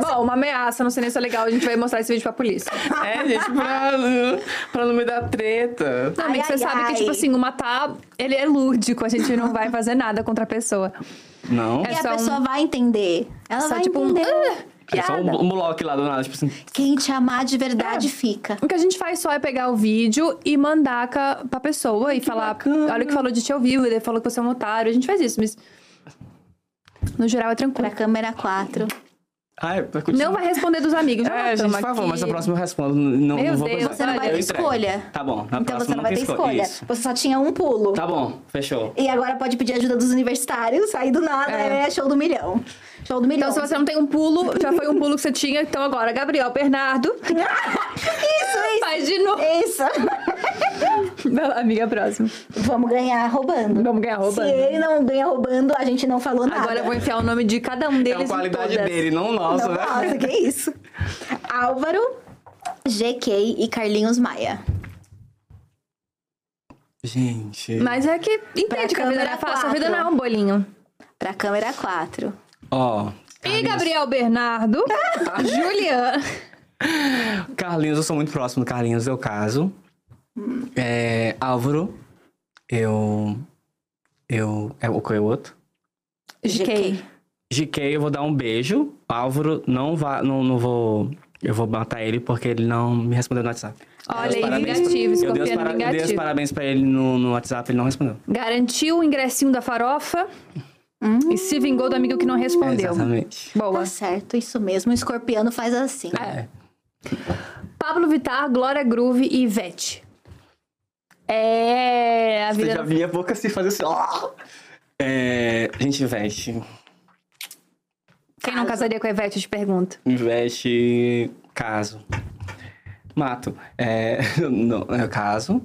Bom, uma ameaça, não sei nem se é legal, a gente vai mostrar esse vídeo pra polícia. *laughs* É, gente, pra, pra não me dar treta. Não, Ai, você ai, sabe ai. que, tipo assim, o matar, ele é lúdico, a gente não vai fazer nada contra a pessoa. Não. É e só a um- pessoa vai entender. Ela Só vai tipo um, entender. "Ah", É só piada. um, um bloco lá do nada, tipo assim. Quem te amar de verdade É. fica. O que a gente faz só é pegar o vídeo e mandar ca- pra pessoa e falar, bacana. olha o que falou de te ouviu, ele falou que você é um otário. A gente faz isso, mas no geral é tranquilo. Pra câmera 4. Ai. Não vai responder dos amigos. Já É, gente, por favor, aqui. mas a próxima eu respondo. Não, Meu não vou Deus. Você não vai ter escolha. Tá bom, na então próxima você não vai ter escolha. Isso. Você só tinha um pulo. Tá bom, fechou. E agora pode pedir ajuda dos universitários. Aí do nada É. é, show do milhão. Show do milhão. Então, se você não tem um pulo, já foi um pulo que você tinha. Então, agora, Gabriel Bernardo. *laughs* Isso, isso. Faz de novo. Isso. Amiga, próxima. Vamos ganhar roubando. Vamos ganhar roubando. Se ele não ganha roubando, a gente não falou nada. Agora eu vou enfiar o nome de cada um É deles a em qualidade todas. dele, não nossa, Não, né? Nossa, que isso. *laughs* Álvaro, GK e Carlinhos Maia. Gente. Mas é que entende que a vida não é câmera fácil. A vida quatro. não é um bolinho. Pra câmera 4. Ó. E Gabriel Bernardo, *laughs* Juliana. Carlinhos, eu sou muito próximo do Carlinhos, eu caso. É, Álvaro, eu. Eu. É o que é o outro? GK. GK, eu vou dar um beijo. Álvaro, não vá. Não, não vou. Eu vou matar ele porque ele não me respondeu no WhatsApp. Olha aí, parabéns. vingativo, Eu dei os, escorpiano para- eu dei os vingativo. parabéns pra ele no, no WhatsApp, ele não respondeu. Garantiu o ingressinho da farofa e se vingou do amigo que não respondeu. Exatamente. Boa. Tá certo, isso mesmo. O escorpiano faz assim. É. Pablo Vittar, Glória Groove e Ivete. É. A Você já vinha a boca assim, fazer assim, ó. É, gente, Ivete. Quem não casaria com a Ivete, eu te pergunto. Investe caso. Mato. É, *laughs* não, é caso.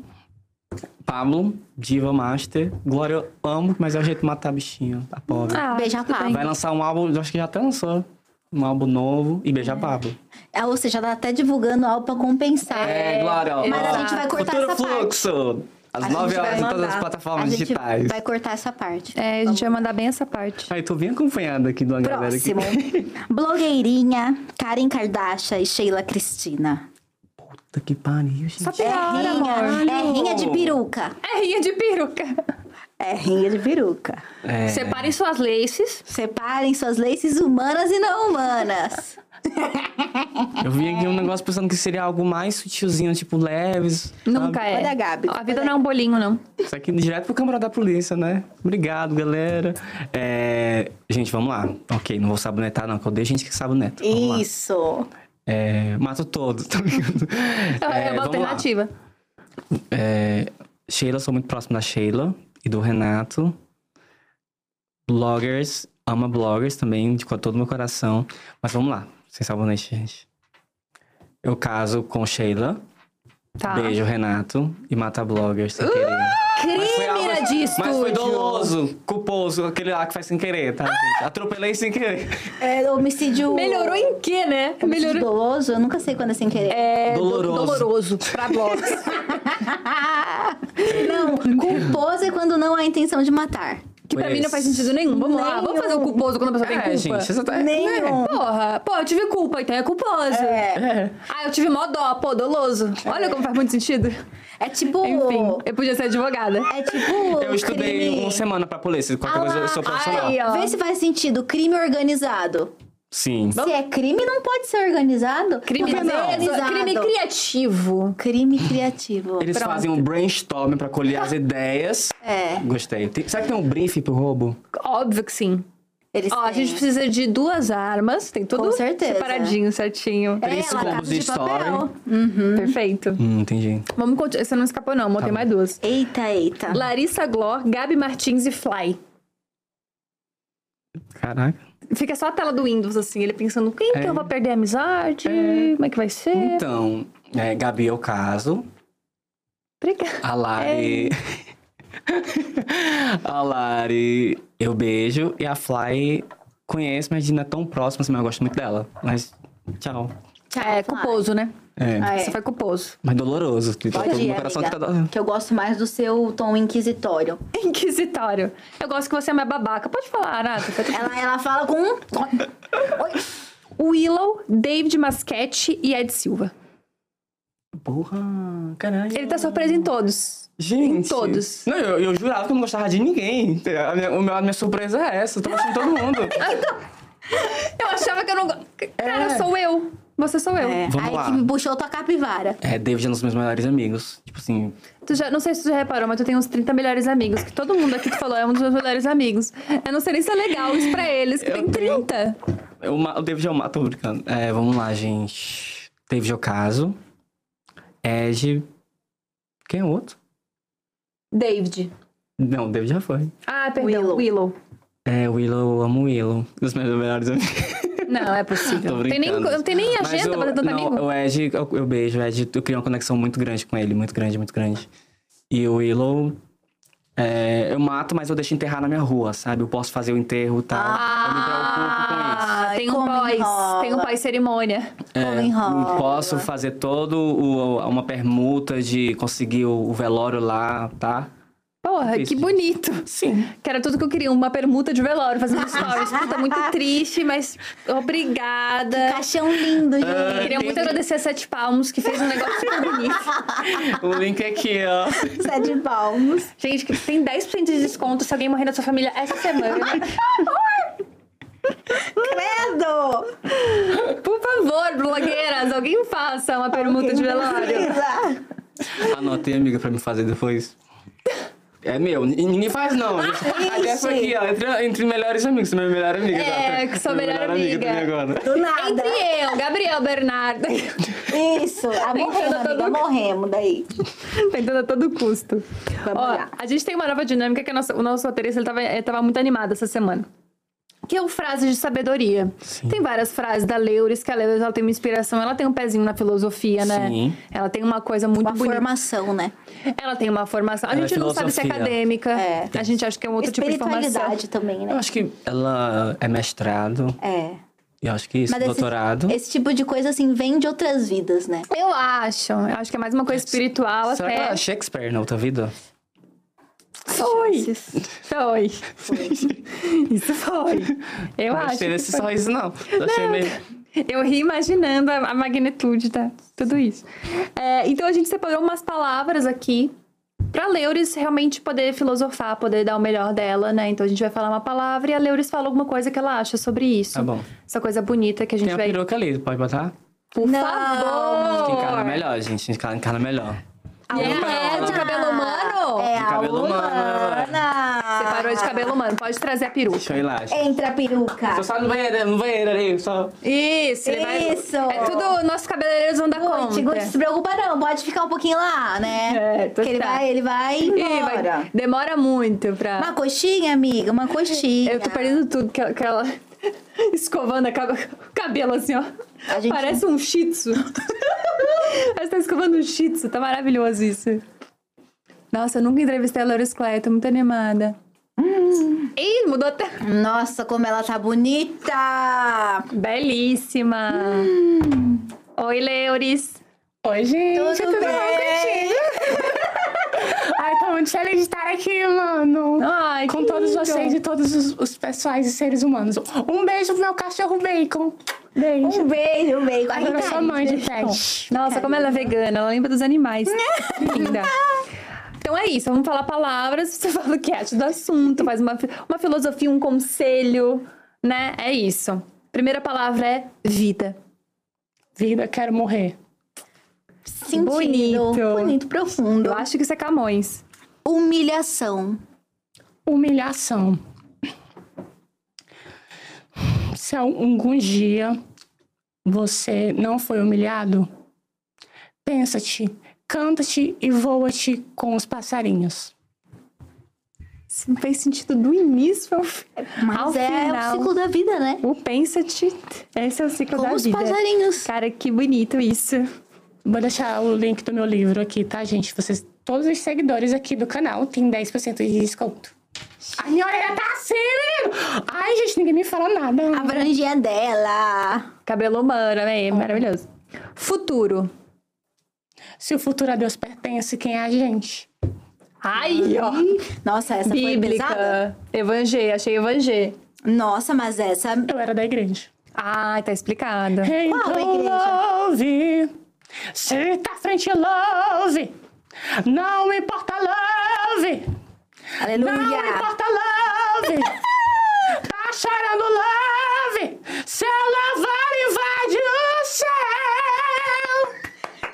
Pablo, Diva Master. Glória, eu amo, mas é o jeito de matar bichinho, a pobre. Ah, Beija tudo Pablo. bem. Vai lançar um álbum, eu acho que já até lançou. Um álbum novo e beijar Pablo. É, ou seja, tá até divulgando algo pra compensar. É, Glória. ó, Mas a gente vai cortar Futuro essa parte. Fluxo. Às A 9 gente vai horas em todas as plataformas A gente digitais. vai cortar essa parte. É, a gente vai mandar bem essa parte. Ai, tô bem acompanhada aqui de uma galera aqui. Próximo. *laughs* Blogueirinha, Karen Kardashian e Sheila Cristina. Puta que pariu, gente. Só É piora, amor. rinha, é rinha de peruca. É rinha de peruca. É rinha de peruca. É, Separem suas laces. Separem suas laces humanas e não humanas. eu vi aqui um negócio pensando que seria algo mais sutilzinho, tipo leves. Nunca sabe? é. Olha a Gabi. A vida não é um bolinho, não. Isso aqui direto pro câmara da polícia, né? Obrigado, galera. É, Gente, vamos lá. Ok, não vou sabonetar, não, que eu odeio gente que saboneta. Vamos lá. Isso. É, Mato todos, tá ligado? É, uma vamos lá. alternativa. É, Sheila, sou muito próximo da Sheila e do Renato. Bloggers, ama bloggers também, de com todo o meu coração. Mas vamos lá, sem sabonete, gente. Eu caso com Sheila, Tá. beijo Renato e mata bloggers sem querer. Mas foi algo- Crimina de estúdio. Mas foi doloso, culposo, aquele lá que faz sem querer, tá, gente? Atropelei sem querer. É, homicídio. Melhorou em quê, né? Homicídio Melhorou. doloso? Eu nunca sei quando é sem querer. É do- Doloroso. doloroso pra blogs. *laughs* Não, culposo é quando não há intenção de matar. que pra mim não faz sentido nenhum. Vamos lá, vamos fazer o culposo quando a pessoa tem É, culpa. gente, você tá... Nenhum. Porra, pô, eu tive culpa, então é culposo. É. Ah, eu tive mó dó, pô, doloso. Olha como faz muito sentido. É tipo. Enfim, eu podia ser advogada. É tipo. Eu estudei crime... uma semana pra polícia, qualquer Ah coisa eu sou profissional. Aí, ó. Vê se faz sentido. Crime organizado. Sim. Se é crime, não pode ser organizado. Crime, é organizado. crime criativo. Crime criativo. Eles Pronto. fazem um brainstorm pra colher as ideias. É. Gostei. Tem- será que tem um briefing pro roubo? Óbvio que sim. Eles Ó, a têm. gente precisa de duas armas. Tem tudo Com certeza. separadinho, certinho. É, Três La combos de de Papel. story. Perfeito. Hum, entendi. Vamos continuar. Você não escapou, não. Montei mais duas. Eita, eita. Larissa Glor, Gabi Martins e Fly. Caraca. Fica só a tela do Windows, assim, ele pensando, quem que É. eu vou perder a amizade? Como é que vai ser? Então, é, Gabi é o caso. Obrigada. A Lari. *laughs* a Lari eu beijo. E a Fly conheço, mas não é tão próxima assim, mas eu gosto muito dela. Mas tchau. É, culposo, né? É. Ah, é. Você foi culposo. Mas doloroso. Ir, meu coração amiga, tá dando. que eu gosto mais do seu tom inquisitório. *laughs* Inquisitório. Eu gosto que você é minha babaca. Pode falar. Tá tudo- Ela, ela fala com um... Oi. Willow, David Masquete e Ed Silva. Porra, caralho. Ele tá surpreso em todos. Gente. Em todos. Não, eu, eu jurava que eu não gostava de ninguém. A minha, o meu- a minha surpresa é essa. Eu tô gostando de todo mundo. *laughs* Eu achava que eu não... Cara, sou eu. Você sou eu. É, Vamos aí lá. que me puxou tua capivara. É, David é um dos meus melhores amigos. Tipo assim, Tu já, não sei se tu já reparou, mas tu tem uns 30 melhores amigos. Que todo mundo aqui tu falou é um dos meus melhores amigos. Eu não sei nem se é legal isso pra eles, que Eu tem tenho- 30. eu, o David é o mato, tô brincando. É, vamos lá, gente. David é o caso. Ed. Quem é o outro? David. Não, David já foi. Ah, perdão. Willow. Willow. É, Willow, eu amo Willow. Dos meus melhores amigos. Não, é possível. Tô tem nem, não tem nem agenda o- pra ter tanto não, amigo. O Ed, eu, eu beijo o Ed, eu criei uma conexão muito grande com ele, muito grande, muito grande. E o Willow, é, eu mato, mas eu deixo enterrar na minha rua, sabe? Eu posso fazer o enterro e tal. eu me preocupo com isso. Ah, tem um pós. Tem um pós-cerimônia. Como enrola. É, Posso fazer todo o, uma permuta de conseguir o, o velório lá, tá? Porra, Isso, que bonito. Sim. Que era tudo que eu queria, uma permuta de velório, fazendo stories. Puta, muito *laughs* triste, mas obrigada. Caixão lindo, gente. Eu queria muito agradecer a Sete Palmos, que fez um negócio super bonito. *laughs* O link aqui, ó. Sete palmos. Gente, que tem 10% de desconto se alguém morrer na sua família essa semana. Credo! Por favor, blogueiras, alguém faça uma permuta de velório. Precisa. Anotei, amiga, pra me fazer depois. É meu, ninguém faz não. Aí *laughs* essa aqui, ó, entre, entre melhores amigos, minha melhor amiga. É, tá? que sou Minha melhor amiga amiga. agora. Do nada. Entre eu, Gabriel Bernardo. Isso. Ah, morremos, amiga. todo- Morremos daí. Tentando a todo custo. Vamos Ó, lá. a gente tem uma nova dinâmica que a nossa- o nosso roteirista ele tava, ele tava muito animado essa semana. Que é o frase de sabedoria. Tem várias frases da Leuris, que a Leuris ela tem uma inspiração, ela tem um pezinho na filosofia, né? Sim. Ela tem uma coisa muito Uma bonita. formação, né? Ela tem uma formação. A Ela é gente não sabe se é acadêmica. É. A gente acha que é um outro tipo de formação. Espiritualidade também, Eu né? acho que ela é mestrado. É. Eu acho que isso, Mas esse- doutorado. Esse, tipo de coisa, assim, vem de outras vidas, né? Eu acho. Eu acho que é mais uma coisa espiritual Será que ela até. é Shakespeare na outra vida? Foi. Foi. *laughs* Isso foi. Eu não acho. que desse foi. sorriso, não. Eu achei meio... Eu ri imaginando a, a magnitude, tá? Tudo isso. É, então a gente separou umas palavras aqui pra Leuris realmente poder filosofar, poder dar o melhor dela, né? Então a gente vai falar uma palavra e a Leuris fala alguma coisa que ela acha sobre isso. Tá bom. Essa coisa bonita que a gente Tem a vai. peruca ali, pode botar? Por Não. favor! Que encarna melhor, gente. Encarna melhor. E é de cabelo humano? Cabelo humano. humana. Separou de cabelo humano. Pode trazer a peruca. Deixa eu ir lá. Entra a peruca. Tô só no banheiro, no banheiro ali, só... Isso, ele vai- Isso. É tudo. Nossos cabeleireiros vão dar Gucci, conta. Gucci, se preocupa não, pode ficar um pouquinho lá, né? É, tô Porque ele tá. vai, ele vai Ih, embora. vai- demora muito pra. Uma coxinha, amiga, uma coxinha. Eu tô perdendo tudo, que, que ela *laughs* escovando a cab- o cabelo assim, ó. A gente- Parece um shih tzu. *laughs* Tá escovando um shih tzu, tá maravilhoso isso. Nossa, eu nunca entrevistei a Laura Clay, tô muito animada. Hum. Ih, mudou até. Nossa, como ela tá bonita! Belíssima. Oi, Leuris. Oi, gente. Tudo bem? *laughs* Ai, tá muito feliz de estar aqui, mano. Ai, com que todos lindo. vocês e todos os, os pessoais e seres humanos. Um beijo pro meu cachorro Bacon. Beijo. Um beijo, um beijo. Ai, Agora eu sou mãe de Bom, pet. Nossa, como ela é vegana, ela lembra dos animais. *laughs* Que Linda. Então é isso, vamos falar palavras, *laughs* você fala o que acha do assunto, faz uma, uma filosofia, um conselho, né? É isso. Primeira palavra é vida. Vida, quero morrer. Sentido. Bonito. Bonito, profundo. Eu acho que isso é Camões. Humilhação. Humilhação. Se algum dia você não foi humilhado, pensa-te, canta-te e voa-te com os passarinhos. Isso não fez sentido do início ao, fi- Mas ao é final. o ciclo da vida, né? O pensa-te, esse é o ciclo Como da os vida. passarinhos. Cara, que bonito isso. Vou deixar o link do meu livro aqui, tá, gente? Vocês, todos os seguidores aqui do canal têm 10% de desconto. A minha orelha tá assim, menino! Ai, gente, ninguém me fala nada. A franjinha dela. Cabelo humano, né? Maravilhoso. Futuro. Se o futuro a Deus pertence, quem é a gente? Ai, ó. Nossa, essa foi pesada. Bíblica. Evangê, achei evangê. Nossa, mas essa... Eu era da igreja. Ai, tá explicado. Qual igreja? Love, se tá frente, love. Não importa, love. Não Aleluia. importa, love. *laughs* tá chorando, love. Seu louvor invade o.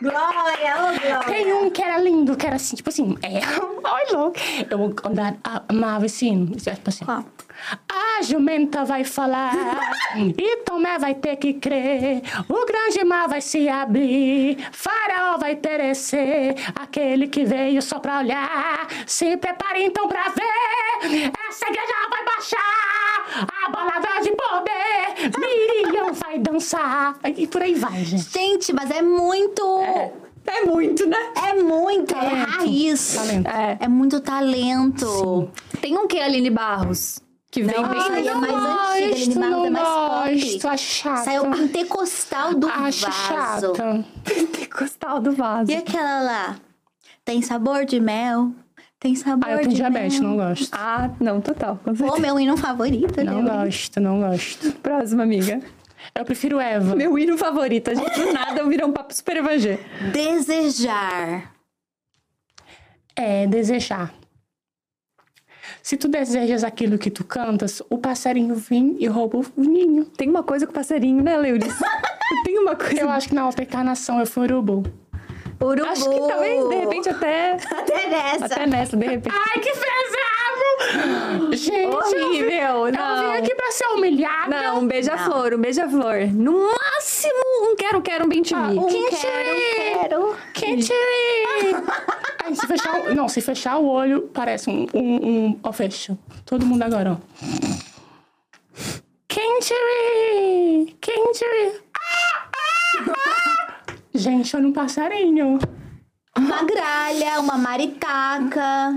Glória, ô glória. Tem um que era lindo, que era assim, tipo assim, é. *laughs* Ai, louco. Eu andar- amava esse hino. Tipo assim. Qual? A jumenta vai falar e Tomé vai ter que crer. O grande mar vai se abrir, Faraó vai perecer. Aquele que veio só pra olhar, se prepare então pra ver. Essa igreja vai baixar, a balada de poder. Miriam vai dançar. E por aí vai, gente. Gente, mas é muito... É muito, né? É muito, é Talento. raiz. Talento. É. É muito talento. Tem um que, Aline Barros? Que vem Não, bem... é mais antiga, Aline Barros não é mais pop. gosto, acho chata. Saiu pentecostal do Acho vaso. chata. Pentecostal do vaso. E aquela lá? Tem sabor de mel? Tem sabor Ah, eu tenho de diabetes, mel? não gosto. Ah, não, total. Certeza. meu hino favorito. Não né? gosto, não gosto. Próxima, amiga. Eu prefiro Eva. Meu hino favorito. A gente do nada virou um papo super evangê. Desejar. É desejar. Se tu desejas aquilo que tu cantas, o passarinho vem e rouba o ninho. Tem uma coisa com o passarinho, né, Leuris? *laughs* Tem uma coisa... Eu acho que na outra encarnação eu fui urubu. Urubu. Acho que talvez, de repente, até... *laughs* Até nessa. Até nessa, de repente. Ai, que pesado! *gasps* Gente, Horrível, eu, não. eu vim aqui pra ser humilhada. Não, um beija-flor, um beija-flor. No máximo, um quero-quero, um bem Ah, um um Quero, quero. *laughs* se fechar o... Não, se fechar o olho, parece um... um, um... Ó, fecha. Todo mundo agora, ó. Quente! Quente! Ah, ah, ah. Gente, olha um passarinho. Uma gralha, uma maricaca.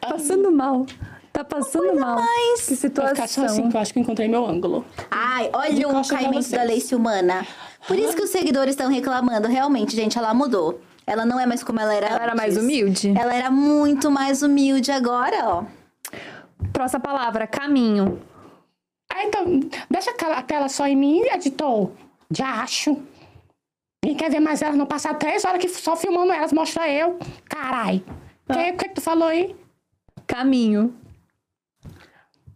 Passando mal. Tá passando mal. mais. Que Vou ficar só situação. assim, que eu acho que eu encontrei meu ângulo. Ai, olha De o caimento da Lacey humana. Por isso que os seguidores estão reclamando. Realmente, gente, ela mudou. Ela não é mais como ela era Ela era antes. mais humilde? Ela era muito mais humilde agora, ó. Próxima palavra, caminho. Ah, então, deixa aquela, aquela só em mim, editor. Já acho. Quem quer ver mais elas não passar três horas que só filmando elas, mostra eu. Carai. O que, que que tu falou aí? Caminho.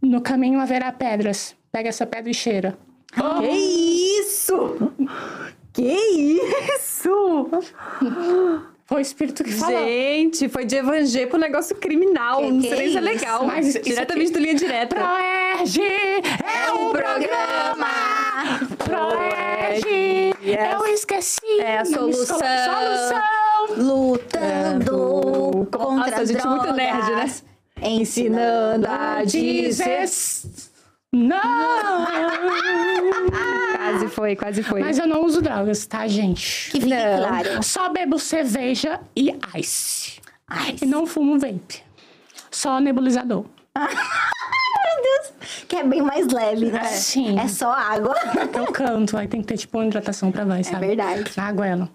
No caminho haverá pedras. Pega essa pedra e cheira. Que isso? Que isso? *laughs* Foi o espírito que falou. Gente, foi de evangê pro negócio criminal. Que não sei nem se é é legal. Mas Diretamente aqui- do linha direta. Proerge é um programa. Proerge. Yes. Eu esqueci. É a solução. Solução. Lutando contra Nossa, a gente é muito nerd, né? drogas, Ensinando a dizer... Não. Quase foi, quase foi. Mas eu não uso drogas, tá, gente? Que fique Não. claro. Só bebo cerveja e ice. Ice. E não fumo vape. Só nebulizador. *laughs* Meu Deus. Que é bem mais leve, né? Sim. É só água. Eu canto, aí tem que ter tipo uma hidratação pra voz, sabe? verdade. Na água ela.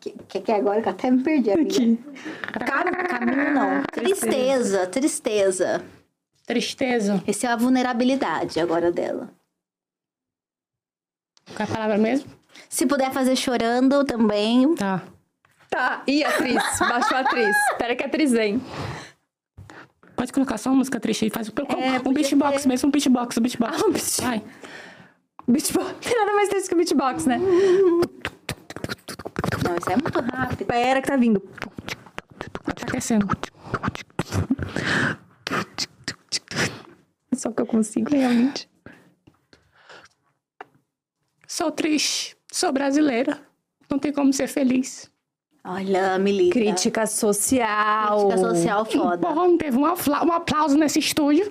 Que, que, que é agora que eu até me perdi, amiga? Cam- caminho não. Tristeza, tristeza. Tristeza. Essa é a vulnerabilidade agora dela. Qual é a palavra mesmo? Se puder fazer chorando também. Tá. Tá, e atriz? Baixou a atriz. Espera que a atriz vem. Pode colocar só uma música triste aí. Faz um, É, um beatbox ter. mesmo, um beatbox, um beatbox. Ah, um beat- Vai. Beatbox. Tem nada mais triste que o beatbox, né? Não, isso é muito rápido. Espera que tá vindo. Tá aquecendo. *laughs* Só que eu consigo realmente. Sou triste. Sou brasileira. Não tem como ser feliz. Olha, Melita. Crítica social. Crítica social foda. Porra, não teve um, afla- um aplauso nesse estúdio.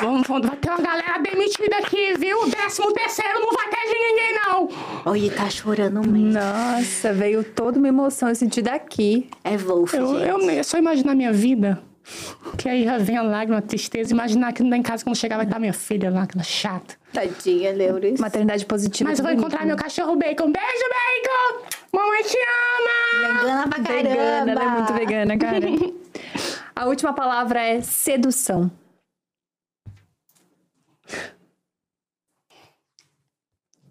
Vamos, vamos, vai ter uma galera demitida aqui, viu? Décimo terceiro não vai ter de ninguém, não. Olha, tá chorando mesmo. Nossa, veio toda uma emoção. Eu senti daqui. É Wolf, Eu, gente. eu, eu só imaginar minha vida. Que aí já vem a lágrima, a tristeza. Imaginar que lá em casa, quando chegar, vai estar minha filha lá, aquela chata. Tadinha, Leuris. Maternidade positiva. Mas eu vou bonito, encontrar né? meu cachorro bacon. Beijo, bacon! Mamãe te ama! Vegana pra caramba. Vegana, ela é muito vegana, cara. *laughs* A última palavra é sedução.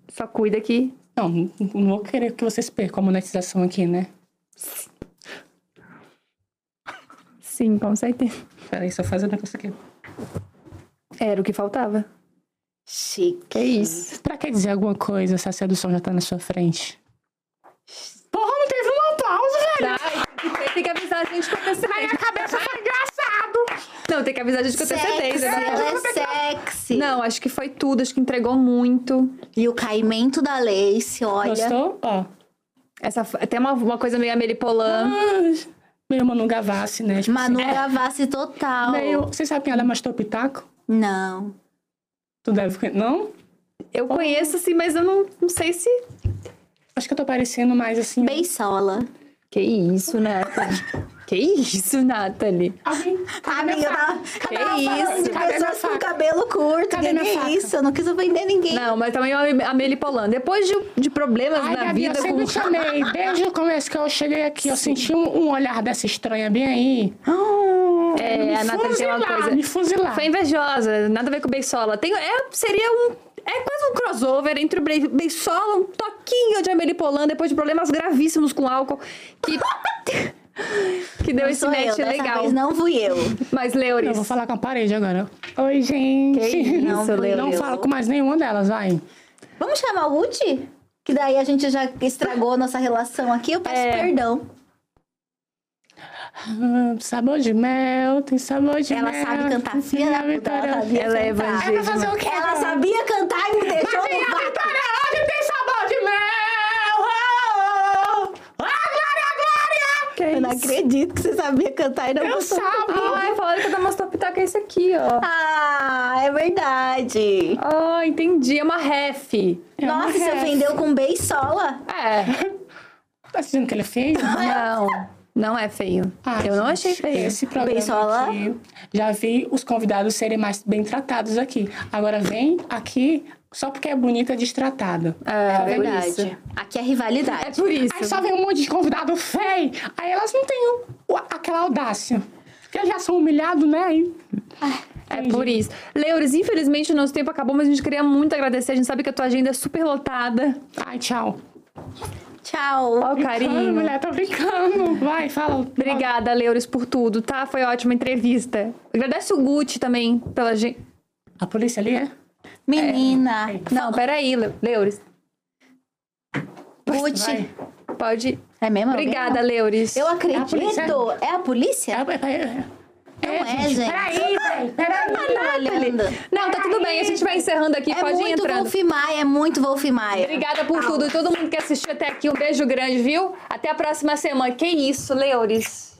Só cuida que Não, não vou querer que vocês percam a monetização aqui, né? Sim, com certeza. Peraí, só fazer um negócio aqui. Era o que faltava. Chique. Que isso. Pra que dizer alguma coisa se a sedução já tá na sua frente? Porra, não teve um aplauso, velho! Ai, tem que avisar a gente com Na minha antecedência. cabeça foi engraçado! Não, tem que avisar a gente com Sexy, antecedência. né? ela é sexy. Não, acho que foi tudo. Acho que entregou muito. E o caimento da Lace, olha. Gostou? Ó. Essa, tem uma, uma coisa meio Amelipolã. Ah, meio Manu Gavassi, né? Tipo Manu assim, é, Gavassi total. meio... Você sabe quem ela é Mastor Pitaco? Não. Tu deve conhecer. Não? Eu conheço, assim, mas eu não, não sei se... Acho que eu tô parecendo mais assim... Beisola. Que isso, Nathalie? Que isso, Nathalie? Alguém... Amiga, tá, Que tava isso? de Cadê pessoas com cabelo curto. Cadê que é isso? Eu não quis ofender ninguém. Não, mas também a Amelie Polan. Depois de, de problemas Ai, na Gabi, vida eu sempre com... te amei. Desde o começo que eu cheguei aqui, eu senti um, um olhar dessa estranha bem aí. É, me a Nathalie tem uma coisa... Me fuzilar. Foi invejosa, nada a ver com o Beisola. Tem, é, seria um... É quase um crossover entre o Be- Beisola, um toquinho de Amelie Polan, depois de problemas gravíssimos com álcool, que... *laughs* que deu Não esse eu, match dessa legal. não fui eu. Mas, Leoris... Eu vou falar com a parede agora. Oi, gente. Que isso, não, não falo com mais nenhuma delas, vai. Vamos chamar o Uti? Que daí a gente já estragou a nossa relação aqui. Eu peço É. perdão. Ah, sabor de mel, tem sabor de Ela mel. sabe cantar. Filha da puta, ela Ela é evangélica. Vai fazer o quê? Ela sabia cantar e me deixou Mas no vácuo. vitória hoje tem sabor de mel. Oh, oh, oh. Ah, glória, glória! Que Eu não acredito que você sabia cantar e não Eu sabia. Ai, falaram que eu dou uma pitaca é esse aqui, ó. Ah, é verdade. Ah, entendi. É uma ref. É uma Nossa, você ref. ofendeu com beisola? É. *laughs* Tá dizendo que ele é feio? *laughs* Não, não é feio. Ah, eu não gente, achei feio. Esse programa Beisola? aqui, já vi os convidados serem mais bem tratados aqui. Agora vem aqui só porque é bonita destratada. É, É verdade. isso. Aqui é É rivalidade. por isso. Aí só vem um monte de convidado feio. Aí elas não têm o- aquela audácia. Porque eles já são humilhados, né? Aí- É por isso. Leures, infelizmente o nosso tempo acabou, mas a gente queria muito agradecer. A gente sabe que a tua agenda é super lotada. Ai, tchau. Tchau. Ó o Ai, carinho. mulher, tô brincando. Vai, fala. Obrigada, Leures, por tudo, tá? Foi ótima entrevista. Agradece o Gucci também pela gente. A polícia ali é? Menina. Não, peraí, Le- Leures. Gucci. Vai. Pode. É mesmo? Obrigada, Leures. Eu É a acredito. polícia? É a polícia? É, é, é. Não é, gente. Peraí. Peraí. Tá. Não, tá tudo bem. A gente vai encerrando aqui. É Pode ir muito entrando. Wolf Maia, é muito Wolf Maia. Obrigada por tudo. Todo mundo que assistiu até aqui, um beijo grande, viu? Até a próxima semana. Que isso, Leores.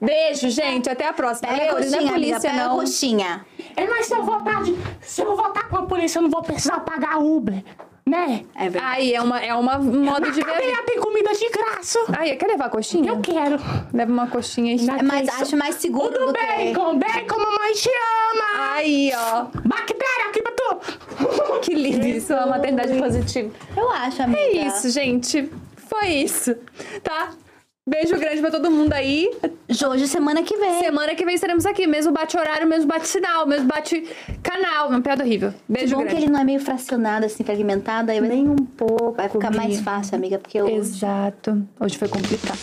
Beijo, gente. Até a próxima. Pega a Leores, não é coxinha, amiga, polícia, pega a não. coxinha. É, mas se eu voltar, de, se eu voltar com a polícia, eu não vou precisar pagar Uber, né? É verdade. Aí, é, uma, é uma um modo de ver. tem comida de graça. Aí, quer levar a coxinha? Eu quero. Leva uma coxinha aí. É isso. acho mais seguro O do do que... bacon, bacon, mamãe te ama. Aí, ó. Bactéria aqui pra tu. Que lindo isso. É uma maternidade positiva. Eu acho, amiga. É isso, gente. Foi isso, tá? Beijo grande pra todo mundo aí. Jojo, semana que vem. Semana que vem estaremos aqui. Mesmo bate-horário, mesmo bate-sinal, mesmo bate-canal. Uma piada horrível. Que Beijo bom grande. que ele não é meio fracionado, assim, fragmentado. Aí vai, Nem um pouco. vai ficar mais fácil, amiga, porque eu... Exato. Hoje foi complicado.